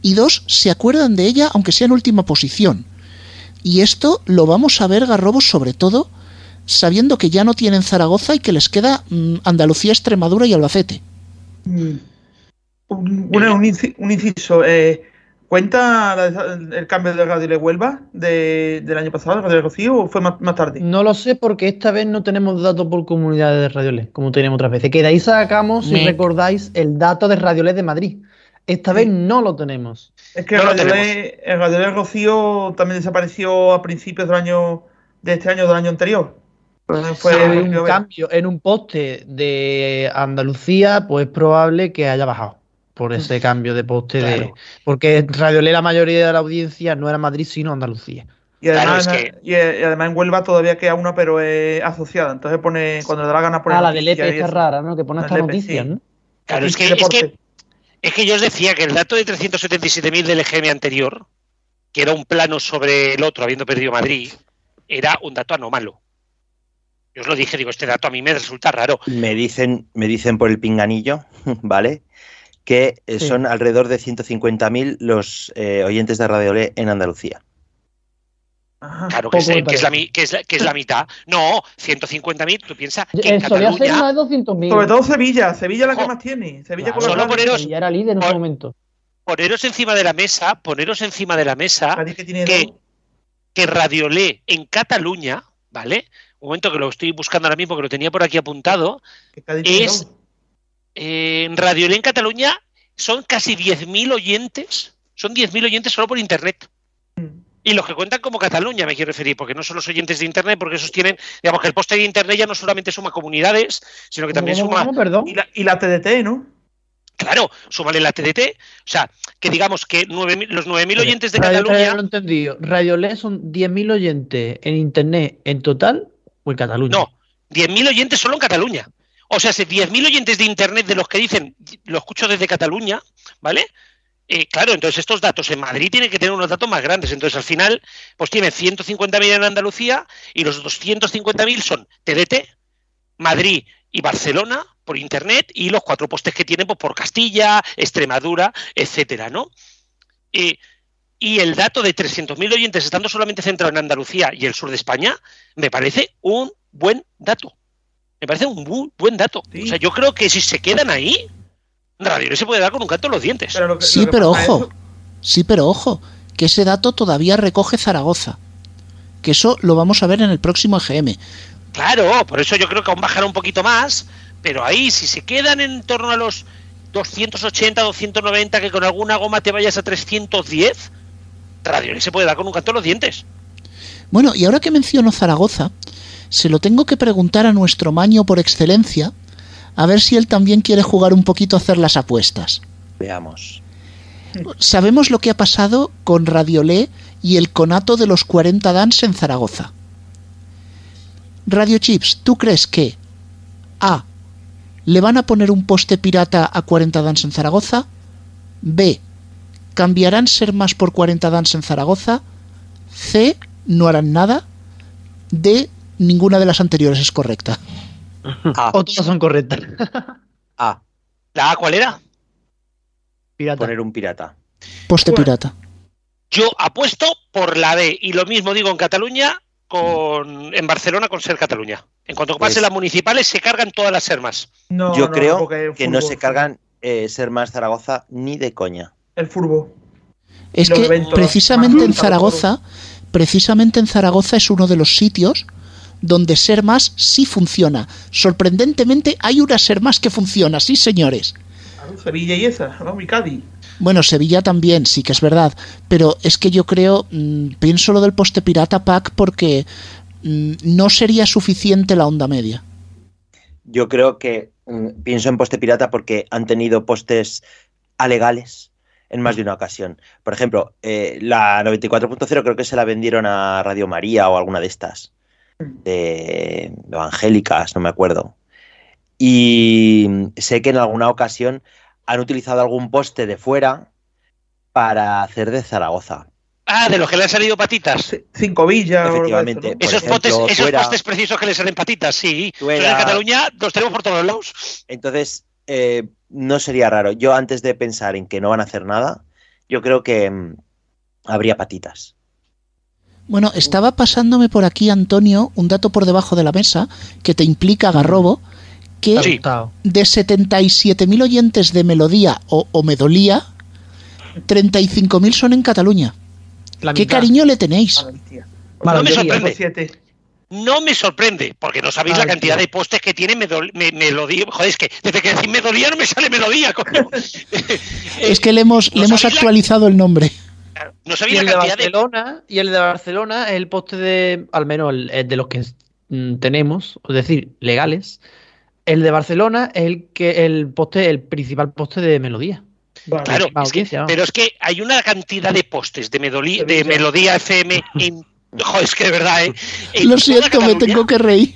y dos, se acuerdan de ella aunque sea en última posición. Y esto lo vamos a ver, Garrobos, sobre todo sabiendo que ya no tienen Zaragoza y que les queda mm, Andalucía, Extremadura y Albacete. Mm. Un, bueno, un, inci- un inciso. eh, ¿Cuenta la- el cambio de Radio de Huelva de- del año pasado, Radio de Rocío, o fue más, más tarde? No lo sé porque esta vez no tenemos datos por comunidades de Radiolet, como teníamos otras veces. Que de ahí sacamos, si recordáis, el dato de Radiolet de Madrid. Esta vez no lo tenemos. Es que No Radio el Radio de Rocío también desapareció a principios del año de este año o del año anterior. Fue si hay un cambio en un poste de Andalucía, pues es probable que haya bajado por ese cambio de poste de. Porque Radiolet la mayoría de la audiencia no era Madrid, sino Andalucía. Y además, Claro, es y, y además en Huelva todavía queda una, pero es asociada. Entonces pone, cuando le da la gana pone Ah, la de noticias Lepe y esta eso. rara, ¿no? Que pone Lepe, noticias, sí. ¿no? Claro, es que, es que yo os decía que el dato de 377.000 del EGM anterior, que era un plano sobre el otro, habiendo perdido Madrid, era un dato anómalo. Yo os lo dije, digo, este dato a mí me resulta raro. Me dicen, me dicen por el pinganillo, ¿vale? Que eh, Sí. son alrededor de 150.000 los eh, oyentes de Radio Olé en Andalucía. Claro, que es, que la, que es la- que es la mitad. No, 150.000, tú piensas que en solía ser Cataluña... más de 200.000. Sobre todo Sevilla, Sevilla es la que más tiene. Sevilla con Solo los poneros- Ya era líder en ese momento. poneros encima de la mesa, poneros encima de la mesa que, que Radiolé en Cataluña, ¿vale? Un momento que lo estoy buscando ahora mismo, que lo tenía por aquí apuntado, es eh, en Radiolé en Cataluña son casi 10.000 oyentes, son 10.000 oyentes solo por internet. Y los que cuentan como Cataluña, me quiero referir, porque no son los oyentes de Internet, porque esos tienen, digamos que el poste de Internet ya no solamente suma comunidades, sino que también ¿Cómo, suma cómo, perdón? Y la, y la TDT, ¿no? Claro, súmale la TDT. O sea, que digamos que 9.000 los 9.000 oyentes de Radio- Cataluña. lo he entendido. Radiolet son 10.000 oyentes en internet en total o en Cataluña. No, 10.000 oyentes solo en Cataluña. O sea, si 10.000 oyentes de Internet de los que dicen, lo escucho desde Cataluña, ¿vale? Eh, claro, entonces estos datos en Madrid tienen que tener unos datos más grandes. Entonces al final, pues tiene 150.000 en Andalucía y los 250.000 son TDT, Madrid y Barcelona por Internet y los cuatro postes que tienen pues, por Castilla, Extremadura, etcétera, ¿no? Eh, y el dato de 300.000 oyentes estando solamente centrado en Andalucía y el sur de España, me parece un buen dato. Me parece un buen dato. O sea, yo creo que si se quedan ahí, Radio se puede dar con un canto en los dientes. Sí, pero ojo. Sí, pero ojo. Que ese dato todavía recoge Zaragoza. Que eso lo vamos a ver en el próximo EGM. Claro, por eso yo creo que aún bajará un poquito más, pero ahí, si se quedan en torno a los 280, 290, que con alguna goma te vayas a 310, Radio se puede dar con un canto en los dientes. Bueno, y ahora que menciono Zaragoza, se lo tengo que preguntar a nuestro maño por excelencia, a ver si él también quiere jugar un poquito a hacer las apuestas. Veamos. Sabemos lo que ha pasado con Radiolé y el conato de los 40 Dance en Zaragoza. Radio Chips, ¿tú crees que A. ¿Le van a poner un poste pirata a 40 Dance en Zaragoza? B. ¿Cambiarán ser más por 40 Dance en Zaragoza? C. ¿No harán nada? D. Ninguna de las anteriores es correcta. O todas son correctas. A. ¿La A cuál era? Poner un pirata. Poste pirata. Yo apuesto por la B y lo mismo digo en Cataluña con en Barcelona con ser Cataluña. En cuanto pase Pues- las municipales, se cargan todas las sermas. No, Yo no, creo que no se cargan eh, ser más Zaragoza ni de coña. El fútbol. Es que precisamente en Zaragoza, precisamente en Zaragoza es uno de los sitios donde ser más sí funciona. Sorprendentemente hay una ser más que funciona, sí señores. Sevilla y esa, ¿no? Y Cádiz. Bueno, Sevilla también, sí que es verdad. Pero es que yo creo, mm, pienso lo del poste pirata pack porque mm, no sería suficiente la onda media. Yo creo que mm, pienso en poste pirata porque han tenido postes alegales en más de una ocasión. Por ejemplo, eh, la 94.0 creo que se la vendieron a Radio María o alguna de estas. De evangélicas, no me acuerdo. Y sé que en alguna ocasión han utilizado algún poste de fuera para hacer de Zaragoza. Ah, de los que le han salido patitas. Cinco villas. Efectivamente. Esos, ejemplo, potes, esos fuera- postes precisos que le salen patitas, sí. Pero Fuera- en Cataluña los tenemos por todos lados. Entonces, eh, no sería raro. Yo antes de pensar en que no van a hacer nada, yo creo que mm, habría patitas. Bueno, estaba pasándome por aquí, Antonio, un dato por debajo de la mesa que te implica, Garrobo, que Sí. De 77.000 oyentes de Melodía o, o Medolía, 35.000 son en Cataluña. La ¿Qué mitad. cariño le tenéis? No me sorprende. No me sorprende, porque no sabéis la cantidad tío. de postes que tiene Medol- me- Melodía. Joder, es que desde que decís Melodía no me sale Melodía, coño. Es que le hemos, ¿no le hemos la- actualizado el nombre. No Y sabéis el la de cantidad de. Barcelona, y el de Barcelona es el poste de, al menos el, el de los que mm, tenemos, es decir, legales. El de Barcelona es el que el poste, el principal poste de melodía. Claro, es que- pero es que hay una cantidad de postes de, Medolí- de Melodía FM en. Joder, es que de verdad, ¿eh? En Lo siento, me tengo que reír.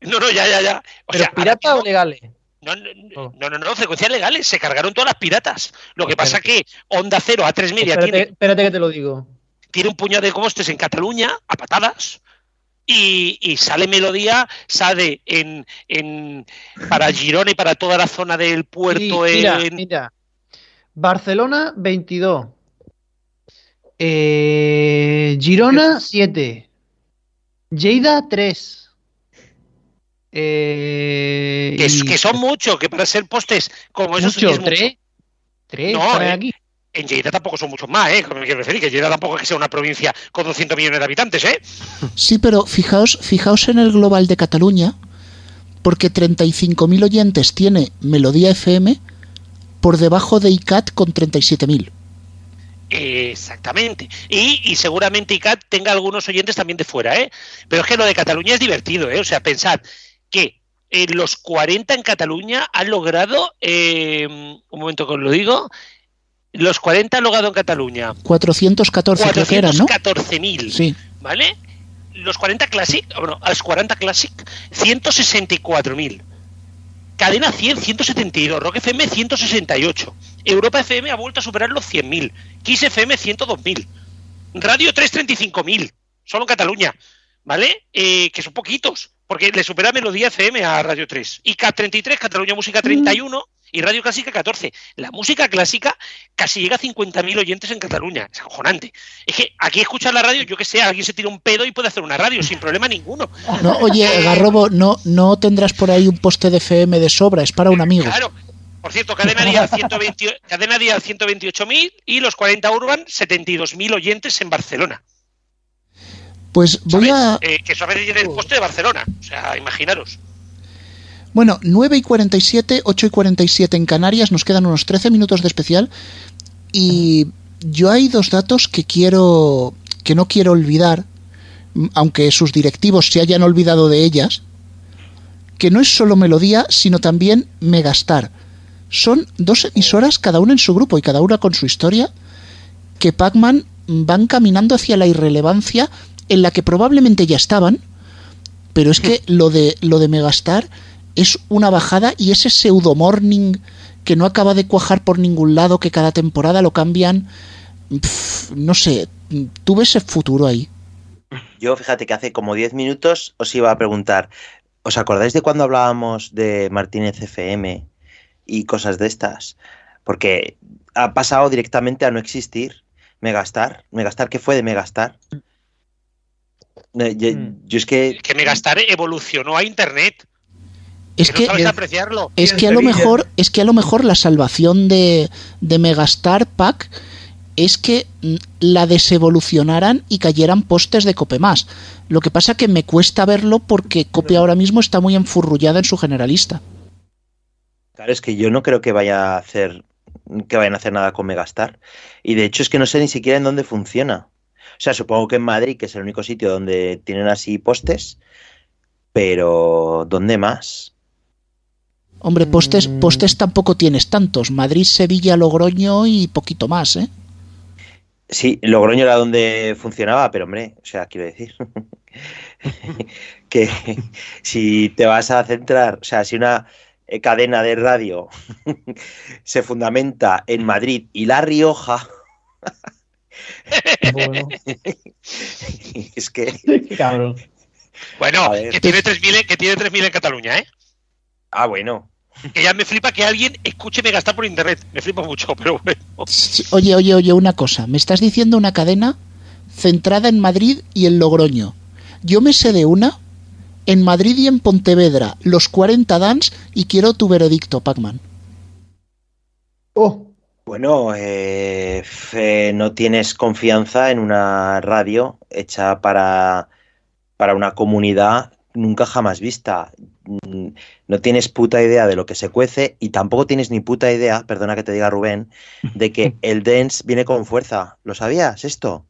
No, no, ya, ya, ya. O ¿Pero sea, pirata o legales? No, no, no, no, no, frecuencias legales, se cargaron todas las piratas. Lo que pasa que Onda Cero A3 Media Espérate, tiene, espérate que te lo digo. tiene un puñado de postes en Cataluña, a patadas, y, y sale Melodía, sale en, en para Girona y para toda la zona del puerto. Sí, mira, en- mira. Barcelona 22. Eh, Girona 7. Lleida 3. Eh, que, es- y- que son muchos, que para ser postes como esos Mucho, es mucho. ¿tres? ¿Tres? No, eh, aquí. en Lleida tampoco son muchos más, ¿eh? Como me quiero decir, que Lleida tampoco es que sea una provincia con 200 millones de habitantes, ¿eh? Sí, pero fijaos, fijaos en el global de Cataluña, porque 35.000 oyentes tiene Melodía FM por debajo de ICAT con 37.000. Exactamente. Y, y seguramente ICAT tenga algunos oyentes también de fuera, ¿eh? Pero es que lo de Cataluña es divertido, ¿eh? O sea, pensad que eh, los 40 en Cataluña han logrado, eh, un momento que os lo digo, los 40 han logrado en Cataluña 414 creo que eran, ¿no? 414.000, Sí. ¿vale? Los 40 Classic, bueno, los 40 Classic, 164.000. Cadena 100, 172. Rock FM, 168. Europa FM ha vuelto a superar los 100.000. Kiss FM, 102.000. Radio 3, 35.000. Solo en Cataluña. ¿Vale? Eh, que son poquitos. Porque le supera Melodía FM a Radio 3. Y K33, Cataluña Música 31. Y Radio Clásica 14. La música clásica casi llega a 50.000 oyentes en Cataluña. Es acojonante. Es que aquí escuchas la radio, yo que sé, alguien se tira un pedo y puede hacer una radio sin problema ninguno. No, oye, Garrobo, no, no tendrás por ahí un poste de FM de sobra, es para un amigo. Claro. Por cierto, cadena dial 120 cadena dial 128.000 y los 40 Urban 72.000 oyentes en Barcelona. Pues voy a... Eh, que a veces el poste de Barcelona. O sea, imaginaros. Bueno, 9 y 47, 8 y 47 en Canarias, nos quedan unos 13 minutos de especial y yo hay dos datos que quiero que no quiero olvidar, aunque sus directivos se hayan olvidado de ellas, que no es solo Melodía, sino también Megastar. Son dos emisoras, cada una en su grupo y cada una con su historia, que Pac-Man van caminando hacia la irrelevancia en la que probablemente ya estaban, pero es que lo de lo de Megastar es una bajada y ese pseudo morning que no acaba de cuajar por ningún lado, que cada temporada lo cambian, no sé, ¿tú ves el futuro ahí? Yo, fíjate que hace como 10 minutos os iba a preguntar, ¿os acordáis de cuando hablábamos de Martínez FM y cosas de estas? Porque ha pasado directamente a no existir Megastar. Megastar, ¿qué fue de Megastar? Yo, yo es que... Que Megastar evolucionó a Internet. Es que, no que, sabes apreciarlo. es que a lo mejor es que a lo mejor la salvación de, de Megastar Pack es que mm, la desevolucionaran y cayeran postes de Cope más. Lo que pasa que me cuesta verlo porque Cope ahora mismo está muy enfurrullada en su generalista. Claro, es que yo no creo que vaya a hacer que vayan a hacer nada con Megastar. Y de hecho es que no sé ni siquiera en dónde funciona. O sea, supongo que en Madrid, que es el único sitio donde tienen así postes, pero ¿dónde más? Hombre, postes, postes tampoco tienes tantos. Madrid, Sevilla, Logroño y poquito más, ¿eh? Sí, Logroño era donde funcionaba, pero hombre, o sea, quiero decir que si te vas a centrar, o sea, si una eh, cadena de radio se fundamenta en Madrid y La Rioja, Bueno, es que... cabrón. Bueno, que tiene 3.000 en- que tiene 3.000 en Cataluña, ¿eh? Ah, bueno. Que ya me flipa que alguien escuche Megastar por internet. Me flipa mucho, pero bueno. Oye, oye, oye, una cosa. Me estás diciendo una cadena centrada en Madrid y en Logroño. Yo me sé de una en Madrid y en Pontevedra, los 40 Dans, y quiero tu veredicto, Pacman. Oh, Bueno, eh, eh, no tienes confianza en una radio hecha para, para una comunidad nunca jamás vista. Mm, No tienes puta idea de lo que se cuece y tampoco tienes ni puta idea, perdona que te diga Rubén, de que el dance viene con fuerza. ¿Lo sabías esto?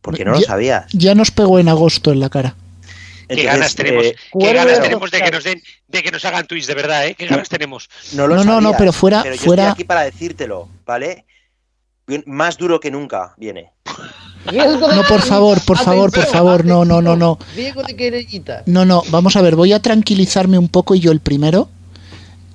Porque no lo sabías. Ya nos pegó en agosto en la cara. Qué Entonces, ganas tenemos, eh, qué Cuerda ganas de tenemos de que nos den, de que nos hagan tweets de verdad, ¿eh? Qué ganas tenemos. no lo No, no, no, pero fuera- yo fuera- estoy aquí para decírtelo, ¿vale? Más duro que nunca viene. No, por favor, por favor, por favor, no, no, no, no. No, no, vamos a ver, voy a tranquilizarme un poco y yo el primero.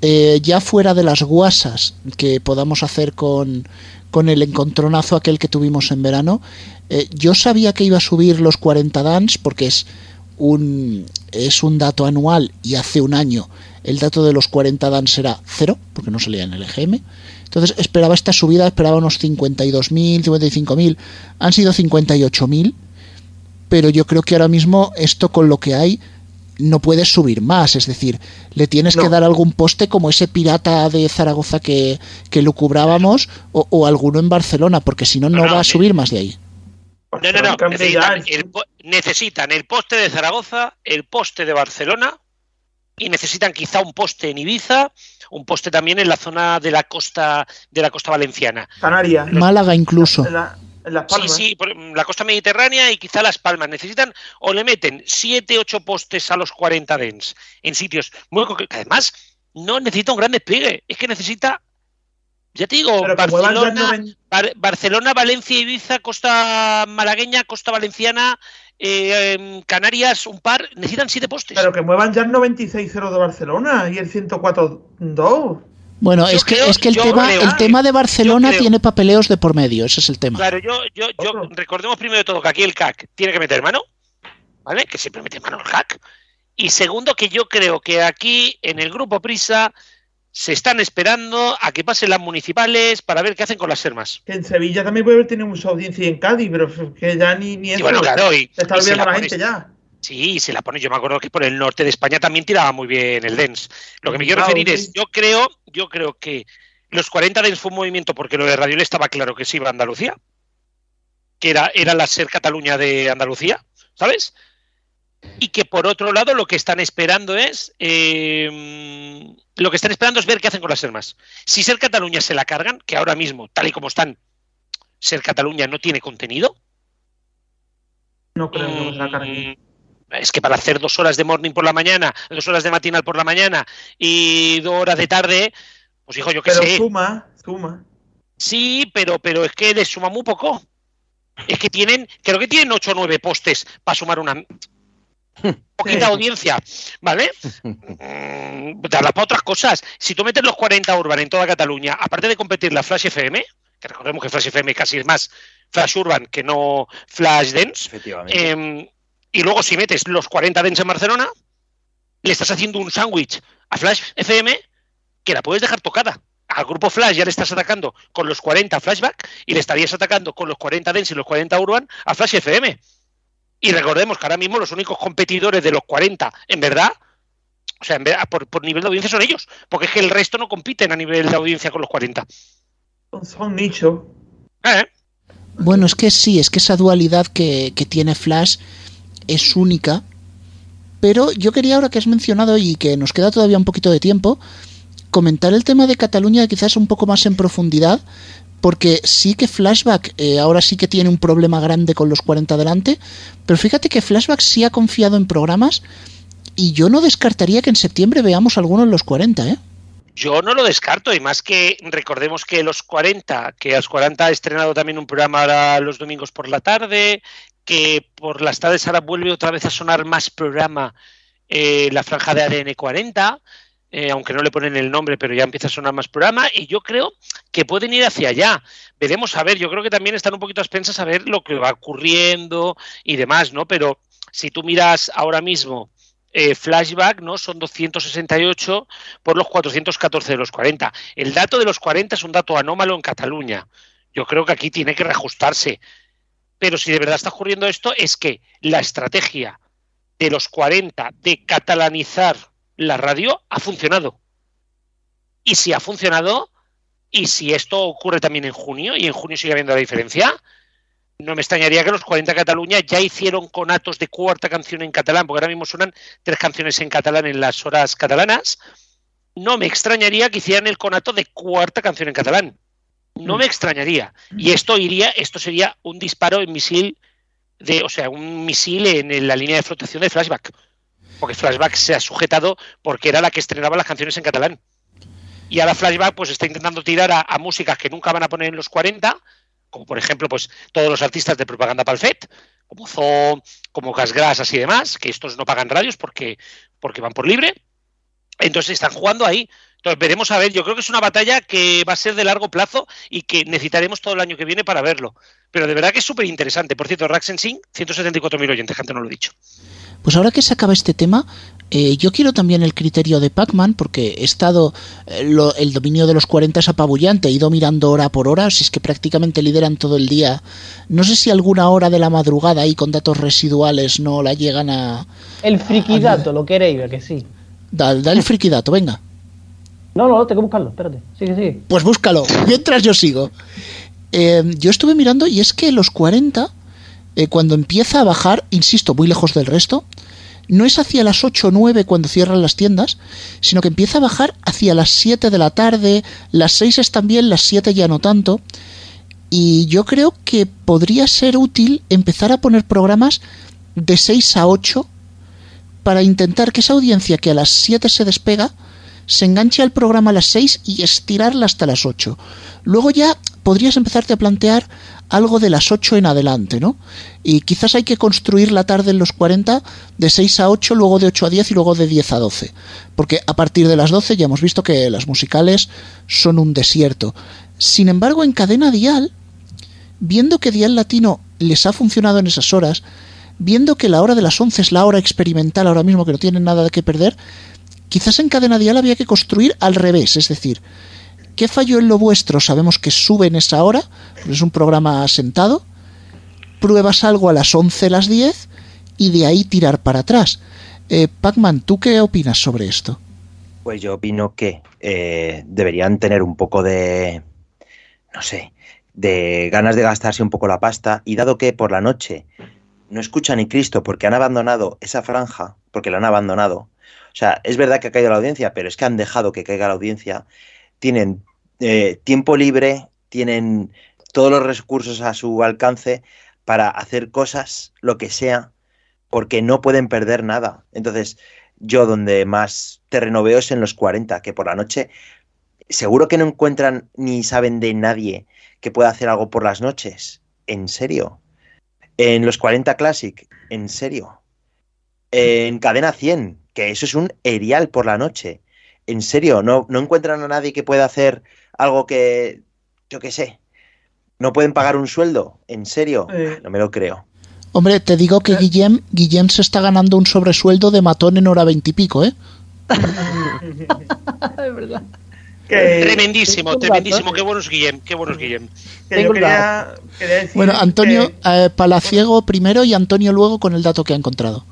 Eh, ya fuera de las guasas que podamos hacer con, con el encontronazo aquel que tuvimos en verano, eh, yo sabía que iba a subir los 40 dans porque es un, es un dato anual y hace un año el dato de los 40 dans era cero, porque no salía en el EGM. Entonces esperaba esta subida, esperaba unos 52.000, 55.000, han sido 58.000 pero yo creo que ahora mismo esto con lo que hay no puedes subir más, es decir, le tienes que dar algún poste como ese pirata de Zaragoza que, que lucubrábamos o, o alguno en Barcelona, porque si no, no va a que- subir más de ahí. No, no, no. Ya, Necesitan el, po- necesitan el poste de Zaragoza, el poste de Barcelona y necesitan quizá un poste en Ibiza, un poste también en la zona de la costa de la costa valenciana. Canarias. Málaga incluso. La- en Las Sí, Palmas. sí, por mm, la costa mediterránea y quizá Las Palmas. Necesitan o le meten 7, 8 postes a los 40 dens en sitios muy concretos. Además, no necesita un gran despliegue. Es que necesita, ya te digo, Barcelona, noven- Bar- Barcelona, Valencia, Ibiza, costa malagueña, costa valenciana, eh, em, Canarias, un par. Necesitan 7 postes. Pero que muevan ya el 96-0 de Barcelona y el 104-2. Bueno, Yo es que, creo- es que el, tema, creo- el tema de Barcelona tiene papeleos de por medio, ese es el tema. Claro, yo, yo, yo, recordemos primero de todo que aquí el CAC tiene que meter mano, ¿vale? Que siempre mete mano el CAC. Y segundo, que yo creo que aquí en el grupo Prisa se están esperando a que pasen las municipales para ver qué hacen con las sermas. Que en Sevilla también puede haber tenido mucha audiencia y en Cádiz, pero que ya ni, ni eso. bueno, claro, y, Se está olvidando la pones- gente ya. Sí, se la pone. Yo me acuerdo que por el norte de España también tiraba muy bien el Dens. Lo que me quiero Claro, referir sí. es, yo creo, yo creo que los 40 Dens fue un movimiento porque lo de Radiol estaba claro que se iba a Andalucía, que era, era la ser Cataluña de Andalucía, ¿sabes? Y que por otro lado lo que están esperando es eh, lo que están esperando es ver qué hacen con las sermas. Si Ser Cataluña se la cargan, que ahora mismo, tal y como están, Ser Cataluña no tiene contenido, No creo que se la carguen. Mm, Es que para hacer dos horas de morning por la mañana, dos horas de matinal por la mañana y dos horas de tarde, pues hijo, yo qué Pero sé. suma, suma. Sí, pero, pero es que les suma muy poco. Es que tienen, creo que tienen 8 o 9 postes para sumar una poquita Sí. audiencia, ¿vale? Mm, darla para otras cosas. Si tú metes los 40 Urban en toda Cataluña, aparte de competir la Flash FM, que recordemos que Flash FM casi es más Flash Urban que no Flash Dance, Efectivamente. Em, y luego si metes los 40 dens en Barcelona, le estás haciendo un sándwich a Flash FM que la puedes dejar tocada. Al grupo Flash ya le estás atacando con los 40 flashback y le estarías atacando con los 40 dens y los 40 urban a Flash FM. Y recordemos que ahora mismo los únicos competidores de los 40, en verdad, o sea, en verdad, por, por nivel de audiencia son ellos, porque es que el resto no compiten a nivel de audiencia con los 40. Son nichos. Eh, Bueno, es que sí, es que esa dualidad que, que tiene Flash es única. Pero yo quería, ahora que has mencionado y que nos queda todavía un poquito de tiempo, comentar el tema de Cataluña quizás un poco más en profundidad, porque sí que Flashback eh, ahora sí que tiene un problema grande con los 40 delante, pero fíjate que Flashback sí ha confiado en programas y yo no descartaría que en septiembre veamos algunos en los 40, ¿eh? Yo no lo descarto, y más que recordemos que los 40, que los 40 ha estrenado también un programa ahora los domingos por la tarde, que por las tardes ahora vuelve otra vez a sonar más programa eh, la franja de ADN 40, eh, aunque no le ponen el nombre, pero ya empieza a sonar más programa, y yo creo que pueden ir hacia allá. Veremos a ver, yo creo que también están un poquito a expensas a ver lo que va ocurriendo y demás, ¿no? Pero si tú miras ahora mismo eh, flashback, ¿no? Son 268 por los 414 de los 40. El dato de los 40 es un dato anómalo en Cataluña. Yo creo que aquí tiene que reajustarse. Pero si de verdad está ocurriendo esto, es que la estrategia de los 40 de catalanizar la radio ha funcionado. Y si ha funcionado, y si esto ocurre también en junio, y en junio sigue habiendo la diferencia, no me extrañaría que los 40 Cataluña ya hicieron conatos de cuarta canción en catalán, porque ahora mismo suenan tres canciones en catalán en las horas catalanas. No me extrañaría que hicieran el conato de cuarta canción en catalán. No me extrañaría. Y esto iría, esto sería un disparo en misil de, o sea, un misil en la línea de flotación de flashback. Porque flashback se ha sujetado porque era la que estrenaba las canciones en catalán. Y ahora flashback pues está intentando tirar a, músicas que nunca van a poner en los 40 como por ejemplo pues todos los artistas de propaganda FED, como Zo, como Gasgras y demás, que estos no pagan radios porque, porque van por libre. Entonces están jugando ahí. Entonces veremos a ver, yo creo que es una batalla que va a ser de largo plazo y que necesitaremos todo el año que viene para verlo. Pero de verdad que es súper interesante. Por cierto, Raxen Sing, 174.000 oyentes, gente no lo he dicho. Pues ahora que se acaba este tema, eh, yo quiero también el criterio de Pac-Man, porque he estado. eh, lo- el dominio de los 40 es apabullante, he ido mirando hora por hora, si es que prácticamente lideran todo el día. No sé si alguna hora de la madrugada ahí con datos residuales no la llegan a. El friquidato, lo queréis, que sí. Da, da el friquidato, venga. No, no, tengo que buscarlo, espérate. Sigue, sigue. Pues búscalo, mientras yo sigo. Eh, yo estuve mirando y es que los 40, eh, cuando empieza a bajar, insisto, muy lejos del resto, no es hacia las 8 o 9 cuando cierran las tiendas, sino que empieza a bajar hacia las 7 de la tarde, las 6 están bien, las 7 ya no tanto. Y yo creo que podría ser útil empezar a poner programas de 6 a 8 para intentar que esa audiencia que a las 7 se despega se enganche al programa a las 6 y estirarla hasta las 8. Luego ya podrías empezarte a plantear algo de las 8 en adelante, ¿no? Y quizás hay que construir la tarde en los 40 de 6 a 8, luego de 8 a 10 y luego de 10 a 12. Porque a partir de las 12 ya hemos visto que las musicales son un desierto. Sin embargo, en cadena dial, viendo que Dial Latino les ha funcionado en esas horas, viendo que la hora de las 11 es la hora experimental ahora mismo que no tienen nada que perder, quizás en cadena dial había que construir al revés, es decir, ¿qué falló en lo vuestro? Sabemos que sube en esa hora, es un programa sentado, pruebas algo a las 11, las 10 y de ahí tirar para atrás. Eh, Pacman, ¿tú qué opinas sobre esto? Pues yo opino que eh, deberían tener un poco de, no sé, de ganas de gastarse un poco la pasta y dado que por la noche no escucha ni Cristo porque han abandonado esa franja, porque la han abandonado, o sea, es verdad que ha caído la audiencia, pero es que han dejado que caiga la audiencia, tienen eh, tiempo libre, tienen todos los recursos a su alcance para hacer cosas, lo que sea, porque no pueden perder nada. Entonces, yo donde más terreno veo es en los 40, que por la noche seguro que no encuentran ni saben de nadie que pueda hacer algo por las noches. ¿En serio? En los 40 Classic, ¿en serio? En Cadena 100, que eso es un erial por la noche. ¿En serio? ¿No, no encuentran a nadie que pueda hacer algo que, yo qué sé, no pueden pagar un sueldo? ¿En serio? Eh. No me lo creo. Hombre, te digo que Guillem, Guillem se está ganando un sobresueldo de matón en hora veintipico, ¿eh? es verdad. Que- Tremendísimo, tremendísimo. Qué buenos Guillem, qué buenos Guillem. que yo quería, quería decir Bueno, Antonio que- eh, Palaciego primero y Antonio luego con el dato que ha encontrado.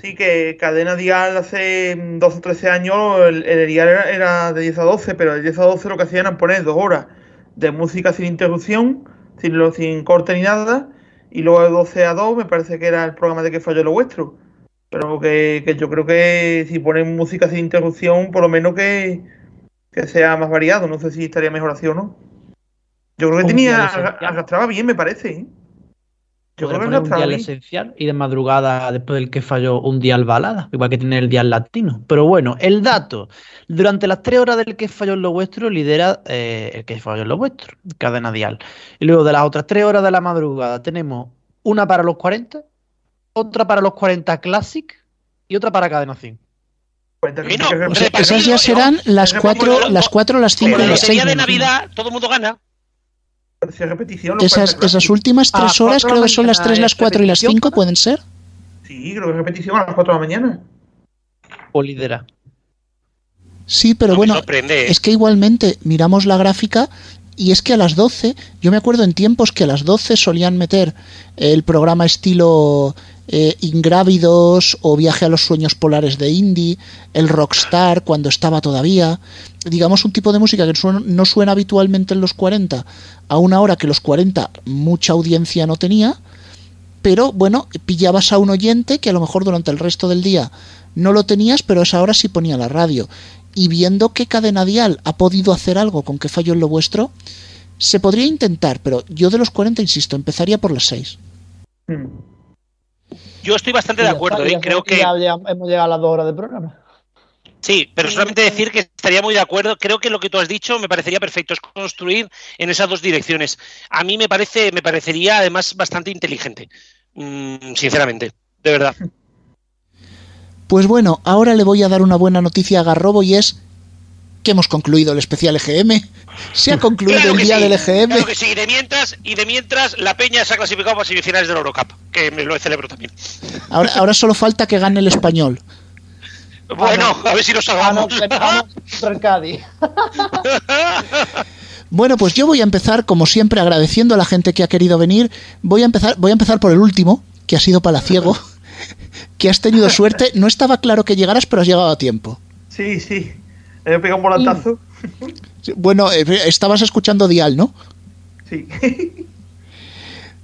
Sí, que Cadena Dial hace 12 o 13 años el, el dial era, era de 10 a 12, pero de 10 a 12 lo que hacían era poner dos horas de música sin interrupción, sin, lo- sin corte ni nada, y luego de 12 a 2 me parece que era el programa de que falló lo vuestro. Pero que, que yo creo que si ponen música sin interrupción, por lo menos que, que sea más variado. No sé si estaría mejor así o no. Yo creo que tenía, arrastraba bien, me parece. ¿eh? Yo creo que un bien. esencial y de madrugada, después del que falló, un dial balada, igual que tiene el dial latino. Pero bueno, el dato. Durante las tres horas del que falló en lo vuestro, lidera eh, el que falló en lo vuestro, cadena dial. Y luego de las otras tres horas de la madrugada tenemos una para los 40, otra para los 40 Classic y otra para cadena 100. O sea, esas ya serán las cuatro, las cuatro, las cinco y las seis. lotería de me imagino. Navidad, todo el mundo gana. Repetición. Esas, esas últimas tres horas, cuatro creo que son las tres, es las cuatro y las cinco, ¿pueden ser? Sí, creo que repetición a las 4 de la mañana. O lidera. Sí, pero bueno, sorprende, ¿eh? es que igualmente miramos la gráfica y es que a las 12, yo me acuerdo en tiempos que a las 12 solían meter el programa estilo eh, Ingrávidos o Viaje a los Sueños Polares de Indie, el Rockstar cuando estaba todavía, digamos un tipo de música que no suena habitualmente en los 40, a una hora que los 40 mucha audiencia no tenía, pero bueno, pillabas a un oyente que a lo mejor durante el resto del día no lo tenías, pero a esa hora sí ponía la radio. Y viendo que Cadena Dial ha podido hacer algo con que fallo en lo vuestro, se podría intentar, pero yo de los 40, insisto, empezaría por las 6. Yo estoy bastante de acuerdo, ¿eh? creo que Ya, ya hemos llegado a las dos horas de programa. sí, pero solamente decir que estaría muy de acuerdo. Creo que lo que tú has dicho me parecería perfecto, es construir en esas dos direcciones. A mí me parece, me parecería además bastante inteligente, mm, sinceramente, de verdad. Pues bueno, ahora le voy a dar una buena noticia a Garrobo y es que hemos concluido el especial EGM. Se ha concluido Claro el día sí, del EGM. Claro que sí, y de mientras, y de mientras la Peña se ha clasificado para semifinales de la Eurocup, que me lo celebro también. Ahora, ahora solo falta que gane el español. Bueno, a ver si nos salvamos. Bueno, pues yo voy a empezar, como siempre, agradeciendo a la gente que ha querido venir. Voy a empezar, voy a empezar por el último, que ha sido Palaciego, que has tenido suerte. No estaba claro que llegaras, pero has llegado a tiempo. Sí, sí. He pegado un volantazo. Bueno, eh, estabas escuchando Dial, ¿no? Sí.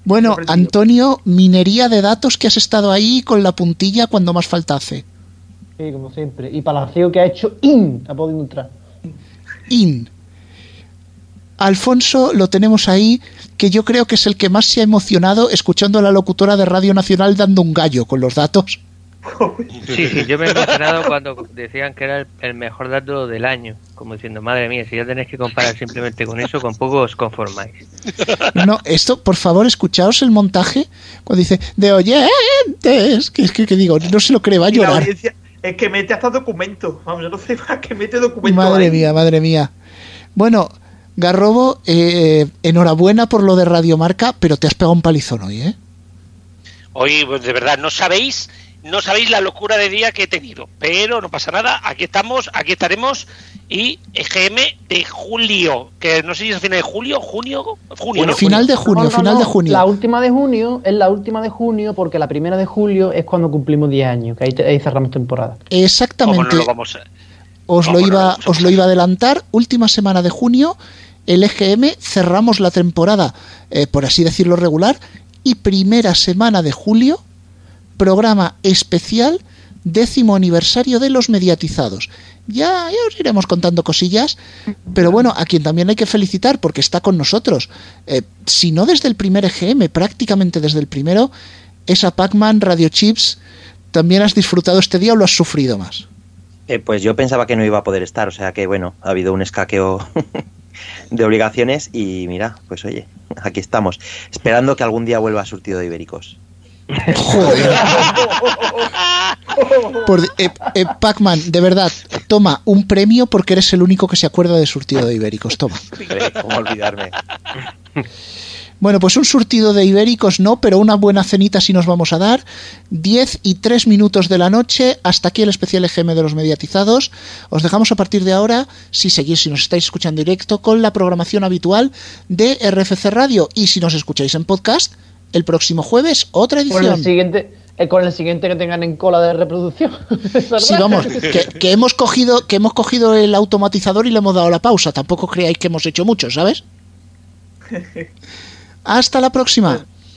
Bueno, Antonio, minería de datos que has estado ahí con la puntilla cuando más falta hace. Sí, como siempre. Y Palacio que ha hecho IN, ha podido entrar. In. Alfonso lo tenemos ahí, que yo creo que es el que más se ha emocionado escuchando a la locutora de Radio Nacional dando un gallo con los datos. Sí, sí, yo me he emocionado cuando decían que era el, el mejor dato del año. Como diciendo, madre mía, si ya tenéis que comparar simplemente con eso, con poco os conformáis. No, esto, por favor, escuchaos el montaje cuando dice de oyentes, que es que, que digo, no se lo cree, va a llorar. es que mete hasta documentos. Vamos, yo no sé más que mete documentos. Madre ahí. mía, madre mía. Bueno, Garrobo, eh, enhorabuena por lo de Radiomarca, pero te has pegado un palizón hoy, ¿eh? Hoy, pues, de verdad, no sabéis, no sabéis la locura de día que he tenido, pero no pasa nada, aquí estamos, aquí estaremos y EGM de julio, que no sé si es a final de julio, junio, junio, ¿no? Final de junio, No, no, final no, de junio. La última de junio es la última de junio porque la primera de julio es cuando cumplimos 10 años, que ahí, te- ahí cerramos temporada. Exactamente. ¿Cómo no lo vamos a- Os lo ¿Cómo no iba, lo os lo iba a adelantar. Última semana de junio, el EGM cerramos la temporada, eh, por así decirlo, regular. Y primera semana de julio, programa especial, décimo aniversario de los mediatizados. Ya, ya os iremos contando cosillas, pero bueno, a quien también hay que felicitar porque está con nosotros. Eh, si no desde el primer EGM, prácticamente desde el primero, es a Pac-Man Radio Chips. ¿También has disfrutado este día o lo has sufrido más? Eh, pues yo pensaba que no iba a poder estar, o sea que bueno, ha habido un escaqueo de obligaciones y mira, pues oye, aquí estamos, esperando que algún día vuelva a surtido de ibéricos. Por, eh, eh, Pac-Man, de verdad, toma un premio porque eres el único que se acuerda de surtido de ibéricos. Toma. ¿Cómo olvidarme? Bueno, pues un surtido de ibéricos no, pero una buena cenita sí nos vamos a dar. 10 y 3 minutos de la noche. Hasta aquí el especial EGM de los mediatizados. Os dejamos a partir de ahora, si seguís, si nos estáis escuchando directo, con la programación habitual de RFC Radio. Y si nos escucháis en podcast, el próximo jueves, otra edición. Con el siguiente, eh, con el siguiente que tengan en cola de reproducción. Sí, vamos, que, que hemos cogido, que hemos cogido el automatizador y le hemos dado la pausa. Tampoco creáis que hemos hecho mucho, ¿sabes? Hasta la próxima.